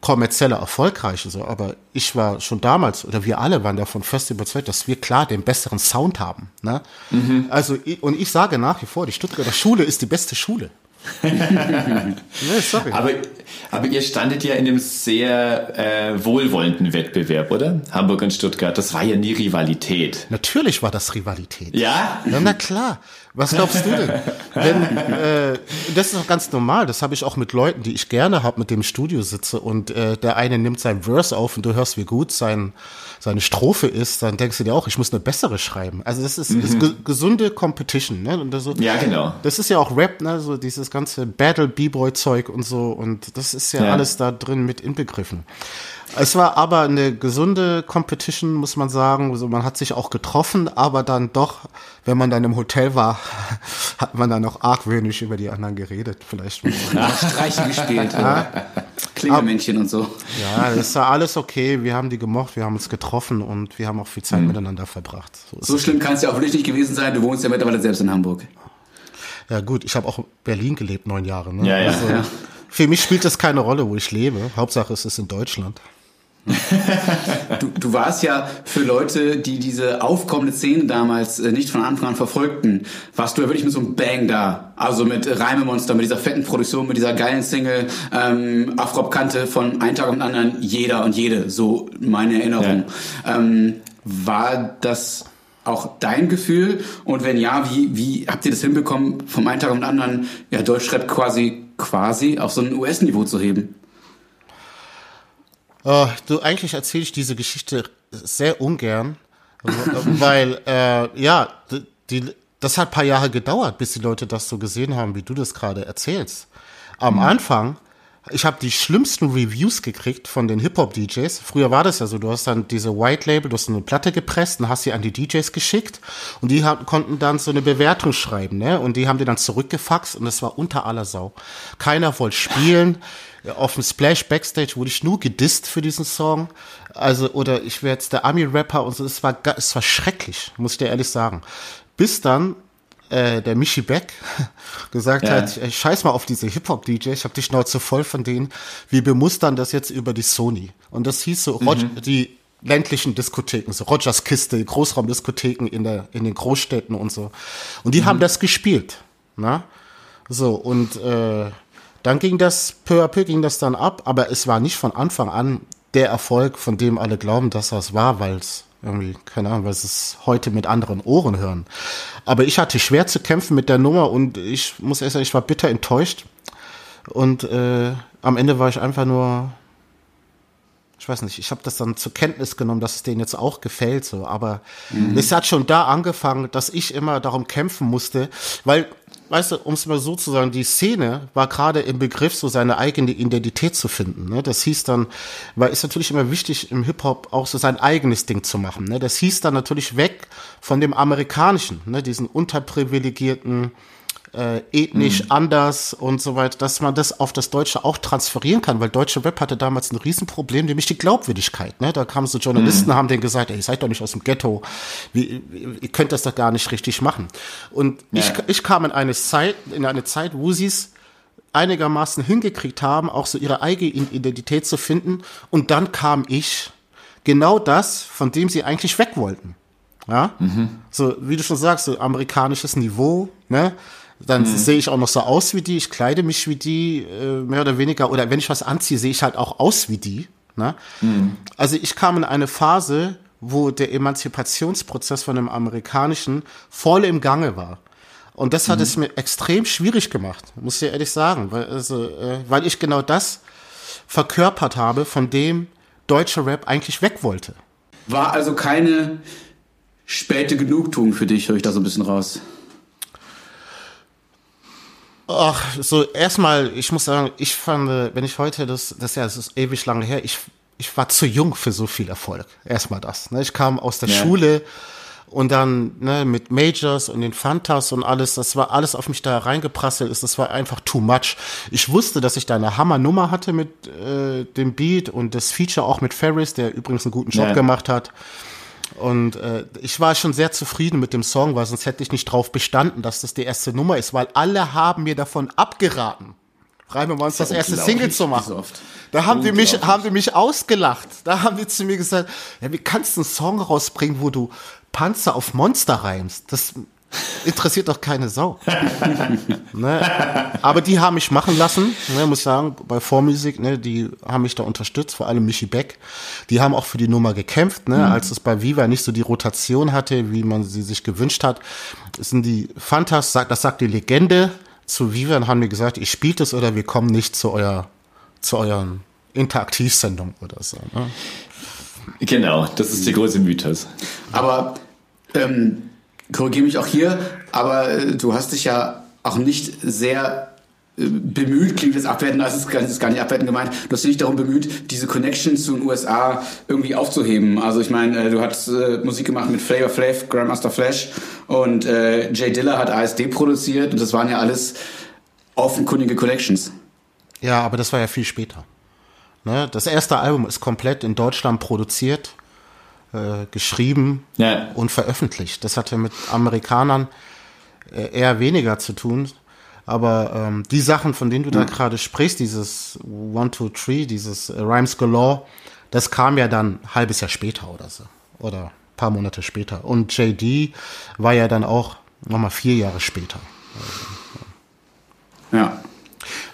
kommerzieller erfolgreich, so, aber ich war schon damals, oder wir alle waren davon fest überzeugt, dass wir klar den besseren Sound haben. Ne? Mhm. Also, und ich sage nach wie vor, die Stuttgarter Schule ist die beste Schule. nee, sorry. Aber, aber ihr standet ja in einem sehr äh, wohlwollenden Wettbewerb, oder? Hamburg und Stuttgart. Das war ja nie Rivalität. Natürlich war das Rivalität. Ja? Na, na klar. Was glaubst du denn? Wenn, äh, das ist doch ganz normal. Das habe ich auch mit Leuten, die ich gerne habe, mit dem Studio sitze und äh, der eine nimmt sein Verse auf und du hörst, wie gut sein, seine Strophe ist, dann denkst du dir auch, ich muss eine bessere schreiben. Also das ist, mhm. ist ge gesunde Competition. Ne? Und das, ja, genau. Das ist ja auch Rap, ne? so dieses ganze Battle B-Boy-Zeug und so und das ist ja, ja alles da drin mit inbegriffen. Es war aber eine gesunde Competition, muss man sagen. Also man hat sich auch getroffen, aber dann doch, wenn man dann im Hotel war, hat man dann auch argwöhnisch über die anderen geredet. Vielleicht. Ja, Streiche gespielt. Ja. Klingelmännchen und so. Ja, das war alles okay. Wir haben die gemocht, wir haben uns getroffen und wir haben auch viel Zeit mhm. miteinander verbracht. So, so schlimm kann es ja auch wirklich nicht gewesen sein. Du wohnst ja mittlerweile selbst in Hamburg. Ja gut, ich habe auch Berlin gelebt, neun Jahre. Ne? Ja, ja. Also, ja. Für mich spielt das keine Rolle, wo ich lebe. Hauptsache es ist in Deutschland. du, du warst ja für Leute, die diese aufkommende Szene damals äh, nicht von Anfang an verfolgten, warst du ja wirklich mit so einem Bang da. Also mit Reimemonster, mit dieser fetten Produktion, mit dieser geilen Single, ähm, Afrop kannte von einem Tag und anderen jeder und jede, so meine Erinnerung. Ja. Ähm, war das auch dein Gefühl? Und wenn ja, wie, wie habt ihr das hinbekommen, vom einen Tag und anderen ja, Deutschrap quasi, quasi auf so ein US-Niveau zu heben? Oh, du, eigentlich erzähle ich diese Geschichte sehr ungern, weil, äh, ja, die, das hat paar Jahre gedauert, bis die Leute das so gesehen haben, wie du das gerade erzählst. Am mhm. Anfang, ich habe die schlimmsten Reviews gekriegt von den Hip-Hop-DJs. Früher war das ja so, du hast dann diese White Label, du hast eine Platte gepresst und hast sie an die DJs geschickt und die haben, konnten dann so eine Bewertung schreiben, ne? Und die haben die dann zurückgefaxt und es war unter aller Sau. Keiner wollte spielen auf dem Splash Backstage wurde ich nur gedisst für diesen Song. Also, oder ich wäre jetzt der Ami-Rapper und so. Es war, es war schrecklich, muss ich dir ehrlich sagen. Bis dann äh, der Michi Beck gesagt ja. hat, scheiß mal auf diese Hip-Hop-DJ, ich habe die Schnauze voll von denen. Wir bemustern das jetzt über die Sony. Und das hieß so, mhm. die ländlichen Diskotheken, so Rogers Kiste, Großraumdiskotheken in, der, in den Großstädten und so. Und die mhm. haben das gespielt. Na? So, und äh, dann ging das, peu à peu ging das dann ab, aber es war nicht von Anfang an der Erfolg, von dem alle glauben, dass das war, weil es irgendwie, keine Ahnung, weil sie es heute mit anderen Ohren hören. Aber ich hatte schwer zu kämpfen mit der Nummer und ich muss ehrlich sagen, ich war bitter enttäuscht. Und äh, am Ende war ich einfach nur, ich weiß nicht, ich habe das dann zur Kenntnis genommen, dass es denen jetzt auch gefällt, so. Aber mhm. es hat schon da angefangen, dass ich immer darum kämpfen musste, weil weißt du, um es mal so zu sagen, die Szene war gerade im Begriff, so seine eigene Identität zu finden. Ne? Das hieß dann, weil ist natürlich immer wichtig, im Hip-Hop auch so sein eigenes Ding zu machen. Ne? Das hieß dann natürlich weg von dem amerikanischen, ne? diesen unterprivilegierten äh, ethnisch mhm. anders und so weiter, dass man das auf das Deutsche auch transferieren kann, weil deutsche Rap hatte damals ein Riesenproblem, nämlich die Glaubwürdigkeit. Ne? Da kamen so Journalisten, mhm. haben denen gesagt, ey, ihr seid doch nicht aus dem Ghetto, wie, ihr könnt das doch gar nicht richtig machen. Und ja. ich, ich kam in eine Zeit, in eine Zeit, wo sie es einigermaßen hingekriegt haben, auch so ihre eigene Identität zu finden. Und dann kam ich, genau das, von dem sie eigentlich weg wollten. Ja, mhm. so wie du schon sagst, so amerikanisches Niveau, ne? Dann mhm. sehe ich auch noch so aus wie die, ich kleide mich wie die, äh, mehr oder weniger, oder wenn ich was anziehe, sehe ich halt auch aus wie die. Ne? Mhm. Also ich kam in eine Phase, wo der Emanzipationsprozess von dem amerikanischen voll im Gange war. Und das hat mhm. es mir extrem schwierig gemacht, muss ich ehrlich sagen, weil, also, äh, weil ich genau das verkörpert habe, von dem deutsche Rap eigentlich weg wollte. War also keine späte Genugtuung für dich, höre ich da so ein bisschen raus. Ach, so erstmal, ich muss sagen, ich fand, wenn ich heute das, das ja, es ist ewig lange her, ich, ich war zu jung für so viel Erfolg. Erstmal das. Ne? Ich kam aus der ja. Schule und dann ne, mit Majors und den Fantas und alles, das war alles auf mich da reingeprasselt ist, das war einfach too much. Ich wusste, dass ich da eine Hammernummer hatte mit äh, dem Beat und das Feature auch mit Ferris, der übrigens einen guten Job ja. gemacht hat. Und äh, ich war schon sehr zufrieden mit dem Song, weil sonst hätte ich nicht drauf bestanden, dass das die erste Nummer ist, weil alle haben mir davon abgeraten. Wir uns das, das erste Single zu machen. Da haben die mich, haben die mich ausgelacht. Da haben die zu mir gesagt, ja, wie kannst du einen Song rausbringen, wo du Panzer auf Monster reimst? Das interessiert doch keine Sau. ne? Aber die haben mich machen lassen, ne, muss sagen, bei Vormusik, ne, die haben mich da unterstützt, vor allem Michi Beck. Die haben auch für die Nummer gekämpft, ne, mhm. als es bei Viva nicht so die Rotation hatte, wie man sie sich gewünscht hat. Das sind die Fantas, das sagt die Legende zu Viva und haben mir gesagt, ich spielt es oder wir kommen nicht zu euer, zu euren Interaktivsendung oder so. Ne? Genau, das ist der große Mythos. Aber ähm, korrigiere mich auch hier, aber äh, du hast dich ja auch nicht sehr äh, bemüht, klingt das abwertend, das ist, das ist gar nicht abwertend gemeint, du hast dich nicht darum bemüht, diese Connections zu den USA irgendwie aufzuheben. Also ich meine, äh, du hast Musik gemacht mit Flavor Flav, Grandmaster Flash und Jay Diller hat ASD produziert und das waren ja alles offenkundige Connections. Ja, aber das war ja viel später. Ne? Das erste Album ist komplett in Deutschland produziert äh, geschrieben ja. und veröffentlicht. Das hatte mit Amerikanern äh, eher weniger zu tun. Aber ähm, die Sachen, von denen du da gerade sprichst, dieses One, Two, Three, dieses äh, Rhymes Galore, das kam ja dann ein halbes Jahr später oder so. Oder ein paar Monate später. Und JD war ja dann auch nochmal vier Jahre später. Ja.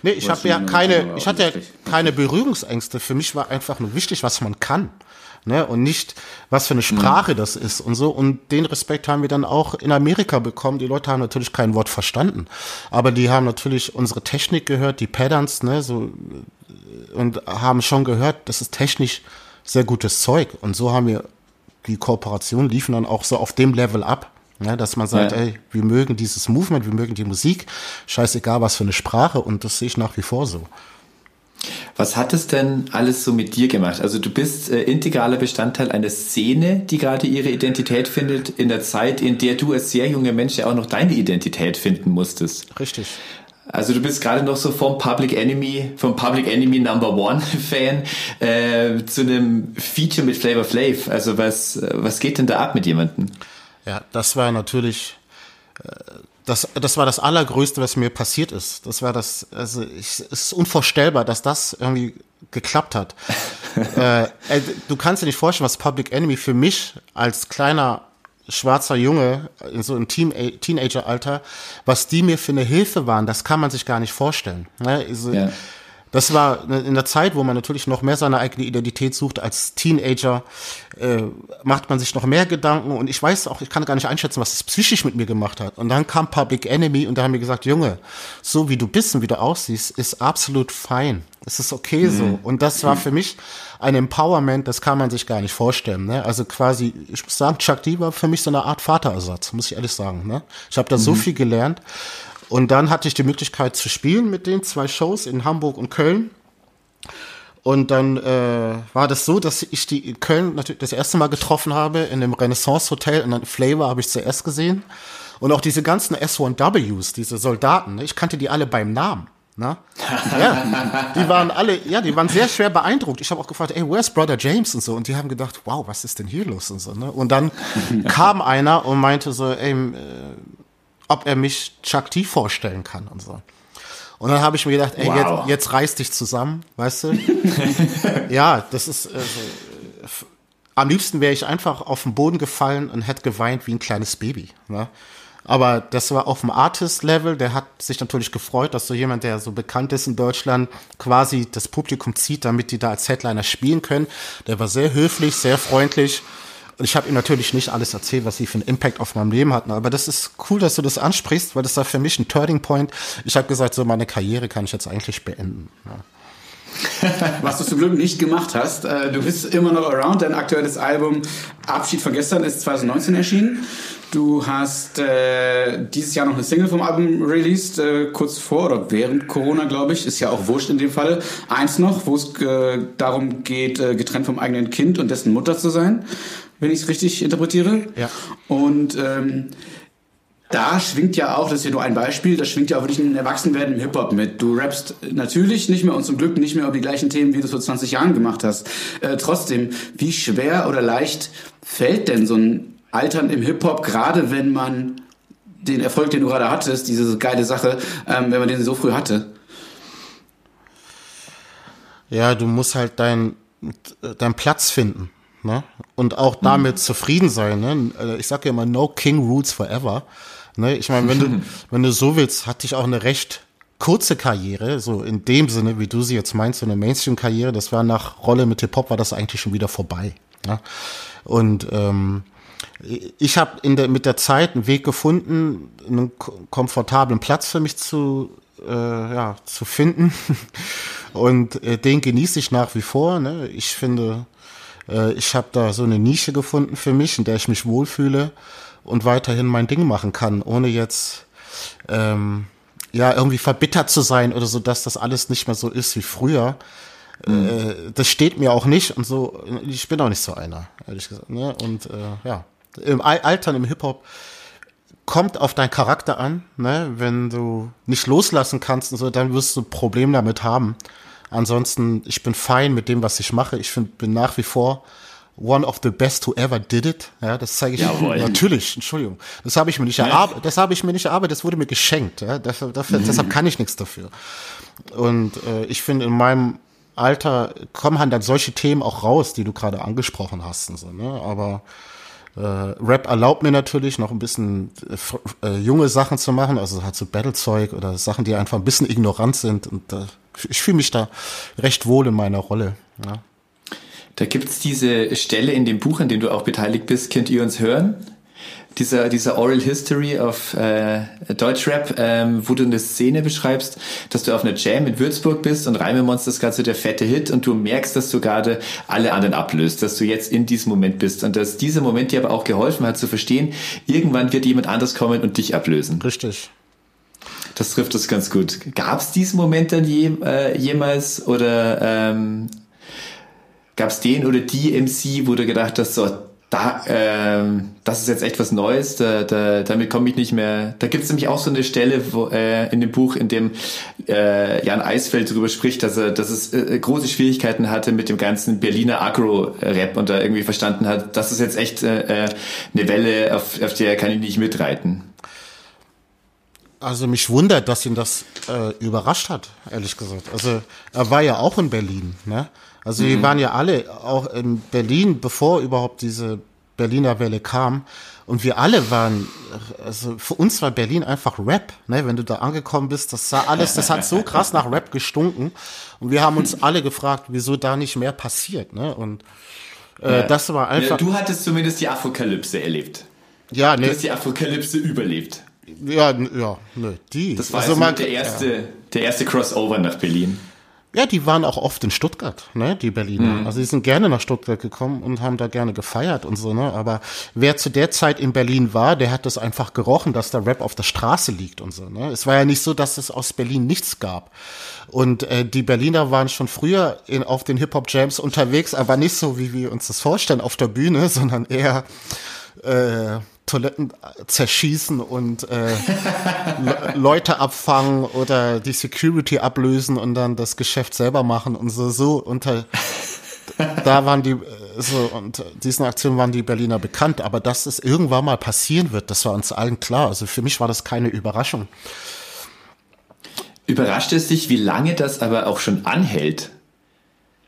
Nee, ich habe ja keine, ich hatte ja keine Berührungsängste. Für mich war einfach nur wichtig, was man kann ne? Und nicht, was für eine Sprache mhm. das ist und so. Und den Respekt haben wir dann auch in Amerika bekommen. Die Leute haben natürlich kein Wort verstanden, aber die haben natürlich unsere Technik gehört, die Patterns, ne? So und haben schon gehört, das ist technisch sehr gutes Zeug. Und so haben wir die Kooperation liefen dann auch so auf dem Level ab. Ja, dass man sagt, ja. ey, wir mögen dieses Movement, wir mögen die Musik, scheißegal was für eine Sprache und das sehe ich nach wie vor so. Was hat es denn alles so mit dir gemacht? Also du bist äh, integraler Bestandteil einer Szene, die gerade ihre Identität findet, in der Zeit, in der du als sehr junger Mensch ja auch noch deine Identität finden musstest. Richtig. Also du bist gerade noch so vom Public Enemy, vom Public Enemy Number One Fan äh, zu einem Feature mit Flavor Flav. Also was, was geht denn da ab mit jemandem? Ja, das war natürlich äh, das, das war das Allergrößte, was mir passiert ist. Das war das, also ich, es ist unvorstellbar, dass das irgendwie geklappt hat. äh, du kannst dir nicht vorstellen, was Public Enemy für mich als kleiner schwarzer Junge, in so einem Teen Teenager-Alter, was die mir für eine Hilfe waren, das kann man sich gar nicht vorstellen. Ne? Also, ja. Das war in der Zeit, wo man natürlich noch mehr seine eigene Identität sucht als Teenager, äh, macht man sich noch mehr Gedanken und ich weiß auch, ich kann gar nicht einschätzen, was es psychisch mit mir gemacht hat. Und dann kam Public Enemy und da haben wir gesagt, Junge, so wie du bist und wie du aussiehst, ist absolut fein. Es ist okay mhm. so. Und das war für mich ein Empowerment, das kann man sich gar nicht vorstellen. Ne? Also quasi, ich muss sagen, Chuck D war für mich so eine Art Vaterersatz, muss ich ehrlich sagen. Ne? Ich habe da mhm. so viel gelernt. Und dann hatte ich die Möglichkeit zu spielen mit den zwei Shows in Hamburg und Köln. Und dann äh, war das so, dass ich die in Köln natürlich das erste Mal getroffen habe in dem Renaissance Hotel und dann Flavor habe ich zuerst gesehen. Und auch diese ganzen S1Ws, diese Soldaten, ne? ich kannte die alle beim Namen. Na? Ja, die waren alle, ja, die waren sehr schwer beeindruckt. Ich habe auch gefragt, ey, where's Brother James und so. Und die haben gedacht, wow, was ist denn hier los und so. Ne? Und dann kam einer und meinte so, ey, äh, ob er mich Chuck T vorstellen kann und so. Und dann habe ich mir gedacht, ey, wow. jetzt, jetzt reiß dich zusammen, weißt du? ja, das ist, äh, am liebsten wäre ich einfach auf den Boden gefallen und hätte geweint wie ein kleines Baby. Ne? Aber das war auf dem Artist-Level. Der hat sich natürlich gefreut, dass so jemand, der so bekannt ist in Deutschland, quasi das Publikum zieht, damit die da als Headliner spielen können. Der war sehr höflich, sehr freundlich. Und ich habe ihm natürlich nicht alles erzählt, was sie für einen Impact auf meinem Leben hatten. Aber das ist cool, dass du das ansprichst, weil das war für mich ein Turning Point. Ich habe gesagt, so meine Karriere kann ich jetzt eigentlich beenden. Ja. Was du zum Glück nicht gemacht hast. Äh, du bist immer noch around. Dein aktuelles Album Abschied von gestern ist 2019 erschienen. Du hast äh, dieses Jahr noch eine Single vom Album released, äh, kurz vor oder während Corona, glaube ich. Ist ja auch wurscht in dem Falle. Eins noch, wo es äh, darum geht, äh, getrennt vom eigenen Kind und dessen Mutter zu sein, wenn ich es richtig interpretiere. Ja. Und ähm, da schwingt ja auch, das ist ja nur ein Beispiel, da schwingt ja auch wirklich ein Erwachsenwerden im Hip-Hop mit. Du rappst natürlich nicht mehr und zum Glück nicht mehr über die gleichen Themen, wie du es vor 20 Jahren gemacht hast. Äh, trotzdem, wie schwer oder leicht fällt denn so ein Altern im Hip-Hop, gerade wenn man den Erfolg, den du gerade hattest, diese geile Sache, ähm, wenn man den so früh hatte? Ja, du musst halt deinen dein Platz finden. Ne? Und auch damit mhm. zufrieden sein. Ne? Äh, ich sage ja immer, no king rules forever. Ne? Ich meine, wenn du, wenn du so willst, hatte ich auch eine recht kurze Karriere, so in dem Sinne, wie du sie jetzt meinst, so eine Mainstream-Karriere, das war nach Rolle mit Hip-Hop, war das eigentlich schon wieder vorbei. Ne? Und ähm, ich habe in der, mit der Zeit einen Weg gefunden, einen komfortablen Platz für mich zu, äh, ja, zu finden. Und äh, den genieße ich nach wie vor. Ne? Ich finde, äh, ich habe da so eine Nische gefunden für mich, in der ich mich wohlfühle und weiterhin mein Ding machen kann, ohne jetzt ähm, ja irgendwie verbittert zu sein oder so, dass das alles nicht mehr so ist wie früher. Mhm. Äh, das steht mir auch nicht und so. Ich bin auch nicht so einer, ehrlich gesagt. Ne? Und äh, ja im Altern, im Hip-Hop, kommt auf deinen Charakter an. Ne? Wenn du nicht loslassen kannst und so, dann wirst du ein Problem damit haben. Ansonsten, ich bin fein mit dem, was ich mache. Ich find, bin nach wie vor one of the best who ever did it. Ja, das zeige ich Jawohl. natürlich. Entschuldigung, das habe ich mir nicht erarbeitet. Das habe ich mir nicht erarbeitet. Das wurde mir geschenkt. Ja, dafür, dafür, mhm. Deshalb kann ich nichts dafür. Und äh, ich finde, in meinem Alter kommen halt dann solche Themen auch raus, die du gerade angesprochen hast. Und so, ne? Aber äh, Rap erlaubt mir natürlich noch ein bisschen äh, äh, junge Sachen zu machen, also halt so Battlezeug oder Sachen, die einfach ein bisschen ignorant sind. Und äh, ich fühle mich da recht wohl in meiner Rolle. Ja. Da gibt's diese Stelle in dem Buch, an dem du auch beteiligt bist, könnt ihr uns hören? Dieser, dieser Oral History of äh, Deutschrap, ähm, wo du eine Szene beschreibst, dass du auf einer Jam in Würzburg bist und Reimemonster ist gerade so der fette Hit und du merkst, dass du gerade alle anderen ablöst, dass du jetzt in diesem Moment bist und dass dieser Moment dir aber auch geholfen hat zu verstehen, irgendwann wird jemand anders kommen und dich ablösen. Richtig. Das trifft es ganz gut. Gab es diesen Moment dann je, äh, jemals oder ähm, gab es den oder die MC, wo du gedacht hast, so, da, ähm, das ist jetzt echt was Neues, da, da, damit komme ich nicht mehr. Da gibt es nämlich auch so eine Stelle wo, äh, in dem Buch, in dem äh, Jan Eisfeld darüber spricht, dass er, dass es äh, große Schwierigkeiten hatte mit dem ganzen Berliner Agro-Rap und da irgendwie verstanden hat, das ist jetzt echt äh, äh eine Welle, auf, auf der kann ich nicht mitreiten. Also mich wundert, dass ihn das äh, überrascht hat, ehrlich gesagt. Also er war ja auch in Berlin, ne? Also mhm. wir waren ja alle auch in Berlin, bevor überhaupt diese Berliner Welle kam. Und wir alle waren, also für uns war Berlin einfach Rap, ne? Wenn du da angekommen bist, das sah alles, das hat so krass nach Rap gestunken. Und wir haben uns alle gefragt, wieso da nicht mehr passiert, ne? Und äh, ja. das war einfach. Du hattest zumindest die Apokalypse erlebt. Ja, ne. Du hast die Apokalypse überlebt. Ja, ja, ne, die. Das war also, also der erste, ja. der erste Crossover nach Berlin. Ja, die waren auch oft in Stuttgart, ne, die Berliner. Mhm. Also die sind gerne nach Stuttgart gekommen und haben da gerne gefeiert und so, ne. Aber wer zu der Zeit in Berlin war, der hat das einfach gerochen, dass der Rap auf der Straße liegt und so, ne. Es war ja nicht so, dass es aus Berlin nichts gab. Und äh, die Berliner waren schon früher in, auf den Hip-Hop-Jams unterwegs, aber nicht so, wie wir uns das vorstellen, auf der Bühne, sondern eher äh, Toiletten zerschießen und äh, Leute abfangen oder die Security ablösen und dann das Geschäft selber machen und so so unter da waren die so und diesen Aktionen waren die Berliner bekannt, aber dass es irgendwann mal passieren wird, das war uns allen klar. Also für mich war das keine Überraschung. Überrascht es dich, wie lange das aber auch schon anhält?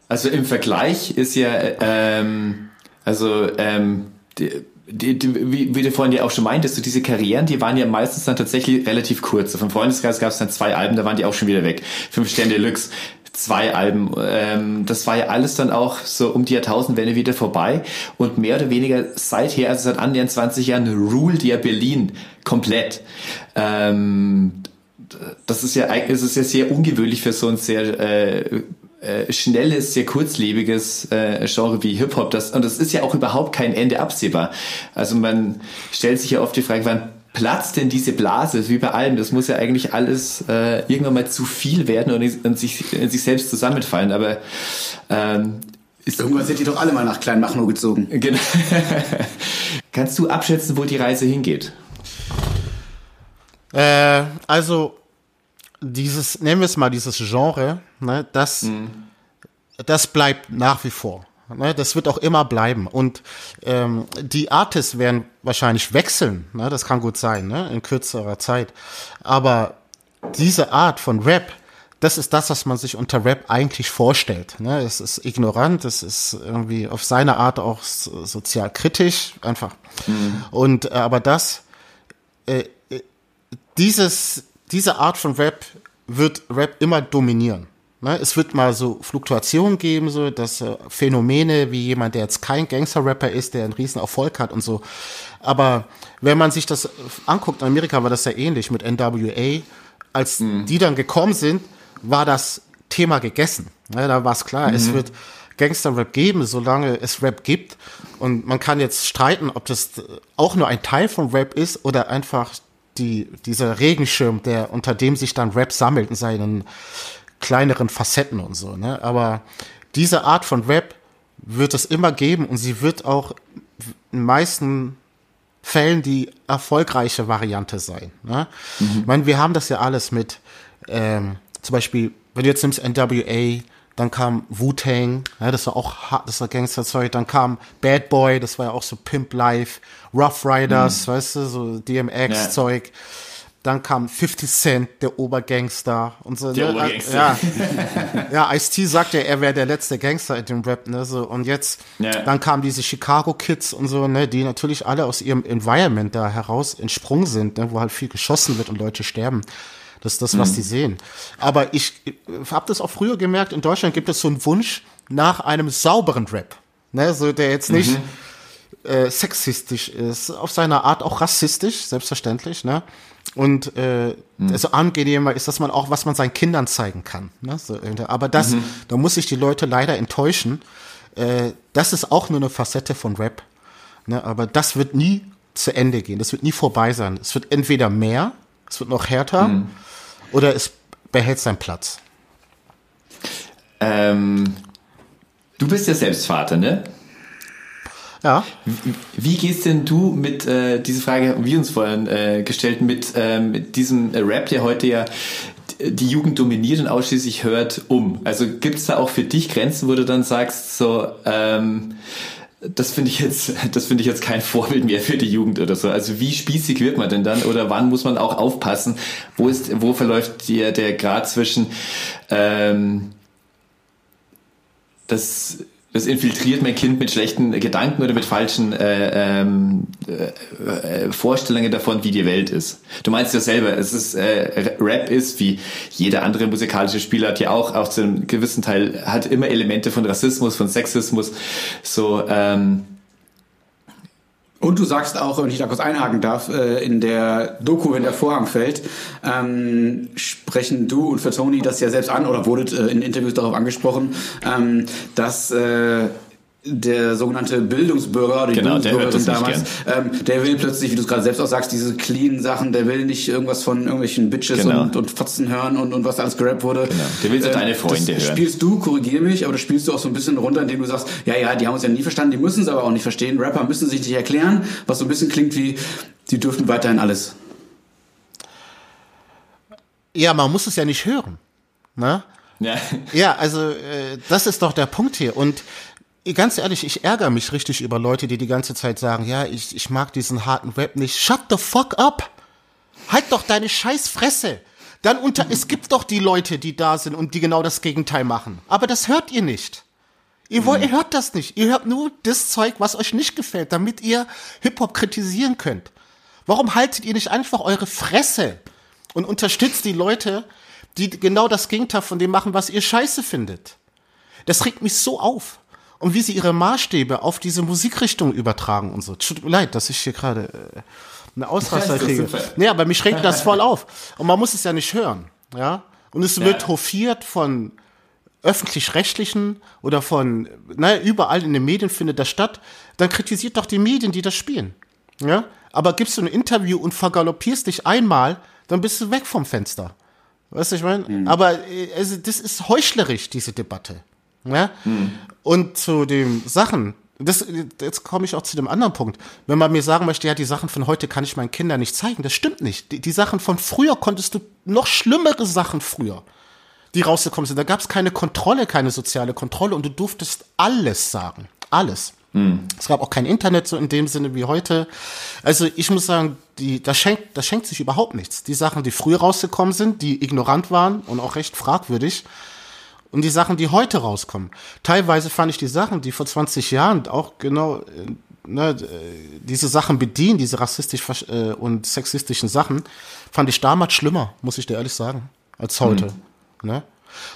Also im Vergleich ist ja, ähm, also ähm, die, die, die, wie, wie du vorhin ja auch schon meintest, so diese Karrieren, die waren ja meistens dann tatsächlich relativ kurz. Vom Freundeskreis gab es dann zwei Alben, da waren die auch schon wieder weg. Fünf Sterne Deluxe, zwei Alben. Ähm, das war ja alles dann auch so um die Jahrtausendwende wieder vorbei. Und mehr oder weniger seither, also seit annähernd 20 Jahren, ruled ja Berlin komplett. Ähm, das ist ja, es ist ja sehr ungewöhnlich für so ein sehr äh, äh, schnelles, sehr kurzlebiges äh, Genre wie Hip-Hop. Das, und das ist ja auch überhaupt kein Ende absehbar. Also man stellt sich ja oft die Frage, wann platzt denn diese Blase, wie bei allem? Das muss ja eigentlich alles äh, irgendwann mal zu viel werden und in sich, in sich selbst zusammenfallen. Aber ähm, ist Irgendwann sind die doch alle mal nach Kleinmachnow gezogen. Genau. Kannst du abschätzen, wo die Reise hingeht? Äh, also dieses, nehmen wir es mal dieses Genre, ne, das, mhm. das bleibt nach wie vor. Ne, das wird auch immer bleiben. Und ähm, die Artists werden wahrscheinlich wechseln. Ne, das kann gut sein, ne, in kürzerer Zeit. Aber diese Art von Rap, das ist das, was man sich unter Rap eigentlich vorstellt. Ne? Es ist ignorant, es ist irgendwie auf seine Art auch sozial kritisch, einfach. Mhm. Und äh, aber das, äh, äh dieses diese Art von Rap wird Rap immer dominieren. Ne? Es wird mal so Fluktuationen geben, so dass äh, Phänomene wie jemand, der jetzt kein Gangster-Rapper ist, der einen riesen Erfolg hat und so. Aber wenn man sich das anguckt, in Amerika war das ja ähnlich mit NWA. Als mhm. die dann gekommen sind, war das Thema gegessen. Ne? Da war es klar, mhm. es wird Gangster-Rap geben, solange es Rap gibt. Und man kann jetzt streiten, ob das auch nur ein Teil von Rap ist oder einfach die, dieser Regenschirm, der, unter dem sich dann Rap sammelt in seinen kleineren Facetten und so, ne? Aber diese Art von Rap wird es immer geben und sie wird auch in meisten Fällen die erfolgreiche Variante sein. Ne? Mhm. Ich meine, wir haben das ja alles mit, ähm, zum Beispiel, wenn du jetzt nimmst NWA, dann kam Wu-Tang, ja, das war auch das war Gangsterzeug, dann kam Bad Boy, das war ja auch so Pimp Life, Rough Riders, mhm. weißt du, so DMX-Zeug. Ja. Dann kam 50 Cent, der Obergangster und so. Der ne? Obergangster. Ja, ja Ice-T sagte, er wäre der letzte Gangster in dem Rap, ne, so. Und jetzt, ja. dann kamen diese Chicago Kids und so, ne, die natürlich alle aus ihrem Environment da heraus entsprungen sind, ne, wo halt viel geschossen wird und Leute sterben. Das ist das, was mhm. die sehen. Aber ich, ich habe das auch früher gemerkt, in Deutschland gibt es so einen Wunsch nach einem sauberen Rap. Ne, so der jetzt nicht mhm. äh, sexistisch ist, auf seine Art auch rassistisch, selbstverständlich, ne? Und äh, mhm. also angenehmer ist, dass man auch, was man seinen Kindern zeigen kann. Ne? So, aber das, mhm. da muss ich die Leute leider enttäuschen. Äh, das ist auch nur eine Facette von Rap. Ne? Aber das wird nie zu Ende gehen. Das wird nie vorbei sein. Es wird entweder mehr, es wird noch härter, mhm oder es behält seinen Platz? Ähm, du bist ja selbst Vater, ne? Ja. Wie, wie gehst denn du mit, äh, diese Frage haben wir uns vorhin äh, gestellt, mit, äh, mit diesem Rap, der heute ja die Jugend dominiert und ausschließlich hört, um? Also gibt es da auch für dich Grenzen, wo du dann sagst, so, ähm, das finde ich jetzt, das finde ich jetzt kein Vorbild mehr für die Jugend oder so. Also wie spießig wird man denn dann oder wann muss man auch aufpassen? Wo ist, wo verläuft der, der Grad zwischen ähm, das das infiltriert mein Kind mit schlechten Gedanken oder mit falschen äh, ähm, äh, äh, Vorstellungen davon, wie die Welt ist. Du meinst ja selber, es ist äh, Rap ist wie jeder andere musikalische Spieler hat ja auch auch zu einem gewissen Teil hat immer Elemente von Rassismus, von Sexismus, so ähm, und du sagst auch, wenn ich da kurz einhaken darf, äh, in der Doku, wenn der Vorhang fällt, ähm, sprechen du und für Tony das ja selbst an oder wurdet äh, in Interviews darauf angesprochen, ähm, dass äh, der sogenannte Bildungsbürger oder die genau, Bildungsbürgerin damals, ähm, der will plötzlich, wie du es gerade selbst auch sagst, diese clean Sachen, der will nicht irgendwas von irgendwelchen Bitches genau. und, und Fotzen hören und, und was alles gerappt wurde. Genau. Der will so äh, deine Freunde hören. Spielst du, korrigier mich, aber das spielst du auch so ein bisschen runter, indem du sagst, ja, ja, die haben uns ja nie verstanden, die müssen es aber auch nicht verstehen. Rapper müssen sich nicht erklären, was so ein bisschen klingt wie, die dürfen weiterhin alles. Ja, man muss es ja nicht hören. Ne? Ja. ja, also äh, das ist doch der Punkt hier. Und ganz ehrlich, ich ärgere mich richtig über Leute, die die ganze Zeit sagen, ja, ich, ich mag diesen harten Rap nicht. Shut the fuck up! Halt doch deine scheiß Fresse! Dann unter, es gibt doch die Leute, die da sind und die genau das Gegenteil machen. Aber das hört ihr nicht. Ihr, wollt, ihr hört das nicht. Ihr hört nur das Zeug, was euch nicht gefällt, damit ihr Hip-Hop kritisieren könnt. Warum haltet ihr nicht einfach eure Fresse und unterstützt die Leute, die genau das Gegenteil von dem machen, was ihr scheiße findet? Das regt mich so auf und wie sie ihre Maßstäbe auf diese Musikrichtung übertragen und so. Tut mir leid, dass ich hier gerade äh, eine Ausraster kriege. Nee, aber mich regt das voll auf. Und man muss es ja nicht hören, ja. Und es wird ja. hofiert von öffentlich-rechtlichen oder von, naja, überall in den Medien findet das statt. Dann kritisiert doch die Medien, die das spielen, ja. Aber gibst du ein Interview und vergaloppierst dich einmal, dann bist du weg vom Fenster. Weißt du, ich meine? Mhm. Aber äh, also, das ist heuchlerisch, diese Debatte. Ja? Hm. Und zu den Sachen, das, jetzt komme ich auch zu dem anderen Punkt. Wenn man mir sagen möchte, ja, die Sachen von heute kann ich meinen Kindern nicht zeigen, das stimmt nicht. Die, die Sachen von früher konntest du noch schlimmere Sachen früher, die rausgekommen sind. Da gab es keine Kontrolle, keine soziale Kontrolle und du durftest alles sagen. Alles. Hm. Es gab auch kein Internet so in dem Sinne wie heute. Also ich muss sagen, die, das, schenkt, das schenkt sich überhaupt nichts. Die Sachen, die früher rausgekommen sind, die ignorant waren und auch recht fragwürdig, und die Sachen, die heute rauskommen. Teilweise fand ich die Sachen, die vor 20 Jahren auch genau äh, ne, äh, diese Sachen bedienen, diese rassistisch äh, und sexistischen Sachen, fand ich damals schlimmer, muss ich dir ehrlich sagen, als heute. Mhm. Ne?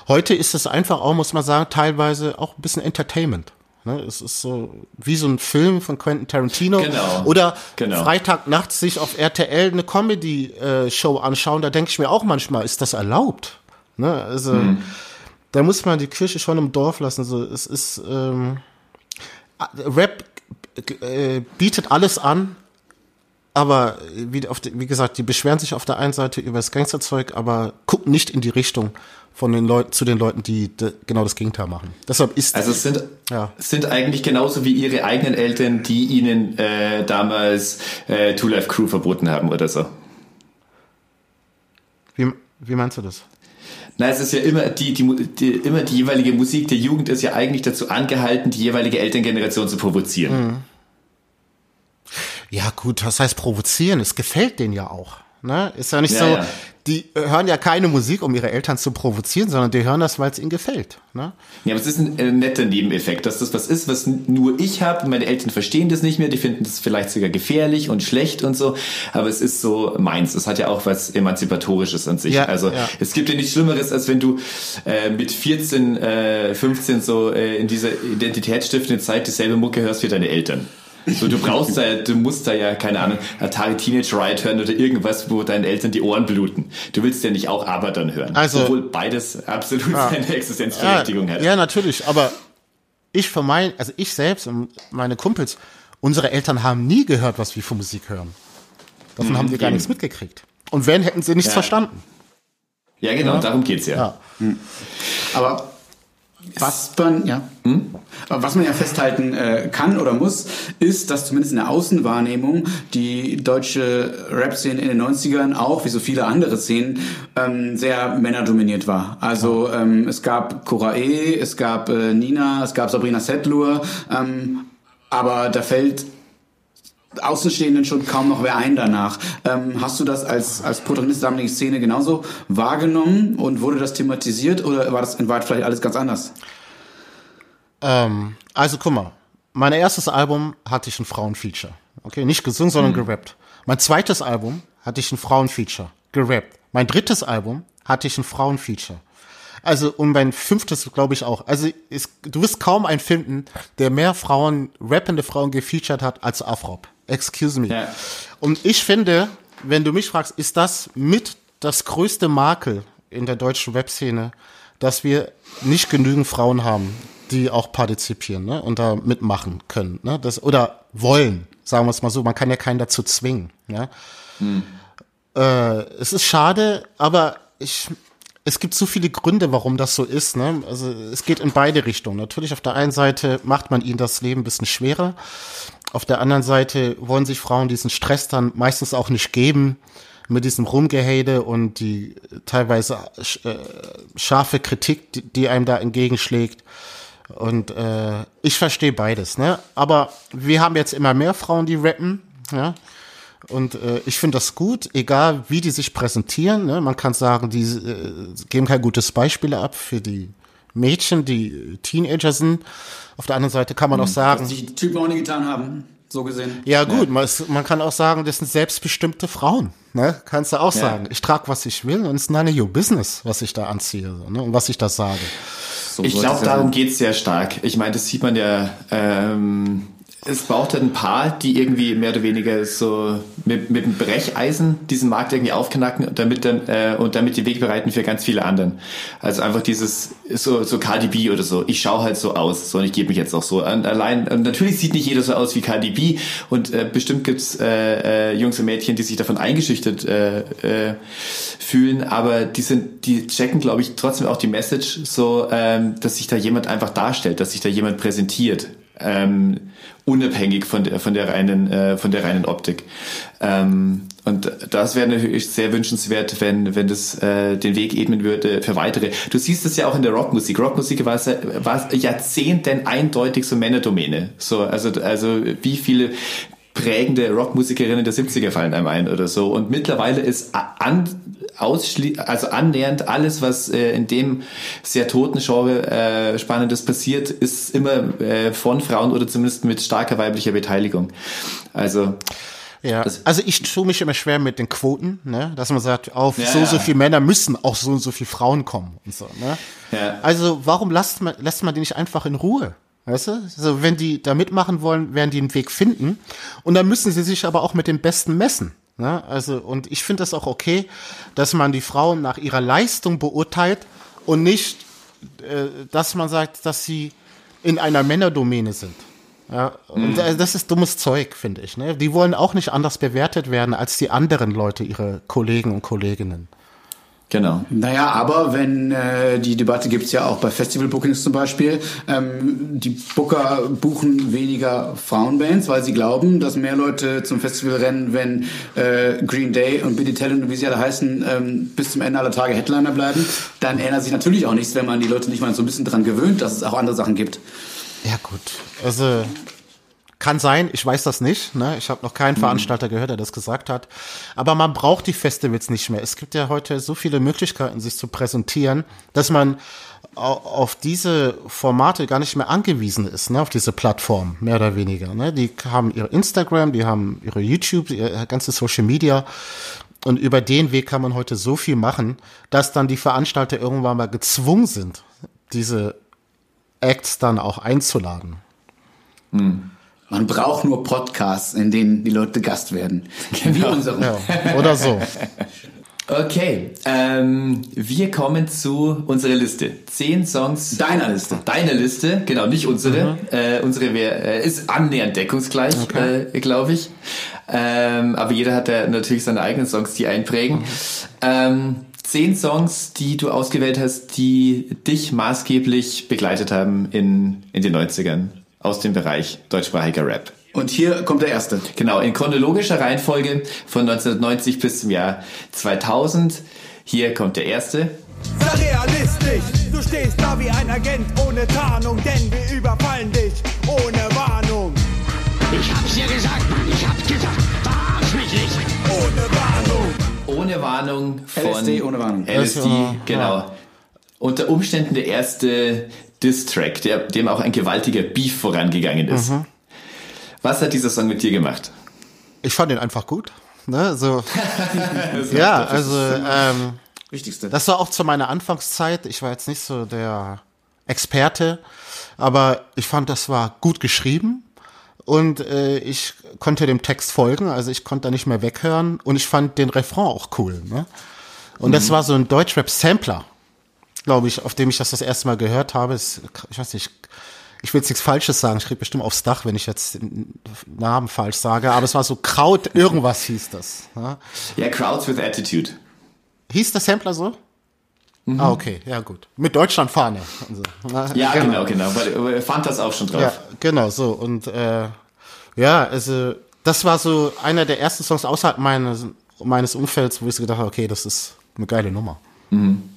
Heute ist es einfach auch, muss man sagen, teilweise auch ein bisschen Entertainment. Ne? Es ist so wie so ein Film von Quentin Tarantino. Genau. Oder genau. Freitagnachts sich auf RTL eine Comedy-Show anschauen, da denke ich mir auch manchmal, ist das erlaubt? Ne? Also, mhm da muss man die Kirche schon im Dorf lassen. So, es ist ähm, Rap äh, bietet alles an, aber wie, auf die, wie gesagt, die beschweren sich auf der einen Seite über das Gangsterzeug, aber gucken nicht in die Richtung von den Leuten zu den Leuten, die de, genau das Gegenteil machen. Deshalb ist also es sind ja. sind eigentlich genauso wie ihre eigenen Eltern, die ihnen äh, damals äh, Two Life Crew verboten haben oder so. Wie, wie meinst du das? Na, es ist ja immer die, die, die, immer die jeweilige Musik der Jugend ist ja eigentlich dazu angehalten, die jeweilige Elterngeneration zu provozieren. Mhm. Ja, gut, was heißt provozieren? Es gefällt denen ja auch. Ne? Ist ja nicht ja, so, ja die hören ja keine Musik, um ihre Eltern zu provozieren, sondern die hören das, weil es ihnen gefällt. Ne? Ja, aber es ist ein äh, netter Nebeneffekt, dass das was ist, was nur ich habe. Meine Eltern verstehen das nicht mehr, die finden das vielleicht sogar gefährlich und schlecht und so. Aber es ist so meins. Es hat ja auch was Emanzipatorisches an sich. Ja, also es gibt ja nichts Schlimmeres, als wenn du äh, mit 14, äh, 15 so äh, in dieser identitätsstiftenden Zeit dieselbe Mucke hörst wie deine Eltern. So, du brauchst da, du musst da ja, keine Ahnung, Atari Teenage Riot hören oder irgendwas, wo deinen Eltern die Ohren bluten. Du willst ja nicht auch aber dann hören. Also, Obwohl beides absolut ja, seine Existenzberechtigung ja, hat. Ja, natürlich, aber ich für mein, also ich selbst und meine Kumpels, unsere Eltern haben nie gehört, was wir für Musik hören. Davon mhm, haben wir gar nichts mitgekriegt. Und wenn, hätten sie nichts ja. verstanden. Ja, genau, ja. darum geht's ja. ja. Mhm. Aber was man, ja, hm? was man ja festhalten äh, kann oder muss, ist, dass zumindest in der Außenwahrnehmung die deutsche Rap-Szene in den 90ern auch, wie so viele andere Szenen, ähm, sehr männerdominiert war. Also ähm, es gab Cora E., es gab äh, Nina, es gab Sabrina Settlur, ähm, aber da fällt Außenstehenden schon kaum noch wer ein danach. Ähm, hast du das als, als Protagonist der damaligen Szene genauso wahrgenommen und wurde das thematisiert oder war das in Wahrheit vielleicht alles ganz anders? Ähm, also guck mal, mein erstes Album hatte ich ein Frauenfeature. Okay, nicht gesungen, sondern mhm. gerappt. Mein zweites Album hatte ich ein Frauenfeature, gerappt. Mein drittes Album hatte ich ein Frauenfeature. Also, und mein fünftes glaube ich auch. Also, ist, du wirst kaum einen finden, der mehr Frauen, rappende Frauen gefeatured hat als Afrop. Excuse me. Ja. Und ich finde, wenn du mich fragst, ist das mit das größte Makel in der deutschen Webszene, dass wir nicht genügend Frauen haben, die auch partizipieren ne? und da mitmachen können. Ne? Das, oder wollen, sagen wir es mal so. Man kann ja keinen dazu zwingen. Ja? Hm. Äh, es ist schade, aber ich, es gibt so viele Gründe, warum das so ist. Ne? Also es geht in beide Richtungen. Natürlich auf der einen Seite macht man ihnen das Leben ein bisschen schwerer. Auf der anderen Seite wollen sich Frauen diesen Stress dann meistens auch nicht geben mit diesem Rumgehade und die teilweise äh, scharfe Kritik, die, die einem da entgegenschlägt. Und äh, ich verstehe beides, ne? Aber wir haben jetzt immer mehr Frauen, die rappen, ja. Und äh, ich finde das gut, egal wie die sich präsentieren. Ne? Man kann sagen, die äh, geben kein gutes Beispiel ab für die Mädchen, die Teenager sind. Auf der anderen Seite kann man auch hm, sagen. Was die Typen auch nie getan haben, so gesehen. Ja, gut, ja. Man, man, kann auch sagen, das sind selbstbestimmte Frauen. Ne? Kannst du auch ja. sagen. Ich trage, was ich will und es ist none of your business, was ich da anziehe ne? und was ich da sage. So ich glaube, darum geht's sehr stark. Ich meine, das sieht man ja ähm, es braucht halt ein paar, die irgendwie mehr oder weniger so mit, mit dem Brecheisen diesen Markt irgendwie aufknacken und damit dann äh, und damit die Weg bereiten für ganz viele anderen. Also einfach dieses so so Cardi B oder so. Ich schaue halt so aus, so und ich gebe mich jetzt auch so an. Allein und natürlich sieht nicht jeder so aus wie Cardi B und äh, bestimmt gibt's äh, äh, Jungs und Mädchen, die sich davon eingeschüchtert äh, äh, fühlen, aber die sind die checken, glaube ich, trotzdem auch die Message so, ähm, dass sich da jemand einfach darstellt, dass sich da jemand präsentiert. Ähm, unabhängig von der, von der reinen, äh, von der reinen Optik. Ähm, und das wäre natürlich sehr wünschenswert, wenn, wenn das äh, den Weg ebnen würde für weitere. Du siehst es ja auch in der Rockmusik. Rockmusik war, war Jahrzehnten eindeutig so Männerdomäne. So, also, also wie viele prägende Rockmusikerinnen der 70er fallen einem ein oder so. Und mittlerweile ist an, ausschli also annähernd alles, was äh, in dem sehr toten Genre äh, Spannendes passiert, ist immer äh, von Frauen oder zumindest mit starker weiblicher Beteiligung. Also ja, also ich tue mich immer schwer mit den Quoten, ne? dass man sagt, auf ja, so so viele Männer müssen auch so und so viele Frauen kommen und so. Ne? Ja. Also warum lässt man, lässt man die nicht einfach in Ruhe? Weißt du? Also wenn die da mitmachen wollen, werden die einen Weg finden. Und dann müssen sie sich aber auch mit dem Besten messen. Ne? Also, und ich finde das auch okay, dass man die Frauen nach ihrer Leistung beurteilt und nicht, äh, dass man sagt, dass sie in einer Männerdomäne sind. Ja, und mhm. das ist dummes Zeug, finde ich. Ne? Die wollen auch nicht anders bewertet werden als die anderen Leute, ihre Kollegen und Kolleginnen. Genau. Naja, aber wenn äh, die Debatte gibt's ja auch bei Festival-Bookings zum Beispiel, ähm, die Booker buchen weniger Frauenbands, weil sie glauben, dass mehr Leute zum Festival rennen, wenn äh, Green Day und Billy Talent und wie sie alle heißen, ähm, bis zum Ende aller Tage Headliner bleiben. Dann ändert sich natürlich auch nichts, wenn man die Leute nicht mal so ein bisschen dran gewöhnt, dass es auch andere Sachen gibt. Ja gut, also kann sein, ich weiß das nicht. Ne? Ich habe noch keinen mhm. Veranstalter gehört, der das gesagt hat. Aber man braucht die Festivals nicht mehr. Es gibt ja heute so viele Möglichkeiten, sich zu präsentieren, dass man auf diese Formate gar nicht mehr angewiesen ist, ne, auf diese Plattform, mehr oder weniger. Ne? Die haben ihre Instagram, die haben ihre YouTube, ihr ganze Social Media. Und über den Weg kann man heute so viel machen, dass dann die Veranstalter irgendwann mal gezwungen sind, diese Acts dann auch einzuladen. Mhm. Man braucht nur Podcasts, in denen die Leute Gast werden. Genau. Wie unseren. Ja, oder so. Okay, ähm, wir kommen zu unserer Liste. Zehn Songs. Deiner Liste. Deiner Liste, genau, nicht unsere. Mhm. Äh, unsere wär, äh, ist annähernd deckungsgleich, okay. äh, glaube ich. Ähm, aber jeder hat ja natürlich seine eigenen Songs, die einprägen. Mhm. Ähm, zehn Songs, die du ausgewählt hast, die dich maßgeblich begleitet haben in, in den 90ern aus dem Bereich deutschsprachiger Rap. Und hier kommt der erste. Genau, in chronologischer Reihenfolge von 1990 bis zum Jahr 2000. Hier kommt der erste. Sei realistisch, du stehst da wie ein Agent ohne Tarnung, denn wir überfallen dich ohne Warnung. Ich hab's dir gesagt, Mann, ich hab's gesagt, verarsch mich nicht. Ohne Warnung. Ohne Warnung von LSD ohne Warnung. LSD, genau. Unter Umständen der erste Diss-Track, dem auch ein gewaltiger Beef vorangegangen ist. Mhm. Was hat dieser Song mit dir gemacht? Ich fand ihn einfach gut. Ne? So, ja, also ähm, Wichtigste. Das war auch zu meiner Anfangszeit. Ich war jetzt nicht so der Experte, aber ich fand, das war gut geschrieben und äh, ich konnte dem Text folgen, also ich konnte da nicht mehr weghören und ich fand den Refrain auch cool. Ne? Und mhm. das war so ein Deutschrap-Sampler. Glaube ich, auf dem ich das das erste Mal gehört habe. Ist, ich weiß nicht, ich will jetzt nichts Falsches sagen, ich krieg bestimmt aufs Dach, wenn ich jetzt den Namen falsch sage, aber es war so Kraut, irgendwas hieß das. Ja, ja Crowds with Attitude. Hieß der Sampler so? Mhm. Ah, okay, ja gut. Mit Deutschlandfahne. Also, ja, genau, genau. Weil fand das auch schon drauf. Ja, genau, so. Und äh, ja, also das war so einer der ersten Songs außerhalb meines, meines Umfelds, wo ich so gedacht habe, okay, das ist eine geile Nummer. Mhm.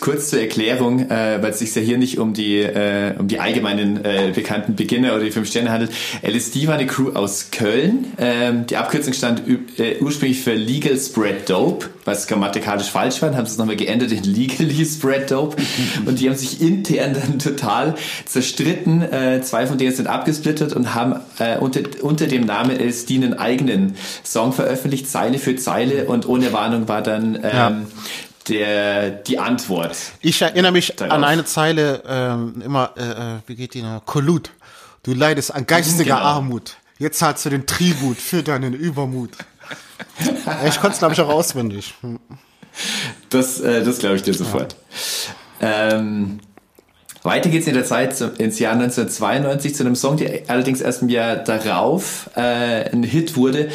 Kurz zur Erklärung, äh, weil es sich ja hier nicht um die äh, um die allgemeinen äh, bekannten Beginner oder die fünf Sterne handelt. LSD war eine Crew aus Köln. Ähm, die Abkürzung stand äh, ursprünglich für Legal Spread Dope, was grammatikalisch falsch war. Dann haben sie es nochmal geändert in Legally Spread Dope. und die haben sich intern dann total zerstritten. Äh, zwei von denen sind abgesplittert und haben äh, unter, unter dem Namen LSD einen eigenen Song veröffentlicht, Zeile für Zeile. Und ohne Warnung war dann ähm, ja der, die Antwort. Ich erinnere mich darauf. an eine Zeile ähm, immer, äh, äh wie geht die noch? Kolut. Du leidest an geistiger genau. Armut. Jetzt zahlst du den Tribut für deinen Übermut. ich konnte es, glaube ich, auch auswendig. Das, äh, das glaube ich dir sofort. Ja. Ähm, weiter geht's in der Zeit ins Jahr 1992 zu einem Song, der allerdings erst im Jahr darauf äh, ein Hit wurde.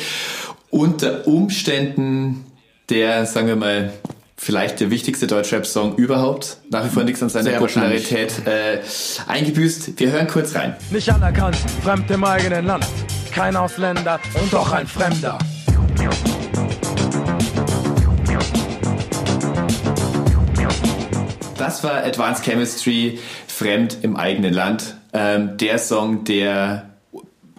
Unter Umständen der, sagen wir mal, vielleicht der wichtigste Deutschrap-Song überhaupt. Nach wie vor nichts an seiner Popularität äh, eingebüßt. Wir hören kurz rein. Nicht anerkannt, fremd im eigenen Land. Kein Ausländer und doch ein Fremder. Das war Advanced Chemistry, Fremd im eigenen Land. Ähm, der Song, der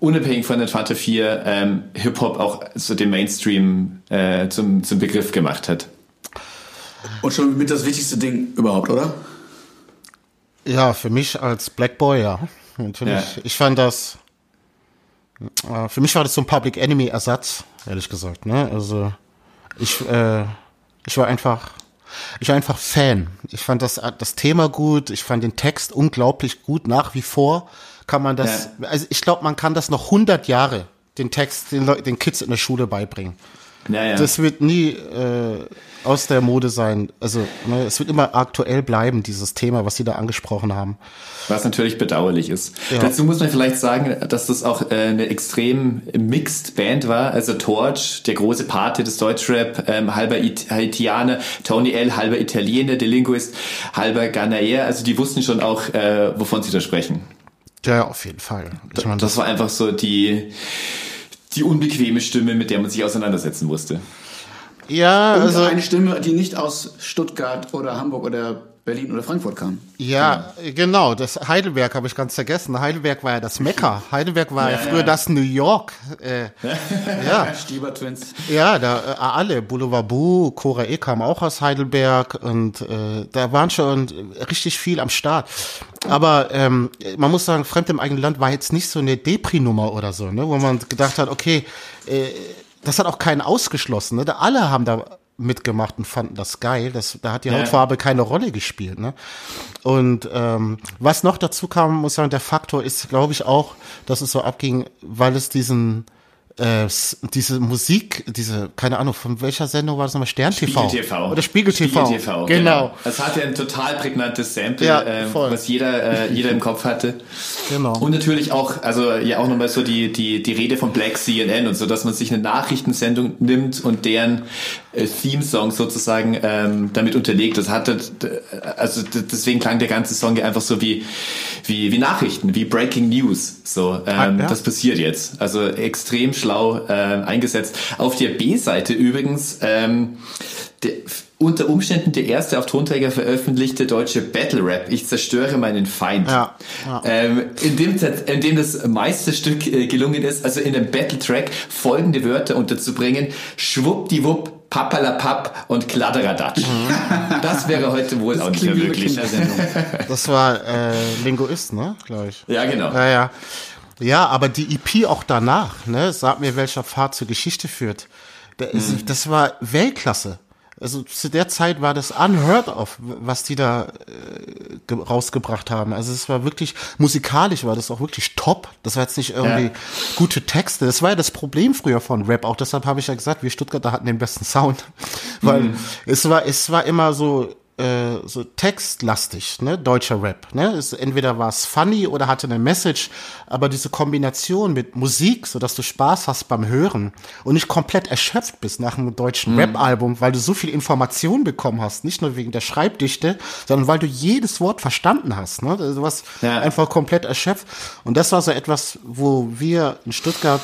unabhängig von den Fanta 4 ähm, Hip-Hop auch so den Mainstream äh, zum, zum Begriff gemacht hat. Und schon mit das wichtigste Ding überhaupt, oder? Ja, für mich als Black Boy, ja. Natürlich. Ja. Ich fand das. Äh, für mich war das so ein Public Enemy Ersatz, ehrlich gesagt. Ne? Also ich, äh, ich war einfach, ich war einfach Fan. Ich fand das, das Thema gut. Ich fand den Text unglaublich gut. Nach wie vor kann man das. Ja. Also ich glaube, man kann das noch 100 Jahre den Text den, den Kids in der Schule beibringen. Ja, ja. Das wird nie äh, aus der Mode sein. Also ne, es wird immer aktuell bleiben, dieses Thema, was Sie da angesprochen haben. Was natürlich bedauerlich ist. Ja. Dazu muss man vielleicht sagen, dass das auch äh, eine extrem mixed Band war. Also Torch, der große Pate des Deutschrap, ähm, halber It Haitianer, Tony L, halber Italiener, der Linguist, halber Ghanaer. Also die wussten schon auch, äh, wovon sie da sprechen. Ja, auf jeden Fall. Ich mein, das, das war einfach so die die unbequeme Stimme, mit der man sich auseinandersetzen musste. Ja, Und also eine Stimme, die nicht aus Stuttgart oder Hamburg oder Berlin oder Frankfurt kam. Ja, genau. genau. Das Heidelberg habe ich ganz vergessen. Heidelberg war ja das Mekka. Heidelberg war ja, ja früher ja. das New York. Äh, ja. Stieber Twins. Ja, da äh, alle. Boulevard Boo, Cora E kam auch aus Heidelberg und äh, da waren schon richtig viel am Start. Aber ähm, man muss sagen, Fremd im eigenen Land war jetzt nicht so eine Depri-Nummer oder so, ne, wo man gedacht hat, okay, äh, das hat auch keinen ausgeschlossen. Ne? Alle haben da mitgemacht und fanden das geil. Das, da hat die ja. Hautfarbe keine Rolle gespielt. Ne? Und ähm, was noch dazu kam, muss ich sagen, der Faktor ist, glaube ich, auch, dass es so abging, weil es diesen äh, diese Musik, diese, keine Ahnung, von welcher Sendung war das nochmal? Stern TV? Spiegel TV. Oder Spiegel TV. Spiegel TV genau. genau. Das hatte ein total prägnantes Sample, ja, äh, was jeder, äh, jeder im Kopf hatte. Genau. Und natürlich auch, also ja auch nochmal so die, die, die Rede von Black CNN und so, dass man sich eine Nachrichtensendung nimmt und deren Theme-Song sozusagen ähm, damit unterlegt. Das hatte, also deswegen klang der ganze Song ja einfach so wie, wie, wie Nachrichten, wie Breaking News. So, ähm, ah, ja. das passiert jetzt. Also extrem schlau äh, eingesetzt. Auf der B-Seite übrigens ähm, der, unter Umständen der erste auf Tonträger veröffentlichte deutsche Battle Rap, Ich zerstöre meinen Feind. Ja, ja. Ähm, in, dem, in dem das Meisterstück äh, gelungen ist, also in einem Battle Track folgende Wörter unterzubringen. Schwuppdiwupp, Pappalapapp und Kladderadatsch. Mhm. Das wäre heute wohl das auch nicht mehr möglich. Das war äh, Linguist, ne? Gleich. Ja, genau. Ja, ja. Ja, aber die EP auch danach, ne? Sag mir, welcher Pfad zur Geschichte führt. Mhm. Das war Weltklasse. Also zu der Zeit war das unheard of, was die da äh, rausgebracht haben. Also es war wirklich, musikalisch war das auch wirklich top. Das war jetzt nicht irgendwie ja. gute Texte. Das war ja das Problem früher von Rap. Auch deshalb habe ich ja gesagt, wir Stuttgarter hatten den besten Sound. Weil mhm. es war, es war immer so, äh, so textlastig, ne, deutscher Rap, ne? Es, entweder war es funny oder hatte eine Message, aber diese Kombination mit Musik, so dass du Spaß hast beim Hören und nicht komplett erschöpft bist nach einem deutschen mhm. Rap-Album, weil du so viel Information bekommen hast, nicht nur wegen der Schreibdichte, sondern weil du jedes Wort verstanden hast, ne? Du warst ja. einfach komplett erschöpft und das war so etwas, wo wir in Stuttgart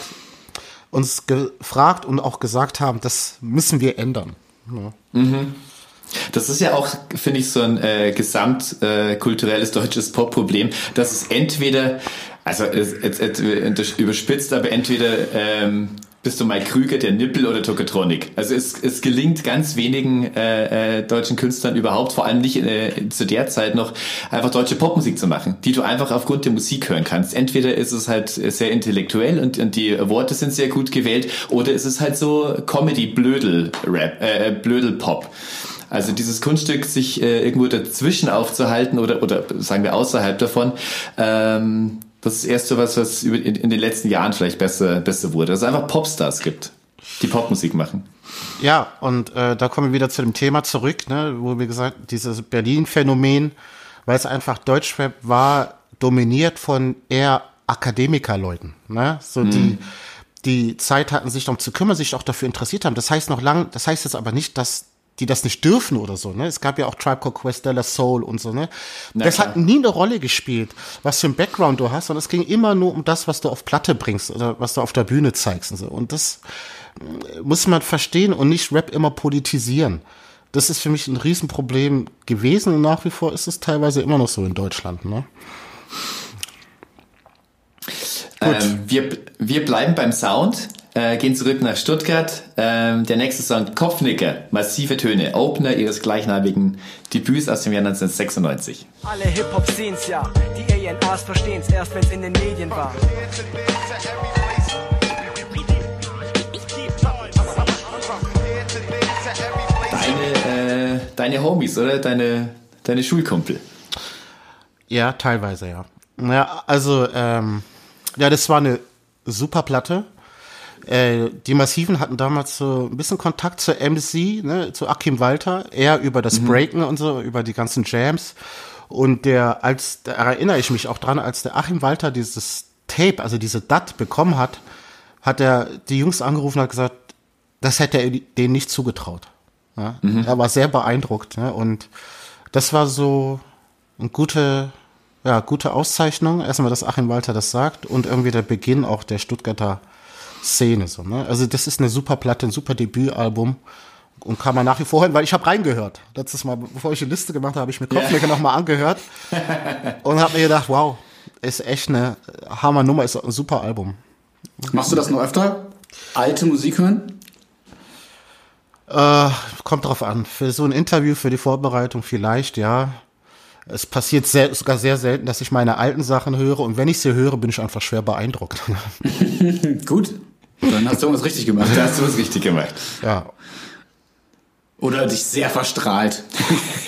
uns gefragt und auch gesagt haben, das müssen wir ändern. Ja. Mhm. Das ist ja auch, finde ich, so ein äh, gesamtkulturelles äh, deutsches Pop-Problem, dass es entweder, also jetzt, jetzt, jetzt überspitzt, aber entweder ähm, bist du Mike Krüger, der Nippel oder Tokotronic. Also es, es gelingt ganz wenigen äh, äh, deutschen Künstlern überhaupt, vor allem nicht äh, zu der Zeit noch, einfach deutsche Popmusik zu machen, die du einfach aufgrund der Musik hören kannst. Entweder ist es halt sehr intellektuell und, und die Worte sind sehr gut gewählt, oder ist es halt so Comedy-Blödel-Rap, äh, Blödel-Pop. Also dieses Kunststück, sich äh, irgendwo dazwischen aufzuhalten oder, oder sagen wir außerhalb davon, ähm, das ist erst so was, was in, in den letzten Jahren vielleicht besser, besser wurde. Dass es einfach Popstars gibt, die Popmusik machen. Ja, und äh, da kommen wir wieder zu dem Thema zurück, ne, wo wir gesagt, dieses Berlin-Phänomen, weil es einfach Deutschrap war, dominiert von eher Akademikerleuten, ne? So hm. die die Zeit hatten, sich darum zu kümmern, sich auch dafür interessiert haben. Das heißt noch lang, das heißt jetzt aber nicht, dass die das nicht dürfen oder so, ne? Es gab ja auch Tribe Called Quest, Della Soul und so, ne? Na, das klar. hat nie eine Rolle gespielt, was für ein Background du hast, sondern es ging immer nur um das, was du auf Platte bringst oder was du auf der Bühne zeigst und so. Und das äh, muss man verstehen und nicht Rap immer politisieren. Das ist für mich ein Riesenproblem gewesen und nach wie vor ist es teilweise immer noch so in Deutschland, ne? Ähm, wir, wir bleiben beim Sound. Äh, gehen zurück nach Stuttgart. Ähm, der nächste Song Kopfnicker, massive Töne, Opener ihres gleichnamigen Debüts aus dem Jahr 1996. Alle Hip-Hop sehen's ja, die ANAs verstehen's erst, wenn's in den Medien war. Deine, äh, deine Homies, oder? Deine, deine Schulkumpel. Ja, teilweise, ja. Ja, also, ähm, ja, das war eine super Platte. Äh, die Massiven hatten damals so ein bisschen Kontakt zur MC, ne, zu Akim Walter, eher über das mhm. Breaken und so, über die ganzen Jams. Und der, als, da erinnere ich mich auch dran, als der Achim Walter dieses Tape, also diese DAT bekommen hat, hat er die Jungs angerufen und hat gesagt, das hätte er denen nicht zugetraut. Ja? Mhm. Er war sehr beeindruckt. Ne? Und das war so eine gute, ja, gute Auszeichnung. Erstmal, dass Achim Walter das sagt und irgendwie der Beginn auch der Stuttgarter Szene. So, ne? Also das ist eine super Platte, ein super Debütalbum und kann man nach wie vor hören, weil ich habe reingehört. Letztes Mal, bevor ich die Liste gemacht habe, habe ich mir Kopfnicker yeah. nochmal angehört und habe mir gedacht, wow, ist echt eine Hammer-Nummer, ist ein super Album. Machst du das noch öfter? Alte Musik hören? Äh, kommt drauf an. Für so ein Interview, für die Vorbereitung vielleicht, ja. Es passiert sehr, sogar sehr selten, dass ich meine alten Sachen höre und wenn ich sie höre, bin ich einfach schwer beeindruckt. Gut, dann hast du irgendwas richtig gemacht. Da hast du was richtig gemacht. Ja. Oder dich sehr verstrahlt.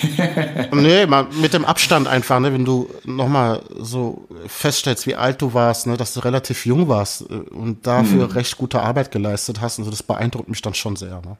nee, mal mit dem Abstand einfach, ne, wenn du nochmal so feststellst, wie alt du warst, ne, dass du relativ jung warst äh, und dafür hm. recht gute Arbeit geleistet hast, und so, das beeindruckt mich dann schon sehr. Ne.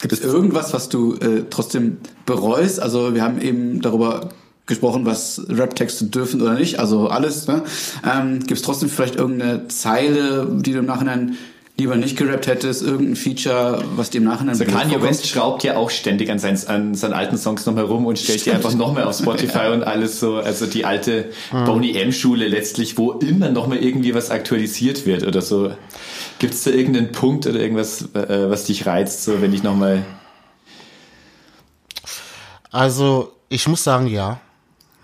Gibt es irgendwas, was du äh, trotzdem bereust? Also wir haben eben darüber gesprochen, was Rap-Texte dürfen oder nicht, also alles. Ne? Ähm, Gibt es trotzdem vielleicht irgendeine Zeile, die du im Nachhinein lieber nicht gerappt hättest, irgendein Feature, was dir im Nachhinein also Kanye West schraubt ja auch ständig an seinen, an seinen alten Songs noch herum und stellt die einfach noch mehr auf Spotify ja. und alles so, also die alte mhm. Boney M-Schule letztlich, wo immer noch mal irgendwie was aktualisiert wird oder so. Gibt es da irgendeinen Punkt oder irgendwas, äh, was dich reizt, so wenn ich noch mal Also, ich muss sagen, ja.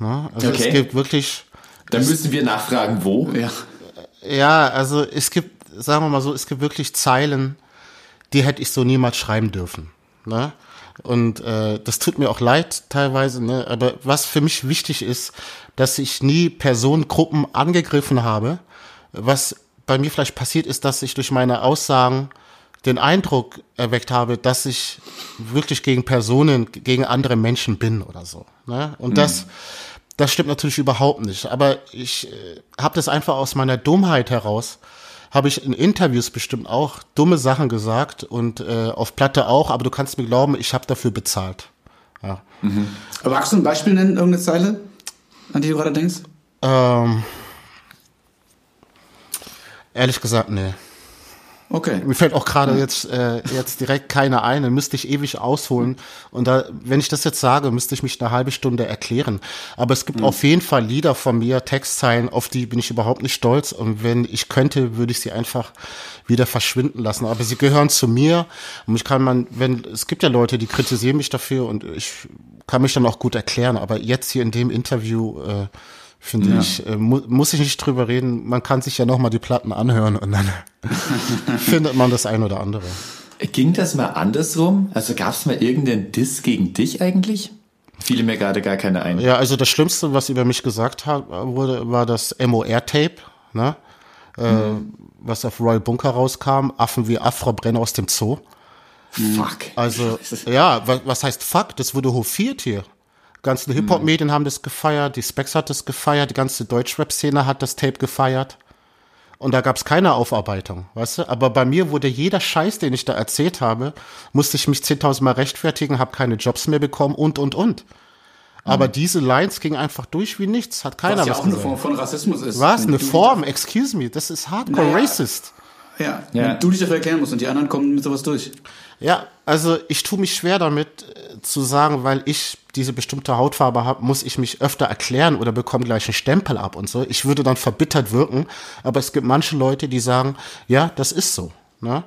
Ne? Also okay. es gibt wirklich. Dann müssen wir nachfragen, wo. Ja. ja, also es gibt, sagen wir mal so, es gibt wirklich Zeilen, die hätte ich so niemals schreiben dürfen. Ne? Und äh, das tut mir auch leid teilweise, ne? aber was für mich wichtig ist, dass ich nie Personengruppen angegriffen habe. Was bei mir vielleicht passiert ist, dass ich durch meine Aussagen den Eindruck erweckt habe, dass ich wirklich gegen Personen, gegen andere Menschen bin oder so. Ne? Und mhm. das, das stimmt natürlich überhaupt nicht. Aber ich äh, habe das einfach aus meiner Dummheit heraus, habe ich in Interviews bestimmt auch dumme Sachen gesagt und äh, auf Platte auch, aber du kannst mir glauben, ich habe dafür bezahlt. Ja. Mhm. Aber magst du ein Beispiel nennen, irgendeine Zeile, an die du gerade denkst? Ähm, ehrlich gesagt, nee. Okay. Mir fällt auch gerade jetzt, äh, jetzt direkt keine ein, dann müsste ich ewig ausholen. Und da, wenn ich das jetzt sage, müsste ich mich eine halbe Stunde erklären. Aber es gibt mhm. auf jeden Fall Lieder von mir, Textzeilen, auf die bin ich überhaupt nicht stolz. Und wenn ich könnte, würde ich sie einfach wieder verschwinden lassen. Aber sie gehören zu mir. Und ich kann man, wenn, es gibt ja Leute, die kritisieren mich dafür und ich kann mich dann auch gut erklären. Aber jetzt hier in dem Interview, äh, finde ja. ich, äh, mu muss ich nicht drüber reden. Man kann sich ja nochmal die Platten anhören und dann findet man das ein oder andere. Ging das mal andersrum? Also gab es mal irgendeinen Diss gegen dich eigentlich? Fiele mir gerade gar keine ein. Ja, also das Schlimmste, was über mich gesagt hat, wurde, war das MOR-Tape, ne? Äh, mhm. was auf Royal Bunker rauskam. Affen wie Afro brennen aus dem Zoo. Fuck. Also, ja, was, was heißt fuck? Das wurde hofiert hier ganzen Hip-Hop-Medien haben das gefeiert, die Specs hat das gefeiert, die ganze Deutschrap-Szene hat das Tape gefeiert. Und da gab es keine Aufarbeitung, weißt du? Aber bei mir wurde jeder Scheiß, den ich da erzählt habe, musste ich mich 10.000 Mal rechtfertigen, habe keine Jobs mehr bekommen und, und, und. Aber mhm. diese Lines gingen einfach durch wie nichts, hat keiner was, was ja auch eine Form von Rassismus ist. Was? Eine Form? Excuse me, das ist hardcore naja, racist. Ja, ja. Wenn du dich dafür erklären musst und die anderen kommen mit sowas durch. Ja, also ich tue mich schwer damit äh, zu sagen, weil ich diese bestimmte Hautfarbe habe, muss ich mich öfter erklären oder bekomme gleich einen Stempel ab und so. Ich würde dann verbittert wirken, aber es gibt manche Leute, die sagen, ja, das ist so. Ne?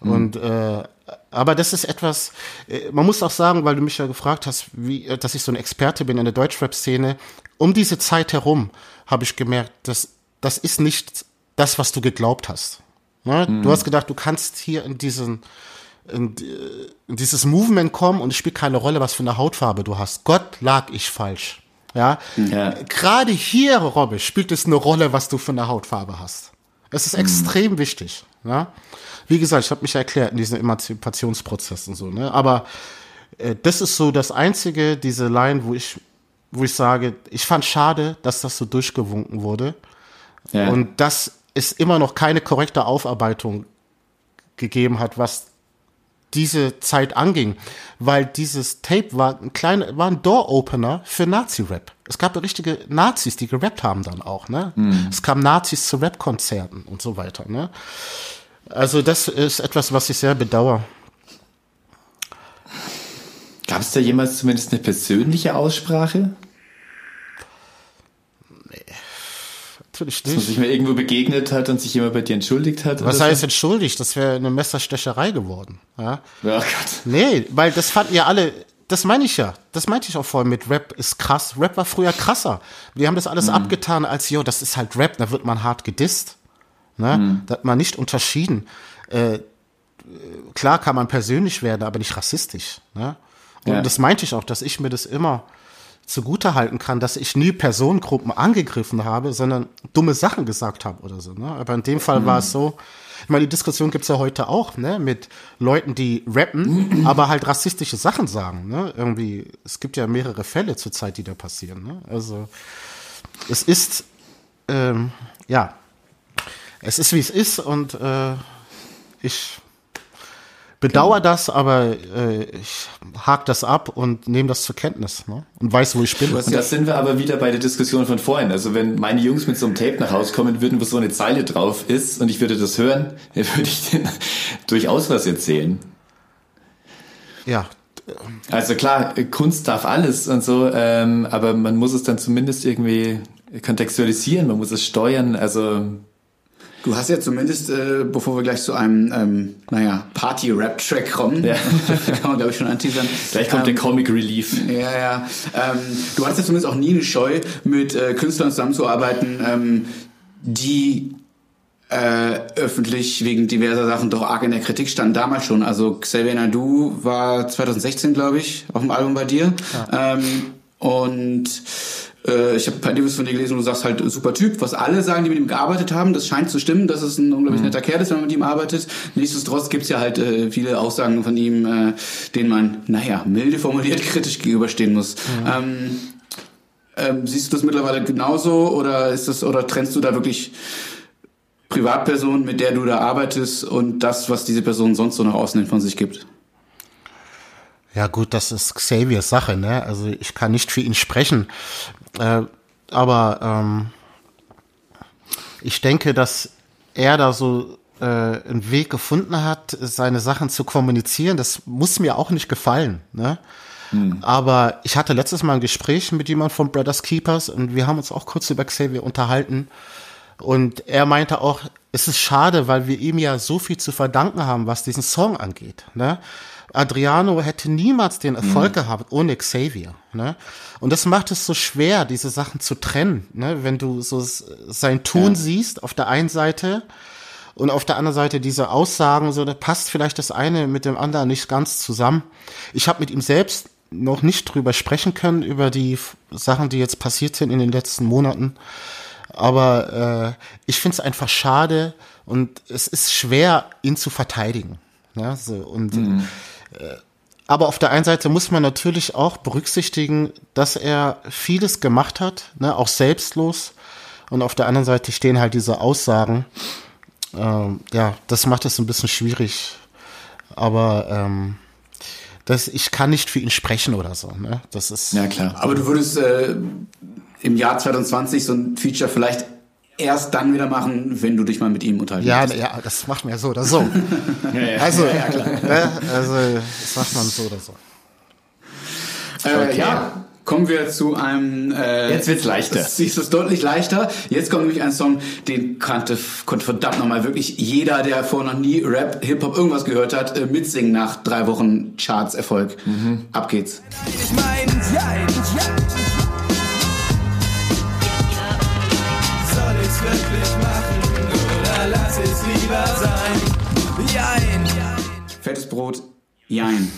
Mhm. Und äh, aber das ist etwas, äh, man muss auch sagen, weil du mich ja gefragt hast, wie, äh, dass ich so ein Experte bin in der Deutschrap-Szene. Um diese Zeit herum habe ich gemerkt, dass das ist nicht das, was du geglaubt hast. Ne? Mhm. Du hast gedacht, du kannst hier in diesen in, in dieses Movement kommen und es spielt keine Rolle, was für eine Hautfarbe du hast. Gott lag ich falsch. Ja. ja. Gerade hier, Robbe, spielt es eine Rolle, was du für eine Hautfarbe hast. Es ist mhm. extrem wichtig. Ja. Wie gesagt, ich habe mich erklärt in diesem Emanzipationsprozess und so. Ne? Aber äh, das ist so das einzige, diese Line, wo ich, wo ich sage, ich fand schade, dass das so durchgewunken wurde. Ja. Und dass es immer noch keine korrekte Aufarbeitung gegeben hat, was diese Zeit anging, weil dieses Tape war ein kleiner, war ein Door-Opener für Nazi-Rap. Es gab richtige Nazis, die gerappt haben dann auch, ne? Mhm. Es kamen Nazis zu Rap-Konzerten und so weiter, ne? Also das ist etwas, was ich sehr bedauere. Gab es da jemals zumindest eine persönliche Aussprache? Natürlich nicht. Dass man sich mal irgendwo begegnet hat und sich jemand bei dir entschuldigt hat. Was heißt so? entschuldigt? Das wäre eine Messerstecherei geworden. Ja? ja, Gott. Nee, weil das fanden ja alle, das meine ich ja. Das meinte ich auch vorhin mit Rap ist krass. Rap war früher krasser. Wir haben das alles mhm. abgetan als, jo, das ist halt Rap, da wird man hart gedisst. Ne? Mhm. Da hat man nicht unterschieden. Äh, klar kann man persönlich werden, aber nicht rassistisch. Ne? Und ja. das meinte ich auch, dass ich mir das immer zugute halten kann, dass ich nie Personengruppen angegriffen habe, sondern dumme Sachen gesagt habe oder so. Ne? Aber in dem Fall mhm. war es so, ich meine, die Diskussion gibt's ja heute auch, ne, mit Leuten, die rappen, aber halt rassistische Sachen sagen. Ne? Irgendwie, es gibt ja mehrere Fälle zurzeit, die da passieren. Ne? Also es ist, ähm, ja, es ist wie es ist und äh, ich bedauere genau. das, aber äh, ich hake das ab und nehme das zur Kenntnis ne? und weiß, wo ich bin. Und da sind wir aber wieder bei der Diskussion von vorhin. Also wenn meine Jungs mit so einem Tape nach Hause kommen würden, wo so eine Zeile drauf ist und ich würde das hören, dann würde ich denen durchaus was erzählen. Ja. Also klar, Kunst darf alles und so, ähm, aber man muss es dann zumindest irgendwie kontextualisieren, man muss es steuern. Also Du hast ja zumindest, äh, bevor wir gleich zu einem, ähm, naja, Party-Rap-Track kommen, ja. kann man glaube ich schon anteasern. Gleich kommt ähm, der Comic Relief. Ja, ja. Ähm, du hast ja zumindest auch nie eine Scheu, mit äh, Künstlern zusammenzuarbeiten, ähm, die äh, öffentlich wegen diverser Sachen doch arg in der Kritik standen damals schon. Also Xavier Nadu war 2016, glaube ich, auf dem Album bei dir. Ja. Ähm, und äh, ich habe ein paar Interviews von dir gelesen und du sagst halt super Typ, was alle sagen, die mit ihm gearbeitet haben. Das scheint zu stimmen, dass es ein unglaublich mhm. netter Kerl ist, wenn man mit ihm arbeitet. Nichtsdestotrotz gibt's ja halt äh, viele Aussagen von ihm, äh, denen man, naja, milde formuliert kritisch gegenüberstehen muss. Mhm. Ähm, ähm, siehst du das mittlerweile genauso oder ist das oder trennst du da wirklich Privatperson, mit der du da arbeitest und das, was diese Person sonst so nach außen hin von sich gibt? Ja gut, das ist Xaviers Sache, ne? Also ich kann nicht für ihn sprechen. Äh, aber ähm, ich denke, dass er da so äh, einen Weg gefunden hat, seine Sachen zu kommunizieren. Das muss mir auch nicht gefallen. Ne? Hm. Aber ich hatte letztes Mal ein Gespräch mit jemand von Brothers Keepers und wir haben uns auch kurz über Xavier unterhalten. Und er meinte auch, es ist schade, weil wir ihm ja so viel zu verdanken haben, was diesen Song angeht. Ne? Adriano hätte niemals den Erfolg mhm. gehabt ohne Xavier. Ne? Und das macht es so schwer, diese Sachen zu trennen. Ne? Wenn du so sein Tun ja. siehst, auf der einen Seite und auf der anderen Seite diese Aussagen, so da passt vielleicht das eine mit dem anderen nicht ganz zusammen. Ich habe mit ihm selbst noch nicht drüber sprechen können, über die Sachen, die jetzt passiert sind in den letzten Monaten. Aber äh, ich finde es einfach schade und es ist schwer, ihn zu verteidigen. Ja, so, und mhm. äh, aber auf der einen Seite muss man natürlich auch berücksichtigen, dass er vieles gemacht hat, ne, auch selbstlos. Und auf der anderen Seite stehen halt diese Aussagen. Ähm, ja, das macht es ein bisschen schwierig. Aber ähm, das, ich kann nicht für ihn sprechen oder so. Ne? Das ist. Ja klar. Aber du würdest äh, im Jahr 2020 so ein Feature vielleicht erst dann wieder machen, wenn du dich mal mit ihm unterhältst. Ja, ja, das macht man ja so oder so. ja, ja. Also, ja, ne, also, das macht man so oder so. Äh, okay. Ja, kommen wir zu einem. Äh, Jetzt wird's leichter. Es ist deutlich leichter. Jetzt kommt nämlich ein Song, den kannte, konnte verdammt nochmal wirklich jeder, der vorher noch nie Rap, Hip Hop irgendwas gehört hat, äh, mitsingen nach drei Wochen Charts-Erfolg. Mhm. Ab geht's. Ich mein, ja, ja. Lieber sein? Jein. Fettes Brot, jein.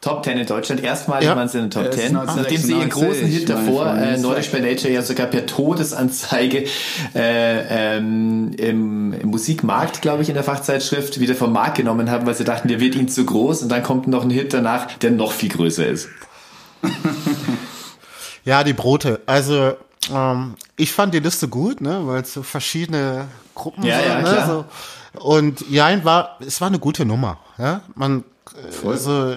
Top 10 in Deutschland. Erstmal ja. waren sie in den Top 10. Nachdem sie ihren großen Hit davor, äh, Nordisch by Nature, ja sogar per Todesanzeige äh, ähm, im, im Musikmarkt, glaube ich, in der Fachzeitschrift wieder vom Markt genommen haben, weil sie dachten, der wird ihnen zu groß und dann kommt noch ein Hit danach, der noch viel größer ist. ja, die Brote. Also ähm, ich fand die Liste gut, ne, weil es so verschiedene Gruppen ja. Ja, ne, klar. So. Und Jein war, es war eine gute Nummer. Ja? Man, Voll. also,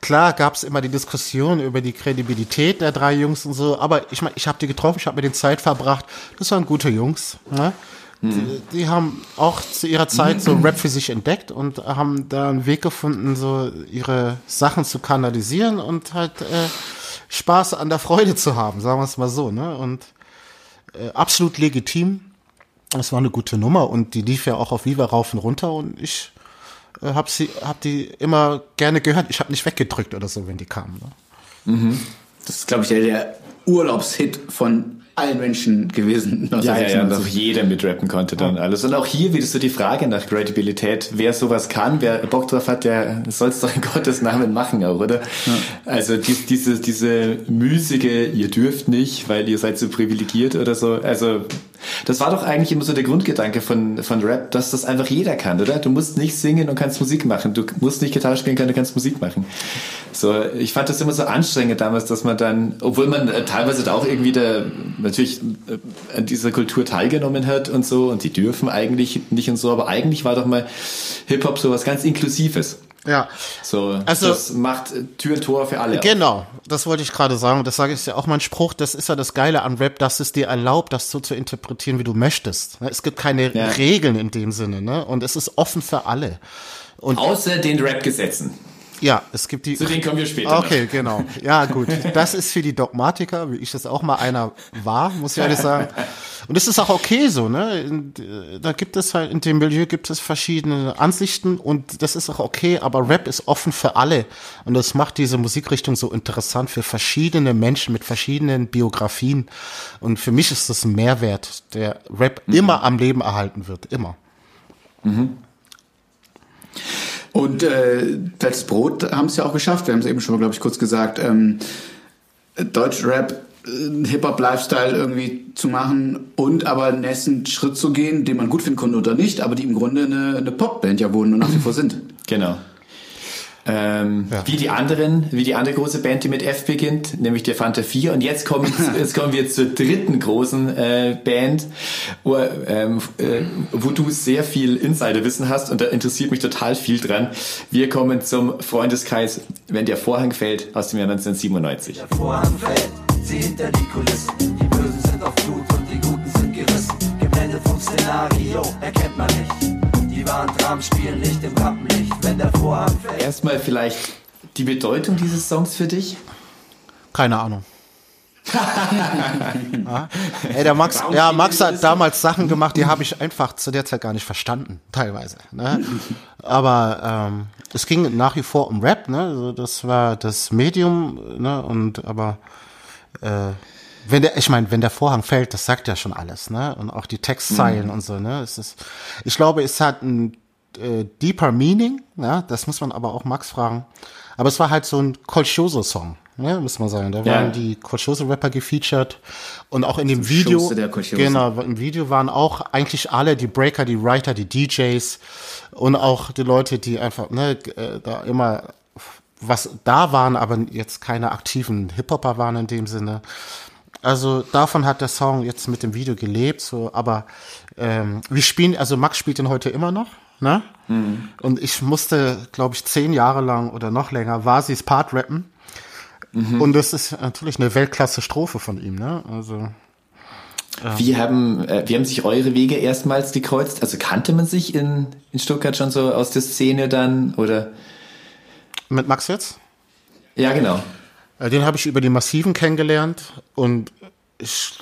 klar gab es immer die Diskussion über die Kredibilität der drei Jungs und so, aber ich meine, ich habe die getroffen, ich habe mit den Zeit verbracht. Das waren gute Jungs. Ne? Mhm. Die, die, haben auch zu ihrer Zeit so Rap für sich entdeckt und haben da einen Weg gefunden, so ihre Sachen zu kanalisieren und halt äh, Spaß an der Freude zu haben, sagen wir es mal so. Ne? Und äh, absolut legitim. Es war eine gute Nummer und die lief ja auch auf Viva rauf und runter und ich äh, habe sie, hab die immer gerne gehört. Ich habe nicht weggedrückt oder so, wenn die kamen. Ne? Mhm. Das ist, glaube ich, der, der Urlaubshit von allen Menschen gewesen. Ja, ja, ja, und auch jeder mitrappen konnte dann ja. alles. Und auch hier wieder so die Frage nach Credibilität. Wer sowas kann, wer Bock drauf hat, der soll es doch in Gottes Namen machen auch, oder? Ja. Also dies, diese, diese müßige, ihr dürft nicht, weil ihr seid so privilegiert oder so. Also das war doch eigentlich immer so der Grundgedanke von, von Rap, dass das einfach jeder kann, oder? Du musst nicht singen und kannst Musik machen. Du musst nicht Gitarre spielen können, du kannst Musik machen. So, ich fand das immer so anstrengend damals, dass man dann, obwohl man äh, teilweise da auch irgendwie der, natürlich äh, an dieser Kultur teilgenommen hat und so, und die dürfen eigentlich nicht und so, aber eigentlich war doch mal Hip-Hop so was ganz Inklusives. Ja. So, also, das macht Tür und Tor für alle. Genau, das wollte ich gerade sagen. Das sage ich ja auch mein Spruch. Das ist ja das Geile an Rap, dass es dir erlaubt, das so zu interpretieren, wie du möchtest. Ne, es gibt keine ja. Regeln in dem Sinne, ne? Und es ist offen für alle. Und Außer den Rap-Gesetzen. Ja, es gibt die. Zu denen kommen wir später. Okay, noch. genau. Ja, gut. Das ist für die Dogmatiker, wie ich das auch mal einer war, muss ich ehrlich sagen. Und es ist auch okay so, ne? Da gibt es halt, in dem Milieu gibt es verschiedene Ansichten und das ist auch okay, aber Rap ist offen für alle. Und das macht diese Musikrichtung so interessant für verschiedene Menschen mit verschiedenen Biografien. Und für mich ist das ein Mehrwert, der Rap mhm. immer am Leben erhalten wird. Immer. Mhm. Und äh, Fettes Brot haben es ja auch geschafft. Wir haben es eben schon mal, glaube ich, kurz gesagt. Ähm, Deutschrap, äh, Hip-Hop-Lifestyle irgendwie zu machen und aber einen nächsten Schritt zu gehen, den man gut finden konnte oder nicht, aber die im Grunde eine, eine Popband ja wurden und nach wie vor sind. Genau. Ähm, Ja. Wie die anderen, wie die andere große Band, die mit F beginnt, nämlich der Fanta 4. Und jetzt kommen, jetzt kommen wir zur dritten großen äh, Band, wo, ähm, äh, wo du sehr viel Insiderwissen hast und da interessiert mich total viel dran. Wir kommen zum Freundeskreis, wenn der Vorhang fällt, aus dem Jahr 1997. Vorhang fällt, sieh hinter die Kulissen. Die Bösen sind auf Flut und die Guten sind gerissen. Geblendet vom Szenario, erkennt man nicht. Die wahren Dramen spielen nicht im Rampenlicht, wenn der Vorhang fällt. Erstmal vielleicht die Bedeutung dieses Songs für dich? Keine Ahnung. ja. Ey, der Max, ja, Max hat damals Sachen gemacht, die habe ich einfach zu der Zeit gar nicht verstanden, teilweise. Ne? Aber ähm, es ging nach wie vor um Rap, ne? Also das war das Medium, ne? Und aber äh, wenn der, ich meine, wenn der Vorhang fällt, das sagt ja schon alles, ne? Und auch die Textzeilen und so, ne? Es ist, ich glaube, es hat ein äh, deeper Meaning, ja, das muss man aber auch Max fragen. Aber es war halt so ein Colchoso-Song, ne, muss man sagen. Da Ja. waren die Colchoso-Rapper gefeatured und auch in dem Video, der Colchoso. genau, im Video waren auch eigentlich alle, die Breaker, die Writer, die DJs und auch die Leute, die einfach, ne, äh, da immer was da waren, aber jetzt keine aktiven Hip-Hopper waren in dem Sinne. Also davon hat der Song jetzt mit dem Video gelebt, so, aber ähm, wir spielen, also Max spielt den heute immer noch, ne? Und ich musste, glaube ich, zehn Jahre lang oder noch länger Vasis Part rappen. Und das ist natürlich eine Weltklasse-Strophe von ihm, ne? Also Wie haben, äh, wie haben sich eure Wege erstmals gekreuzt? Also kannte man sich in, in Stuttgart schon so aus der Szene dann? Oder? mit Max jetzt? Ja, genau. Äh, Den habe ich über die Massiven kennengelernt und ich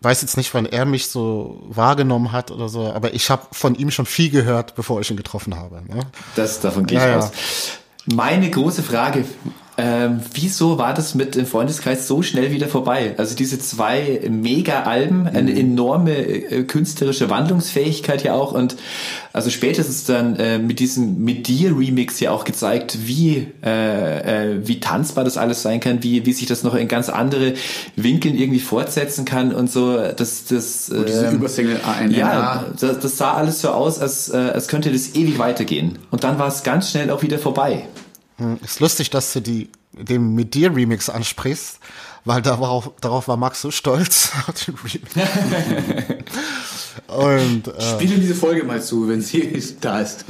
weiß jetzt nicht, wann er mich so wahrgenommen hat oder so, aber ich habe von ihm schon viel gehört, bevor ich ihn getroffen habe. Ne? Das, davon gehe ich Ja, ja. aus. Meine große Frage, ähm, wieso war das mit dem Freundeskreis so schnell wieder vorbei? Also diese zwei Mega-Alben, eine Mhm. enorme äh, künstlerische Wandlungsfähigkeit ja auch und also spätestens dann äh, mit diesem mit dir Remix ja auch gezeigt, wie äh, äh, wie tanzbar das alles sein kann, wie wie sich das noch in ganz andere Winkeln irgendwie fortsetzen kann und so. Das das Und diese ähm, Übersingle ANNA. ja, das, das sah alles so aus, als, äh, als könnte das ewig weitergehen. Und dann war es ganz schnell auch wieder vorbei. Ist lustig, dass du die, den mit dir Remix ansprichst, weil darauf, darauf war Max so stolz. auf den Remix. Und äh, Spiele diese Folge mal zu, wenn sie da ist.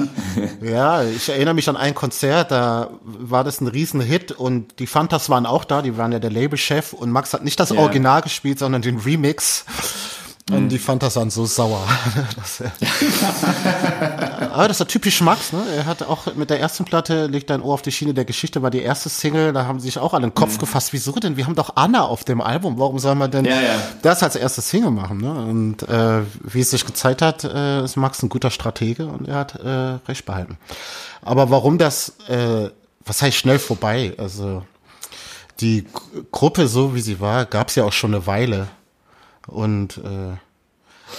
ja, ich erinnere mich an ein Konzert, da war das ein Riesenhit und die Fantas waren auch da, die waren ja der Labelchef und Max hat nicht das Ja. Original gespielt, sondern den Remix. Und die Fantas waren so sauer. Das, aber das ist typisch Max, ne? Er hat auch mit der ersten Platte, legt dein Ohr auf die Schiene der Geschichte, war die erste Single, da haben sie sich auch alle den Kopf gefasst. Wieso denn? Wir haben doch Anna auf dem Album. Warum soll man denn Ja, ja. das als erste Single machen? Ne? Und äh, wie es sich gezeigt hat, äh, ist Max ein guter Stratege und er hat äh, recht behalten. Aber warum das, äh, was heißt schnell vorbei? Also die Gruppe, so wie sie war, gab es ja auch schon eine Weile. Und äh,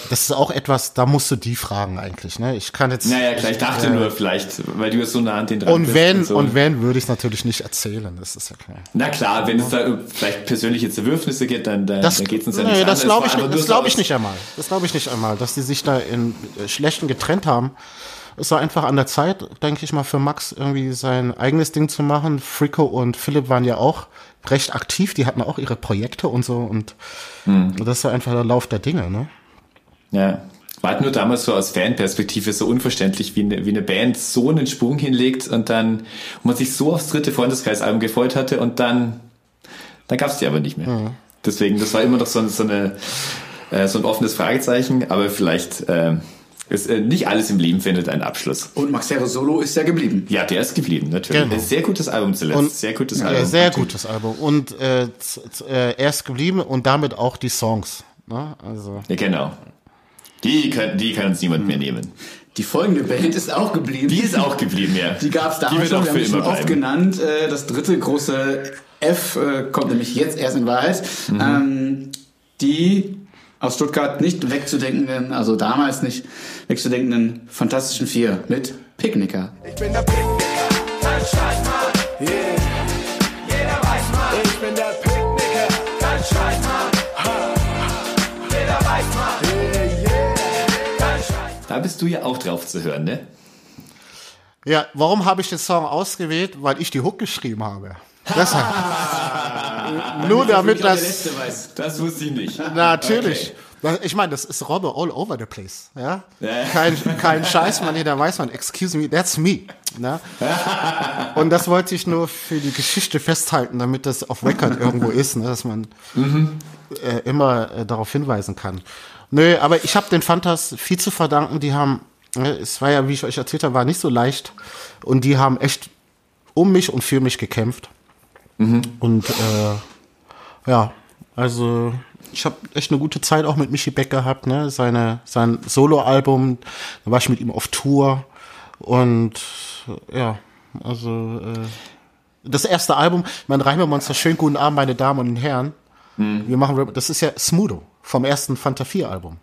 das ist auch etwas, da musst du die fragen eigentlich. Ne? Ich kann jetzt. Naja, klar, ich dachte äh, nur vielleicht, weil du jetzt so nah an den dran Und bist wenn, so. und wenn, würde ich es natürlich nicht erzählen, das ist ja klar. Na klar, wenn es da vielleicht persönliche Zerwürfnisse gibt, dann, dann, Das, dann geht es uns ja nee, nicht das glaube ich, das glaub ich nicht einmal. Das glaube ich nicht einmal, dass die sich da in äh, Schlechten getrennt haben. Es war einfach an der Zeit, denke ich mal, für Max irgendwie sein eigenes Ding zu machen. Frico und Philipp waren ja auch recht aktiv, die hatten auch ihre Projekte und so und Hm. das war einfach der Lauf der Dinge, ne? Ja. War halt nur damals so aus Fanperspektive so unverständlich, wie eine, wie eine Band so einen Sprung hinlegt und dann, und man sich so aufs dritte Freundeskreisalbum gefreut hatte und dann, dann gab es die aber nicht mehr. Deswegen, das war immer noch so, so, eine, äh, so ein offenes Fragezeichen, aber vielleicht äh, ist, äh, nicht alles im Leben findet einen Abschluss. Und Maxero Solo ist ja geblieben. Ja, der ist geblieben, natürlich. Genau. Ein sehr gutes Album zuletzt. Und- sehr gutes Ja, Album. sehr gutes Album. Und äh, äh, er ist geblieben und damit auch die Songs. Ne? Also. Ja, genau. Die kann, die kann uns niemand mehr nehmen. Die folgende Band ist auch geblieben. Die ist auch geblieben, ja. Die gab es Die damals wird schon, auch wir für haben schon oft genannt. Äh, Das dritte große F äh, kommt nämlich jetzt erst in Wahrheit. Mhm. Ähm, Die aus Stuttgart nicht wegzudenkenden, also damals nicht wegzudenkenden Fantastischen Vier mit Picknicker. Ich bin der Picknicker, kein Scheißmann. Yeah. Jeder weiß man. Ich bin der Picknicker, kein Scheißmann. Jeder weiß man. Yeah, yeah. Kein Scheißmann. Da bist du ja auch drauf zu hören, ne? Ja, warum habe ich den Song ausgewählt? Weil ich die Hook geschrieben habe. Deshalb. Nur damit das. Das wusste ich nicht. Natürlich. Ich meine, das ist Robbe all over the place. Ja? Kein, kein Scheiß, man, jeder weiß man, excuse me, that's me. Ne? Und das wollte ich nur für die Geschichte festhalten, damit das auf Record irgendwo ist, ne? dass man äh, immer äh, darauf hinweisen kann. Nö, aber ich habe den Fantas viel zu verdanken. Die haben, äh, es war ja, wie ich euch erzählt habe, war nicht so leicht. Und die haben echt um mich und für mich gekämpft. Und äh, ja, also ich habe echt eine gute Zeit auch mit Michi Beck gehabt, ne? Seine, sein Soloalbum, da war ich mit ihm auf Tour und ja, also äh, das erste Album, mein Reimermonster, schönen guten Abend, meine Damen und Herren. Wir machen, das ist ja Smudo vom ersten Fanta 4 Album.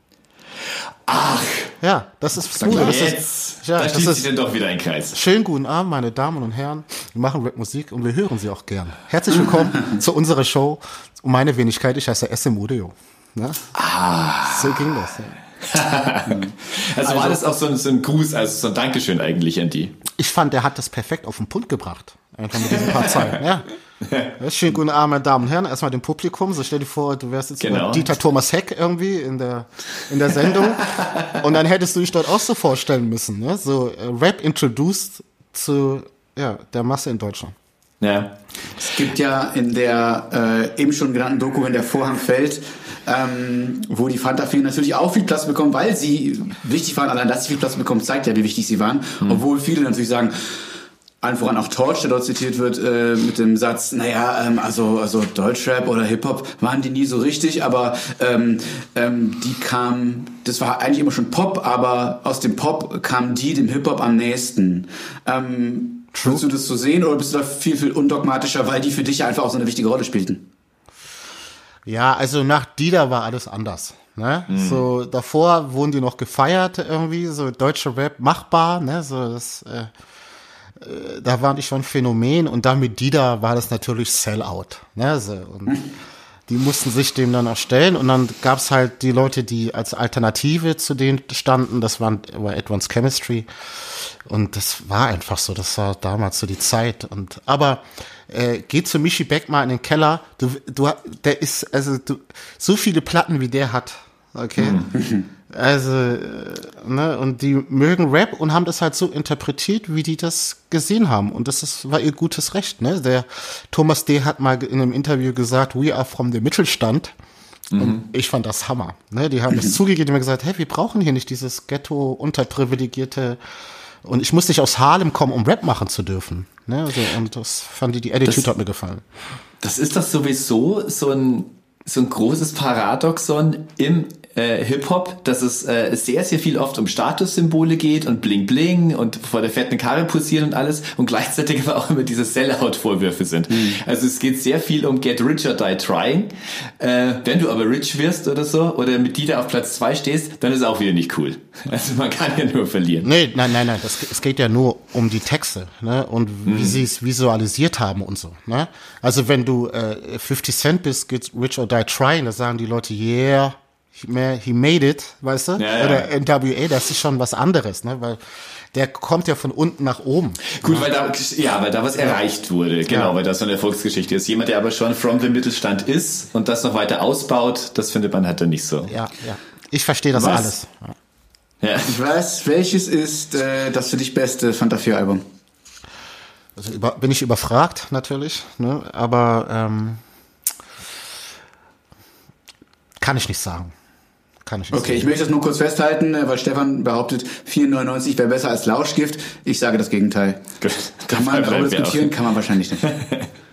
Ach, Ja, das ist Smudo. Das ist, jetzt. ja, da das schließt sich dann doch wieder ein Kreis. Schönen guten Abend, meine Damen und Herren. Wir machen Rapmusik und wir hören sie auch gern. Herzlich willkommen zu unserer Show. Um meine Wenigkeit, ich heiße SM Udeo. Ne? Ah. So ging das. Ja. Also, war das auch so ein, so ein Gruß, also so ein Dankeschön eigentlich an die. Ich fand, der hat das perfekt auf den Punkt gebracht. Einfach mit diesen paar Zeilen. Ja. Schönen guten Abend, meine Damen und Herren. Erstmal dem Publikum. So stell dir vor, du wärst jetzt Genau. Dieter Thomas Heck irgendwie in der, in der Sendung. und dann hättest du dich dort auch so vorstellen müssen. Ne? So äh, Rap introduced zu ja, der Masse in Deutschland. Ja. Es gibt ja in der äh, eben schon genannten Doku, wenn der Vorhang fällt, ähm, wo die Fanta 4 natürlich auch viel Platz bekommen, weil sie wichtig waren. Allein, dass sie viel Platz bekommen, zeigt ja, wie wichtig sie waren. Obwohl viele natürlich sagen, allen voran auch Torch, der dort zitiert wird, äh, mit dem Satz, naja, ähm, also, also Deutschrap oder Hip-Hop waren die nie so richtig, aber ähm, ähm, die kamen, das war eigentlich immer schon Pop, aber aus dem Pop kamen die dem Hip-Hop am nächsten. Ähm, Würdest du das so sehen oder bist du da viel, viel undogmatischer, weil die für dich einfach auch so eine wichtige Rolle spielten? Ja, also nach Dieter war alles anders. Ne? So davor wurden die noch gefeiert irgendwie, so deutsche Rap machbar, ne? So das, äh, äh, da waren die schon Phänomen und dann mit Dieter war das natürlich Sellout. Ne? So, und die mussten sich dem dann auch stellen und dann gab's halt die Leute, die als Alternative zu denen standen, das waren war Advanced Chemistry und das war einfach so, das war damals so die Zeit und aber äh, geh zu Michi Beck mal in den Keller, du du der ist also du so viele Platten wie der hat, okay? Also, äh, ne, und die mögen Rap und haben das halt so interpretiert, wie die das gesehen haben. Und das ist, war ihr gutes Recht, ne? Der Thomas D. hat mal in einem Interview gesagt, we are from the Mittelstand. Und ich fand das Hammer. Ne? Die haben das zugegeben, haben gesagt, hey, wir brauchen hier nicht dieses Ghetto, unterprivilegierte. Und ich muss nicht aus Harlem kommen, um Rap machen zu dürfen. Ne? Also, und das fand die, die Attitude Das- hat mir gefallen. Das ist doch sowieso so ein, so ein großes Paradoxon im äh, Hip-Hop, dass es äh, sehr, sehr viel oft um Statussymbole geht und Bling Bling und vor der fetten Karre posieren und alles und gleichzeitig aber auch immer diese Sellout-Vorwürfe sind. Also es geht sehr viel um Get Rich or Die Trying. Äh, wenn du aber rich wirst oder so oder mit Dieter auf Platz zwei stehst, dann ist auch wieder nicht cool. Also man kann ja nur verlieren. Nee, nein, nein, nein, das, es geht ja nur um die Texte, ne, und wie sie es visualisiert haben und so, ne. Also wenn du äh, 50 Cent bist, get rich or die trying, da sagen die Leute, yeah, he ma- he made it, weißt du? Ja, ja. Oder NWA, das ist schon was anderes, ne, weil der kommt ja von unten nach oben. Gut, weil da, ja, weil da was erreicht wurde. Genau, Ja. weil das so eine Erfolgsgeschichte ist. Jemand, der aber schon from the Mittelstand ist und das noch weiter ausbaut, das findet man halt dann nicht so. Ja, ja. Ich verstehe das Was? alles. Ja. Ja. Ich weiß, welches ist äh, das für dich beste Fanta 4 Album? Also über, bin ich überfragt natürlich, ne? aber ähm, kann ich nicht sagen. Kann ich nicht Okay, ich sagen. möchte das nur kurz festhalten, äh, weil Stefan behauptet, 4,99 wäre besser als Lauschgift. Ich sage das Gegenteil. Gut. Kann man darüber diskutieren? Kann man wahrscheinlich nicht.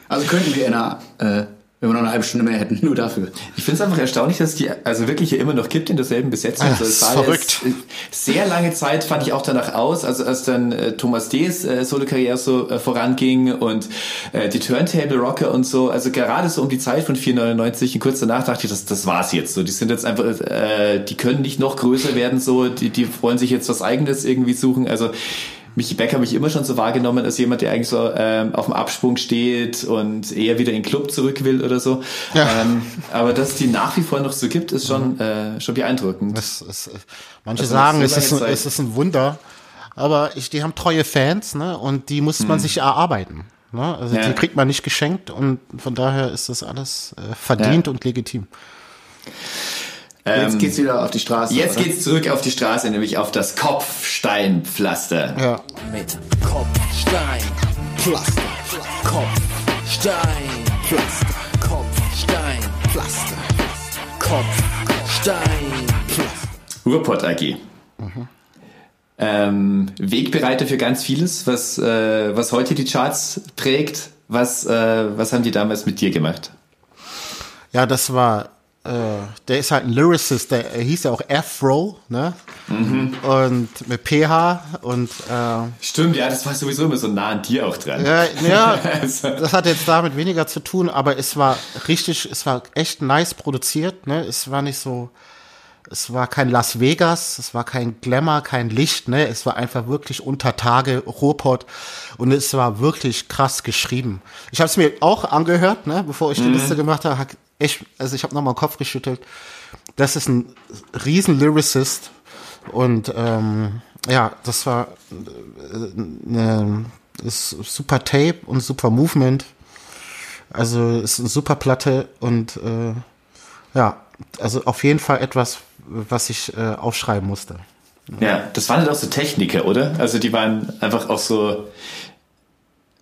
Also könnten wir in einer, äh, wenn wir noch eine halbe Stunde mehr hätten, nur dafür. Ich finde es einfach erstaunlich, dass die also wirklich hier immer noch gibt in derselben Besetzung. Ah, Also das es ist war verrückt. Jetzt, äh, sehr lange Zeit fand ich auch danach aus, also als dann äh, Thomas D.'s äh, Solo-Karriere so äh, voranging und äh, die Turntable Rocker und so, also gerade so um die Zeit von 499 und kurz danach dachte ich, das, das war's jetzt. So, die sind jetzt einfach, äh, die können nicht noch größer werden, so, die, die wollen sich jetzt was Eigenes irgendwie suchen. Also Michi Beck habe ich immer schon so wahrgenommen als jemand, der eigentlich so ähm, auf dem Absprung steht und eher wieder in den Club zurück will oder so. Ja. Ähm, aber dass es die nach wie vor noch so gibt, ist schon, äh, schon beeindruckend. Das ist, äh, manche Also sagen, es, ist ein, es ist ein Wunder, Aber ich, die haben treue Fans, ne? Und die muss man sich erarbeiten. Ne? Also Ja. die kriegt man nicht geschenkt und von daher ist das alles äh, verdient Ja. und legitim. Jetzt geht's wieder auf die Straße. Jetzt oder? geht's zurück auf die Straße, nämlich auf das Kopfsteinpflaster. Ja. mit Kopfstein, Pflaster, Kopfstein, Pflaster, Kopfstein, Pflaster, Kopfstein, Pflaster. Ruhrpott AG. Ähm, Wegbereiter für ganz vieles, was, äh, was heute die Charts prägt. Was, äh, was haben die damals mit dir gemacht? Ja, das war, äh, der ist halt ein Lyricist, der er hieß ja auch Afro, ne? Und mit PH und äh, Stimmt, ja, das war sowieso immer so nah an dir auch dran. Ja, ja Also- das hat jetzt damit weniger zu tun, aber es war richtig, es war echt nice produziert, ne? Es war nicht so, es war kein Las Vegas, es war kein Glamour, kein Licht, ne? Es war einfach wirklich unter Tage Ruhrpott und es war wirklich krass geschrieben. Ich habe es mir auch angehört, ne? Bevor ich die Liste gemacht habe, echt, also ich habe nochmal den Kopf geschüttelt. Das ist ein riesen Lyricist und ähm, ja, das war äh, eine ist super Tape und super Movement. Also ist eine super Platte und äh, ja, also auf jeden Fall etwas, was ich äh, aufschreiben musste. Ja, das waren halt auch so Techniker, oder? Also die waren einfach auch so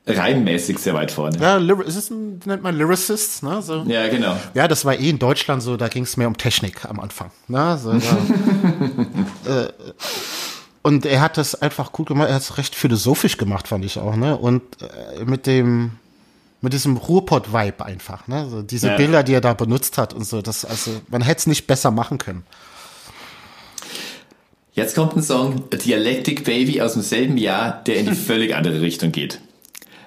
reimmäßig sehr weit vorne. Ja, Lyri- es ist ein, nennt man Lyricist, ne? So. Ja, genau. Ja, das war eh in Deutschland so, da ging es mehr um Technik am Anfang. Ne? So, ja. äh, und er hat das einfach gut gemacht, er hat es recht philosophisch gemacht, fand ich auch, ne? Und äh, mit dem mit diesem Ruhrpott-Vibe einfach, ne? So diese Ja. Bilder, die er da benutzt hat und so, das, also, man hätte es nicht besser machen können. Jetzt kommt ein Song, Dialectic Baby aus demselben Jahr, der in die völlig andere Richtung geht.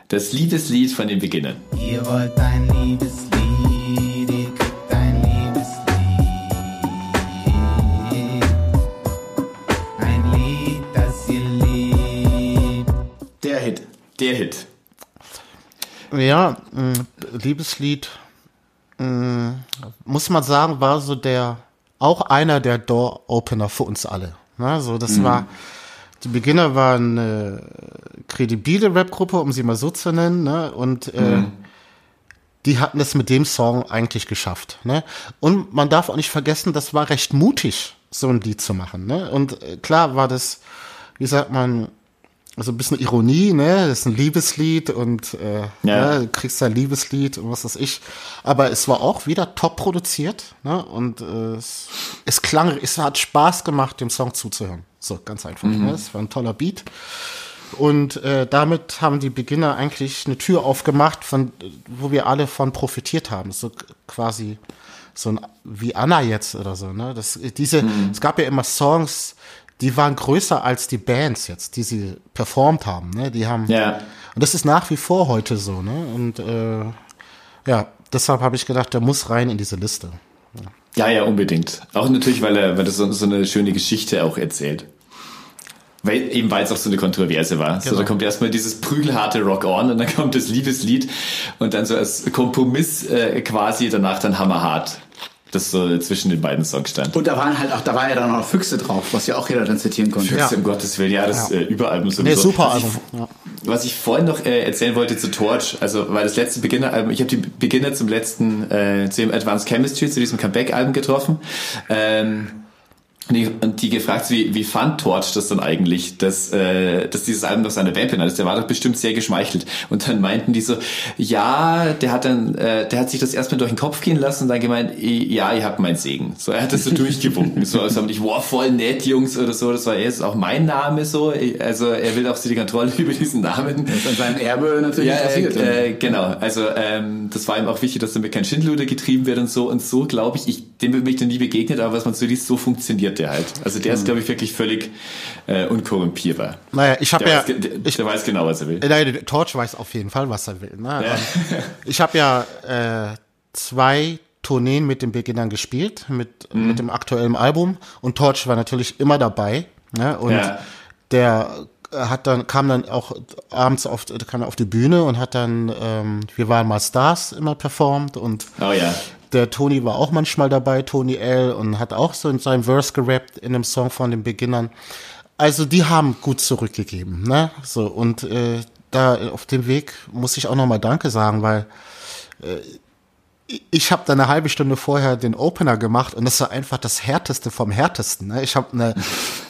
Das Liebeslied von den Beginnern. Ihr wollt ein Liebeslied, ihr kriegt ein Liebeslied. Ein Lied, das ihr liebt. Der Hit. Der Hit. Ja, mh, Liebeslied, mh, muss man sagen, war so der, auch einer der Door-Opener für uns alle. Ne? So, das war, die Beginner waren eine kredibile Rap-Gruppe, um sie mal so zu nennen, ne? und äh, die hatten es mit dem Song eigentlich geschafft. Ne? Und man darf auch nicht vergessen, das war recht mutig, so ein Lied zu machen. Ne? Und äh, klar war das, wie sagt man, also ein bisschen Ironie, ne? Das ist ein Liebeslied und äh, Ja. ne, du kriegst ein Liebeslied und was weiß ich. Aber es war auch wieder top produziert, ne? Und äh, es, es klang, es hat Spaß gemacht, dem Song zuzuhören. So, ganz einfach. Ne? Es war ein toller Beat. Und äh, damit haben die Beginner eigentlich eine Tür aufgemacht, von wo wir alle von profitiert haben. So quasi so ein, wie Anna jetzt oder so. Ne? Das, diese, Es gab ja immer Songs, die waren größer als die Bands jetzt, die sie performt haben. Ne? Die haben Ja. und das ist nach wie vor heute so. Ne? Und äh, ja, deshalb habe ich gedacht, der muss rein in diese Liste. Ja, ja, unbedingt. Auch natürlich, weil er, weil das so, so eine schöne Geschichte auch erzählt. Weil, eben weil es auch so eine Kontroverse war. So, Genau. da kommt erstmal dieses prügelharte Rock On und dann kommt das Liebeslied und dann so als Kompromiss äh, quasi danach dann hammerhart. Das so zwischen den beiden Songs stand. Und da waren halt auch, da waren ja dann auch Füchse drauf, was ja auch jeder dann zitieren konnte. Füchse, um Gottes Willen, ja, das Ja. Äh, Überalbum sowieso. Nee, super Was ich-. Ja. Was ich vorhin noch äh, erzählen wollte zu Torch, also weil das letzte Beginner-Album, ich habe die Beginner zum letzten, äh, zu dem Advanced Chemistry, zu diesem Comeback-Album getroffen. Ähm, und die, und die gefragt, wie, wie fand Torch das dann eigentlich, dass, äh, dass dieses Album noch seine Band benannt ist? Der war doch bestimmt sehr geschmeichelt. Und dann meinten die so, ja, der hat dann, äh, der hat sich das erstmal durch den Kopf gehen lassen und dann gemeint, "I- ja, ihr habt meinen Segen. So, er hat das so durchgewunken. So, also haben nicht, wow, voll nett, Jungs, oder so. Das war jetzt auch mein Name so. Also er will auch so die Kontrolle über diesen Namen. Das ist an seinem Erbe natürlich Ja, interessiert. äh, äh, genau. Also ähm, das war ihm auch wichtig, dass damit kein Schindluder getrieben wird und so. Und so, glaube ich, ich, dem bin ich noch nie begegnet, aber was man so liest, so funktioniert der halt. Also der ist, glaube ich, wirklich völlig äh, unkorrumpierbar. Naja, ich habe ja, weiß, der, ich, der weiß genau, was er will. Nein, der Torch weiß auf jeden Fall, was er will. Ne? Ja. Ähm, Ich habe ja äh, zwei Tourneen mit den Beginnern gespielt, mit, Mhm. mit dem aktuellen Album und Torch war natürlich immer dabei. Ne? Und Ja. der äh, hat dann kam dann auch abends auf kam auf die Bühne und hat dann ähm, wir waren mal Stars immer performt und Oh ja. Der Tony war auch manchmal dabei, Tony L. und hat auch so in seinem Verse gerappt in einem Song von den Beginnern. Also die haben gut zurückgegeben, ne? So und äh, da auf dem Weg muss ich auch nochmal Danke sagen, weil äh, ich habe da eine halbe Stunde vorher den Opener gemacht und das war einfach das härteste vom härtesten. Ne? Ich habe eine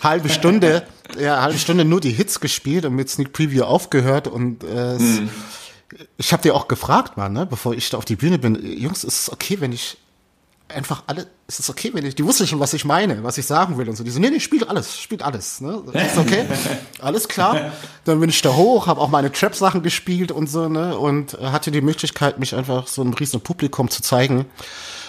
halbe Stunde, ja, halbe Stunde nur die Hits gespielt und mit Sneak Preview aufgehört und äh, mhm. Ich habe dir auch gefragt, mal, ne, bevor ich da auf die Bühne bin, Jungs, ist es okay, wenn ich einfach alle, ist es okay, wenn ich, die wusste schon, was ich meine, was ich sagen will und so. Die so, nee, nee, spielt alles, spielt alles, ne? Ist okay, alles klar. Dann bin ich da hoch, habe auch meine Trap-Sachen gespielt und so, ne? Und hatte die Möglichkeit, mich einfach so einem riesen Publikum zu zeigen.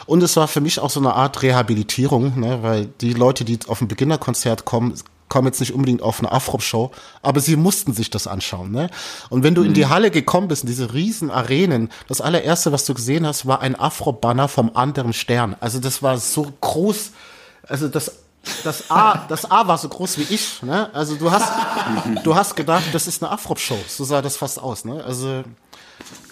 Und es war für mich auch so eine Art Rehabilitierung, ne? Weil die Leute, die auf ein Beginnerkonzert kommen, kommen jetzt nicht unbedingt auf eine Afro-Show, aber sie mussten sich das anschauen. Ne? Und wenn du mhm. in die mhm. Halle gekommen bist, in diese riesen Arenen, das allererste, was du gesehen hast, war ein Afro-Banner vom anderen Stern. Also das war so groß, also das das A, das A war so groß wie ich, ne? Also du hast, du hast gedacht, das ist eine Afro-Show. So sah das fast aus, ne? Also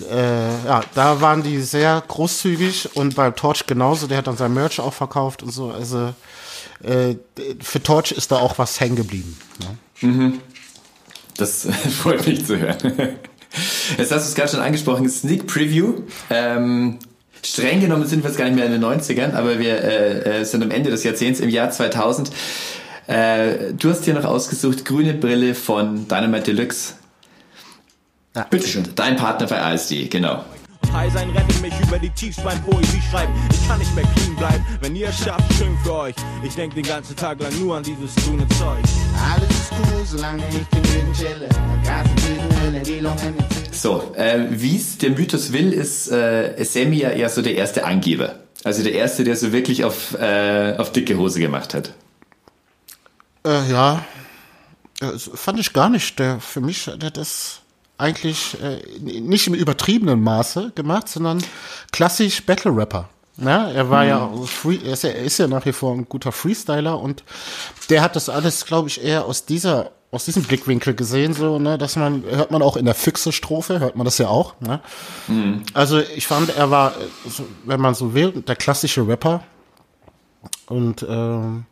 äh, ja, da waren die sehr großzügig und bei Torch genauso. Der hat dann sein Merch auch verkauft und so. Also äh, für Torch ist da auch was hängen geblieben. Ne? Mhm. Das freut mich zu hören. Jetzt hast du es gerade schon angesprochen, Sneak Preview. Ähm, streng genommen sind wir jetzt gar nicht mehr in den 90ern, aber wir äh, äh, sind am Ende des Jahrzehnts im Jahr 2000. Äh, du hast hier noch ausgesucht, grüne Brille von Dynamite Deluxe. Ja. Bitteschön. Dein Partner bei ASD, genau. High sein, rettet mich über die Tiefs beim Poesie schreiben. Ich kann nicht mehr clean bleiben, wenn ihr es schafft, schön für euch. Ich denk den ganzen Tag lang nur an dieses grüne Zeug. Alles ist cool, solange ich genügend chille. So, äh, wie es der Mythos will, ist äh, Sammy ja eher so der erste Angeber. Also der erste, der so wirklich auf, äh, auf dicke Hose gemacht hat. Äh, ja, das fand ich gar nicht. Der, für mich hat er das eigentlich äh, nicht im übertriebenen Maße gemacht, sondern klassisch Battle Rapper. Ja, er war mhm. ja free, er ist ja, er ist ja nach wie vor ein guter Freestyler und der hat das alles, glaube ich, eher aus dieser aus diesem Blickwinkel gesehen, so, ne, dass man, hört man auch in der Füchse-Strophe, hört man das ja auch, ne? Mhm. Also ich fand, er war, wenn man so will, der klassische Rapper. Und ähm,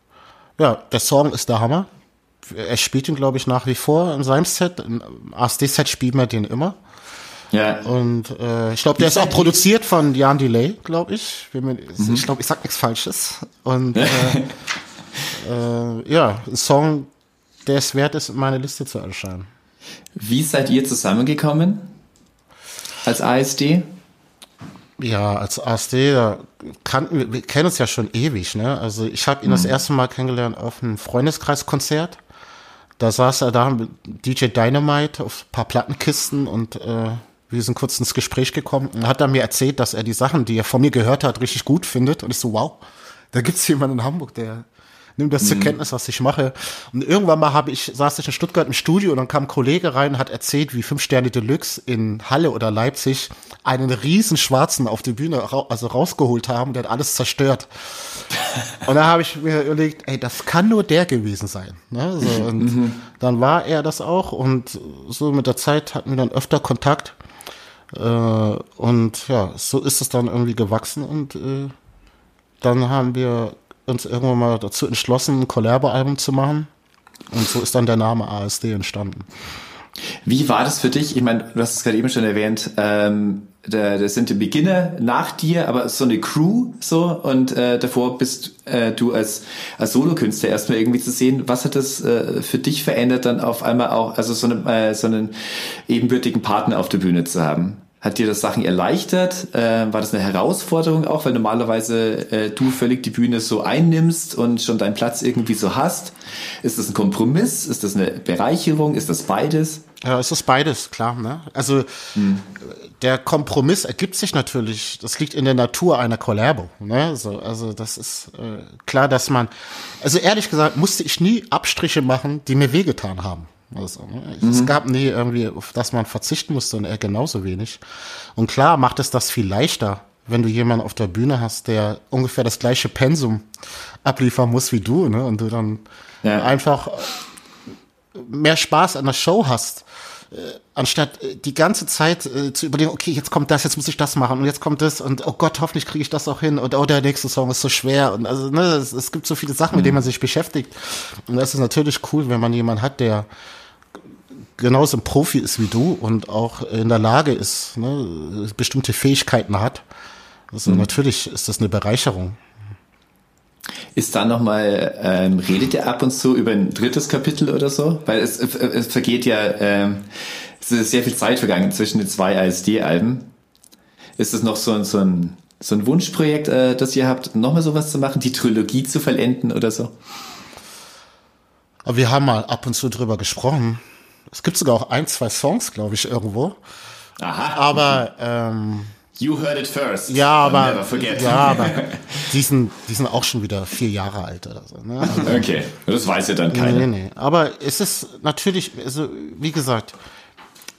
ja, der Song ist der Hammer er spielt ihn, glaube ich, nach wie vor in seinem Set. Im ASD-Set spielt man den immer. Ja. Und äh, ich glaube, der ist auch produziert von Jan Delay, glaube ich. Mhm. Ich glaube, ich sag nichts Falsches. Und äh, äh, ja, ein Song, der es wert ist, in meine Liste zu erscheinen. Wie seid ihr zusammengekommen als ASD? Ja, als ASD, da kannten wir, wir kennen uns ja schon ewig, ne? Also ich habe ihn mhm. das erste Mal kennengelernt auf einem Freundeskreiskonzert. Da saß er da mit DJ Dynamite auf ein paar Plattenkisten und äh, wir sind kurz ins Gespräch gekommen und hat er mir erzählt, dass er die Sachen, die er von mir gehört hat, richtig gut findet. Und ich so, wow, da gibt's jemanden in Hamburg, der nimmt das mhm. zur Kenntnis, was ich mache. Und irgendwann mal habe ich, saß ich in Stuttgart im Studio und dann kam ein Kollege rein und hat erzählt, wie Fünf Sterne Deluxe in Halle oder Leipzig einen riesen Schwarzen auf die Bühne also rausgeholt haben, der hat alles zerstört. und da habe ich mir überlegt, ey, das kann nur der gewesen sein. Ne? So, und mhm. dann war er das auch und so mit der Zeit hatten wir dann öfter Kontakt. Äh, und ja, so ist es dann irgendwie gewachsen und äh, dann haben wir uns irgendwann mal dazu entschlossen, ein Collabo-Album zu machen. Und so ist dann der Name ASD entstanden. Wie war das für dich? Ich meine, du hast es gerade eben schon erwähnt, ähm, da, da sind die Beginner nach dir, aber so eine Crew so und äh, davor bist äh, du als, als Solokünstler erstmal irgendwie zu sehen. Was hat das äh, für dich verändert, dann auf einmal auch, also so, eine, äh, so einen ebenbürtigen Partner auf der Bühne zu haben? Hat dir das Sachen erleichtert? Äh, war das eine Herausforderung auch, weil normalerweise äh, du völlig die Bühne so einnimmst und schon deinen Platz irgendwie so hast? Ist das ein Kompromiss? Ist das eine Bereicherung? Ist das beides? Ja, es ist beides, klar. Ne? Also hm. der Kompromiss ergibt sich natürlich, das liegt in der Natur einer Collabo. Ne? So, also das ist äh, klar, dass man, also ehrlich gesagt, musste ich nie Abstriche machen, die mir wehgetan haben. Also, ne? mhm. Es gab nie irgendwie, auf das man verzichten musste und er genauso wenig. Und klar macht es das viel leichter, wenn du jemanden auf der Bühne hast, der ungefähr das gleiche Pensum abliefern muss wie du, ne? Und du dann ja. einfach mehr Spaß an der Show hast. anstatt äh, die ganze Zeit äh, zu überlegen, okay, jetzt kommt das, jetzt muss ich das machen und jetzt kommt das und oh Gott, hoffentlich kriege ich das auch hin und oh, der nächste Song ist so schwer und also ne, es, es gibt so viele Sachen, mit denen man sich beschäftigt und das ist natürlich cool, wenn man jemanden hat, der genauso ein Profi ist wie du und auch in der Lage ist, ne, bestimmte Fähigkeiten hat. Also natürlich ist das eine Bereicherung. Ist da nochmal, ähm, redet ihr ab und zu über ein drittes Kapitel oder so? Weil es, es vergeht ja, ähm, es ist sehr viel Zeit vergangen zwischen den zwei ASD-Alben. Ist es noch so ein, so ein, so ein Wunschprojekt, äh, das ihr habt, nochmal sowas zu machen, die Trilogie zu vollenden oder so? Aber wir haben mal ab und zu drüber gesprochen. Es gibt sogar auch ein, zwei Songs, glaube ich, irgendwo. Aha. Aber ähm, You heard it first. Ja, aber, Never forget. ja, aber die sind, die sind auch schon wieder vier Jahre alt oder so. Ne? Also, Okay, das weiß ja dann keiner. nee, nee. Aber es ist natürlich, also wie gesagt,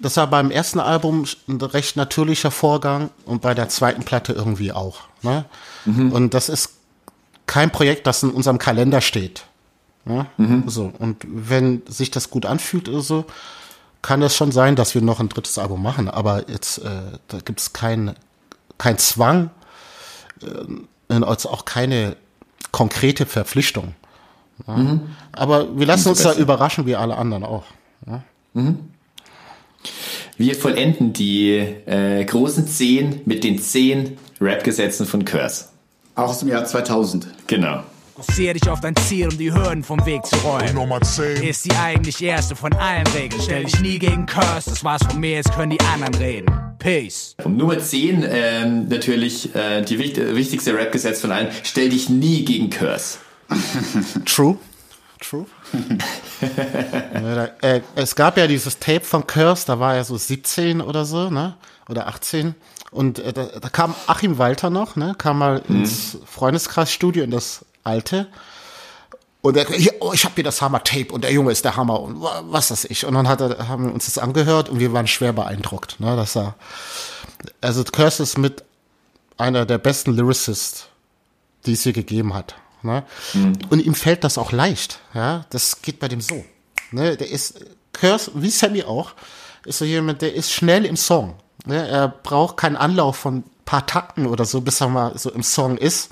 das war beim ersten Album ein recht natürlicher Vorgang und bei der zweiten Platte irgendwie auch. Ne? Und das ist kein Projekt, das in unserem Kalender steht. Ne? So, und wenn sich das gut anfühlt oder so, kann es schon sein, dass wir noch ein drittes Album machen. Aber jetzt, äh, da gibt es keinen kein Zwang äh, und als auch keine konkrete Verpflichtung. Ja? Aber wir lassen uns da überraschen, wie alle anderen auch. Wir vollenden die äh, großen zehn mit den zehn Rap-Gesetzen von Curse. Auch aus dem Jahr 2000. Genau. Fokussier dich auf dein Ziel, um die Hürden vom Weg zu räumen. Nummer 10. Ist die eigentlich erste von allen Regeln. Stell dich nie gegen Curse, das war's von mir, jetzt können die anderen reden. Peace. Und Nummer 10, ähm, natürlich äh, die wicht wichtigste Rap-Gesetz von allen, stell dich nie gegen Curse. True. True. äh, es gab ja dieses Tape von Curse, da war er so 17 oder so, ne? Oder 18. Und äh, da, da kam Achim Walter noch, ne? Kam mal ins Freundeskreisstudio in das alte. Und er, oh, ich habe hier das Hammer-Tape und der Junge ist der Hammer und wa- was das ich. Und dann hat er, haben wir uns das angehört und wir waren schwer beeindruckt. Ne, dass er, also Curse ist mit einer der besten Lyricists, die es hier gegeben hat. Ne? Und ihm fällt das auch leicht. Ja, das geht bei dem so. Ne? Der ist Curse, wie Sammy auch, ist so jemand, der ist schnell im Song. Ne? Er braucht keinen Anlauf von paar Takten oder so, bis er mal so im Song ist.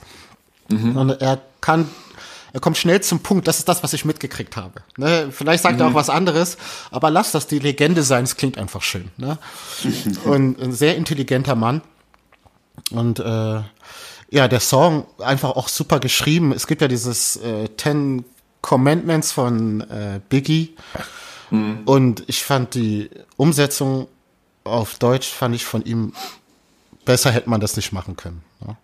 Und er kann, er kommt schnell zum Punkt. Das ist das, was ich mitgekriegt habe. Ne? Vielleicht sagt er auch was anderes, aber lass das die Legende sein. Es klingt einfach schön. Ne? Und ein sehr intelligenter Mann. Und äh, ja, der Song einfach auch super geschrieben. Es gibt ja dieses äh, Ten Commandments von äh, Biggie. Und ich fand die Umsetzung auf Deutsch fand ich von ihm besser hätte man das nicht machen können. Ne?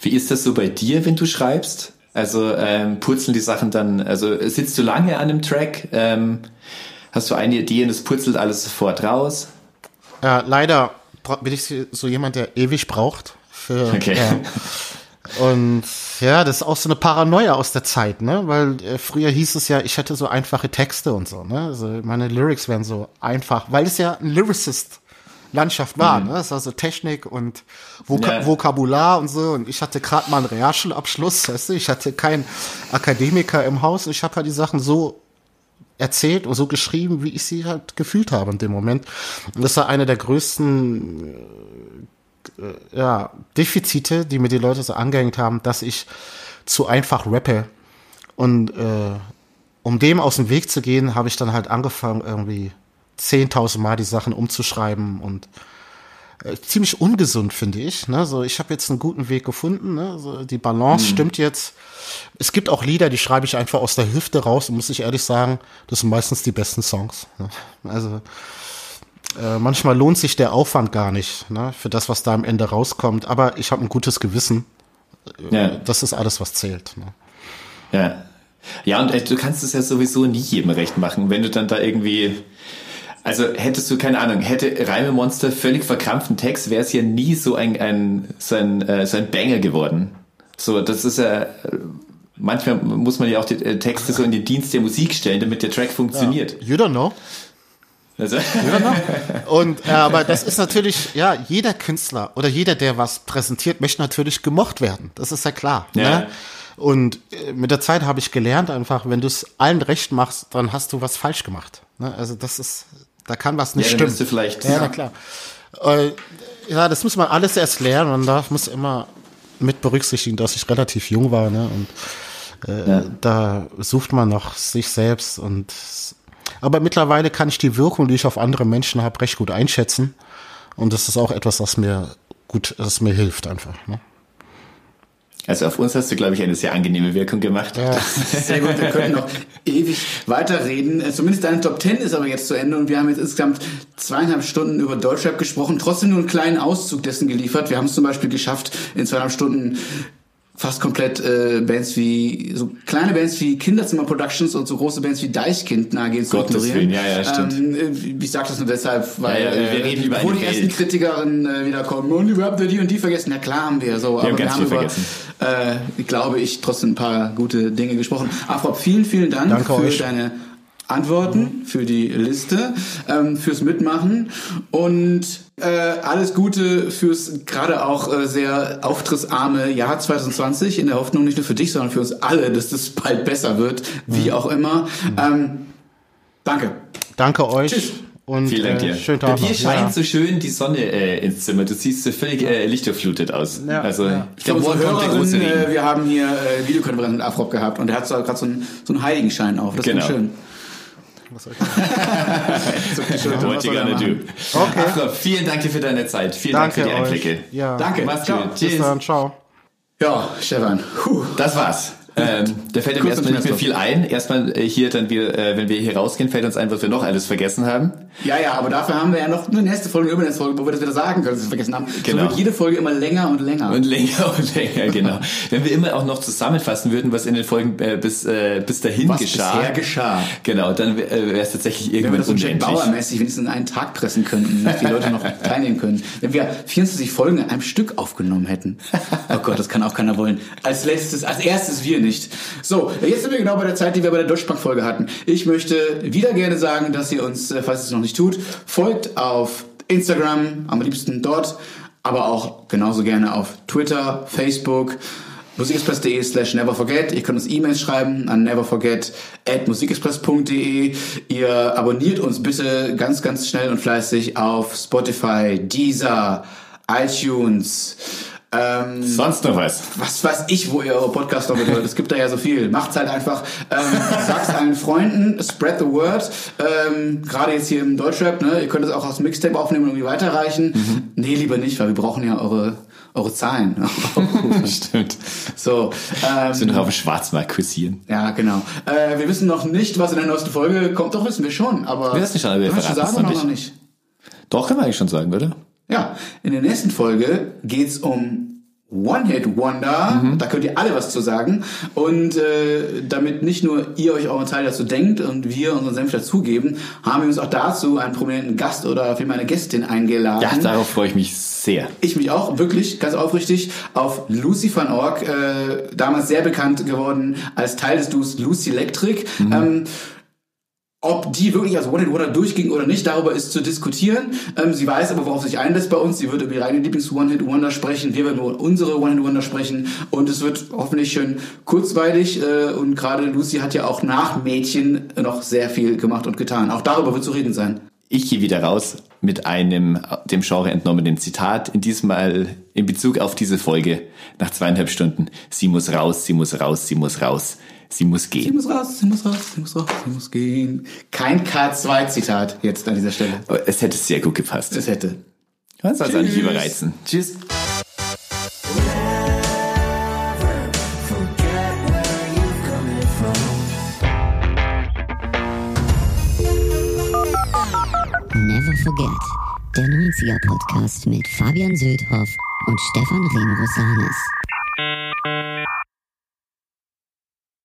Wie ist das so bei dir, wenn du schreibst? Also ähm, purzeln die Sachen dann, also sitzt du lange an einem Track? Ähm, hast du eine Idee und es purzelt alles sofort raus? Ja, leider bra- bin ich so jemand, der ewig braucht. Für, Okay. ja. Und ja, das ist auch so eine Paranoia aus der Zeit, ne? Weil äh, früher hieß es ja, ich hätte so einfache Texte und so, ne? Also meine Lyrics wären so einfach, weil es ja ein Lyricist Landschaft war, ne? Es war so Technik und Voka Ja. Vokabular und so. Und ich hatte gerade mal einen Realschulabschluss, weißt du? Ich hatte keinen Akademiker im Haus. Ich habe halt die Sachen so erzählt und so geschrieben, wie ich sie halt gefühlt habe in dem Moment. Und das war eine der größten äh, ja, Defizite, die mir die Leute so angehängt haben, dass ich zu einfach rappe. Und äh, um dem aus dem Weg zu gehen, habe ich dann halt angefangen, irgendwie 10.000 Mal die Sachen umzuschreiben und äh, ziemlich ungesund, finde ich. Ne? So, ich habe jetzt einen guten Weg gefunden. Ne? So, die Balance stimmt jetzt. Es gibt auch Lieder, die schreibe ich einfach aus der Hüfte raus und muss ich ehrlich sagen, das sind meistens die besten Songs. Ne? Also äh, manchmal lohnt sich der Aufwand gar nicht ne? für das, was da am Ende rauskommt. Aber ich habe ein gutes Gewissen. Ja. Das ist alles, was zählt. Ne? Ja. Ja, und äh, du kannst es ja sowieso nie jedem recht machen, wenn du dann da irgendwie. Also hättest du, keine Ahnung, hätte Reimemonster völlig verkrampften Text, wäre es ja nie so ein, ein, so ein, äh, so ein Banger geworden. So, das ist ja. Manchmal muss man ja auch die äh, Texte so in den Dienst der Musik stellen, damit der Track funktioniert. You don't know. Also, Und äh, aber das ist natürlich, ja, jeder Künstler oder jeder, der was präsentiert, möchte natürlich gemocht werden. Das ist ja klar. Ja. Ne? Und äh, mit der Zeit habe ich gelernt, einfach, wenn du es allen recht machst, dann hast du was falsch gemacht. Ne? Also das ist da kann was nicht Ja, dann stimmen. du vielleicht- ja, Ja. na klar. Äh, ja, das muss man alles erst lernen und da muss immer mit berücksichtigen, dass ich relativ jung war, ne? Und äh, da sucht man noch sich selbst und aber mittlerweile kann ich die Wirkung, die ich auf andere Menschen habe, recht gut einschätzen. Und das ist auch etwas, was mir gut, das mir hilft einfach. Ne? Also auf uns hast du, glaube ich, eine sehr angenehme Wirkung gemacht. Ja. Sehr gut, wir können noch ewig weiterreden. Äh, Zumindest deine Top 10 ist aber jetzt zu Ende und wir haben jetzt insgesamt zweieinhalb Stunden über Deutschrap gesprochen, trotzdem nur einen kleinen Auszug dessen geliefert. Wir haben es zum Beispiel geschafft, in zweieinhalb Stunden fast komplett äh, Bands wie, so kleine Bands wie Kinderzimmer Productions und so große Bands wie Deichkind nahezu zu Gottes ignorieren. Willen, ja, ja, stimmt. Ähm, äh, ich sag das nur deshalb, weil Ja, ja, wir äh, reden über bevor eine die Welt. ersten Kritikerinnen äh, wieder kommen und wir haben die und die vergessen. Ja klar haben wir so, haben aber wir ganz haben viel über, vergessen. äh, glaube ich, trotzdem ein paar gute Dinge gesprochen. Afrop, vielen, vielen Dank Danke für euch. deine Antworten, für die Liste, ähm, fürs Mitmachen und äh, alles Gute fürs gerade auch äh, sehr auftrittsarme Jahr 2020 in der Hoffnung nicht nur für dich, sondern für uns alle, dass das bald besser wird, wie auch immer. Ähm, danke. Danke euch Tschüss. und Vielen Dank äh, dir. schönen Bei Tag dir noch. scheint Ja. so schön die Sonne äh, ins Zimmer. Du siehst so völlig äh, lichtdurflutet aus. Ja, also ja. ich glaube, unsere morgen kommt der große Hörerin, Regen. äh, wir haben hier äh, Videokonferenz mit Afrop gehabt und der hat so gerade so einen, so einen Heiligenschein auf. Das ist Genau. schön. What you gonna do? Okay. Afra, vielen Dank dir für deine Zeit. Vielen Danke Dank für die. Einblicke. Ja. Danke. Mach's Ciao. gut. Bis Tschüss. dann, ciao. Ja, Stefan. Puh. Das war's. Ähm, da fällt mir erstmal nicht mehr viel ein. Erstmal äh, hier dann wir, äh, wenn wir hier rausgehen, fällt uns ein, was wir noch alles vergessen haben. Ja, ja, aber dafür haben wir ja noch eine nächste Folge, eine übernächste Folge, wo wir das wieder sagen können, dass wir es vergessen haben. Genau. So wird jede Folge immer länger und länger. Und länger und länger, genau. Wenn wir immer auch noch zusammenfassen würden, was in den Folgen äh, bis, äh, bis dahin Was geschah. bisher geschah. Genau, dann äh, wäre es tatsächlich Wenn wir irgendwann das so unendlich. Bauer-mäßig wenigstens in einen Tag pressen könnten, dass die Leute noch teilnehmen können. Wenn wir 24 Folgen in einem Stück aufgenommen hätten. Oh Gott, das kann auch keiner wollen. Als letztes, als erstes wir nicht. So, jetzt sind wir genau bei der Zeit, die wir bei der Deutschbank-Folge hatten. Ich möchte wieder gerne sagen, dass ihr uns, äh, falls ihr es noch nicht tut, folgt auf Instagram, am liebsten dort, aber auch genauso gerne auf Twitter, Facebook, musikexpress.de slash neverforget. Ihr könnt uns E-Mails schreiben an neverforget at musikexpress.de. Ihr abonniert uns bitte ganz, ganz schnell und fleißig auf Spotify, Deezer, iTunes, ähm, Sonst noch was. was weiß ich, wo ihr eure Podcasts noch hört. Es gibt da ja so viel. Macht's halt einfach. Ähm, sagt's allen Freunden, spread the word. Ähm, Gerade jetzt hier im Deutschrap, ne? Ihr könnt es auch aus dem Mixtape aufnehmen und irgendwie weiterreichen. Nee, lieber nicht, weil wir brauchen ja eure, eure Zahlen. Stimmt. so. Ähm, Wir noch auf dem Schwarzmarkt kursieren. ja, genau. Äh, wir wissen noch nicht, was in der neuesten Folge kommt. Doch, wissen wir schon. Aber Wir wissen schon, aber wir verraten's sagen noch nicht? Doch, können wir eigentlich schon sagen, oder? Ja, in der nächsten Folge geht's um One-Hit-Wonder. Da könnt ihr alle was zu sagen. Und äh, damit nicht nur ihr euch euren Teil dazu denkt und wir unseren Senf dazugeben, haben wir uns auch dazu einen prominenten Gast oder vielmehr eine Gästin eingeladen. Ja, darauf freue ich mich sehr. Ich mich auch, wirklich, ganz aufrichtig, auf Lucy van Ork, äh, damals sehr bekannt geworden als Teil des Duos Lucy Electric. Ähm, ob die wirklich als One-Hit-Wonder durchging oder nicht, darüber ist zu diskutieren. Ähm, sie weiß aber, worauf sich einlässt bei uns. Sie wird über ihre eigene Lieblings-One-Hit-Wonder sprechen. Wir werden über unsere One-Hit-Wonder sprechen. Und es wird hoffentlich schön kurzweilig. Äh, und gerade Lucy hat ja auch nach Mädchen noch sehr viel gemacht und getan. Auch darüber wird zu reden sein. Ich gehe wieder raus mit einem dem Genre entnommenen Zitat, in diesem Mal in Bezug auf diese Folge nach zweieinhalb Stunden. Sie muss raus, sie muss raus, sie muss raus, sie muss Sie gehen. muss raus, sie muss raus, sie muss raus, sie muss gehen. Kein K2-Zitat jetzt an dieser Stelle. Aber Es hätte sehr gut gepasst. Es hätte. Man soll es auch nicht überreizen. Tschüss. Der 90er Podcast mit Fabian Söldhoff und Stefan Remrosanis.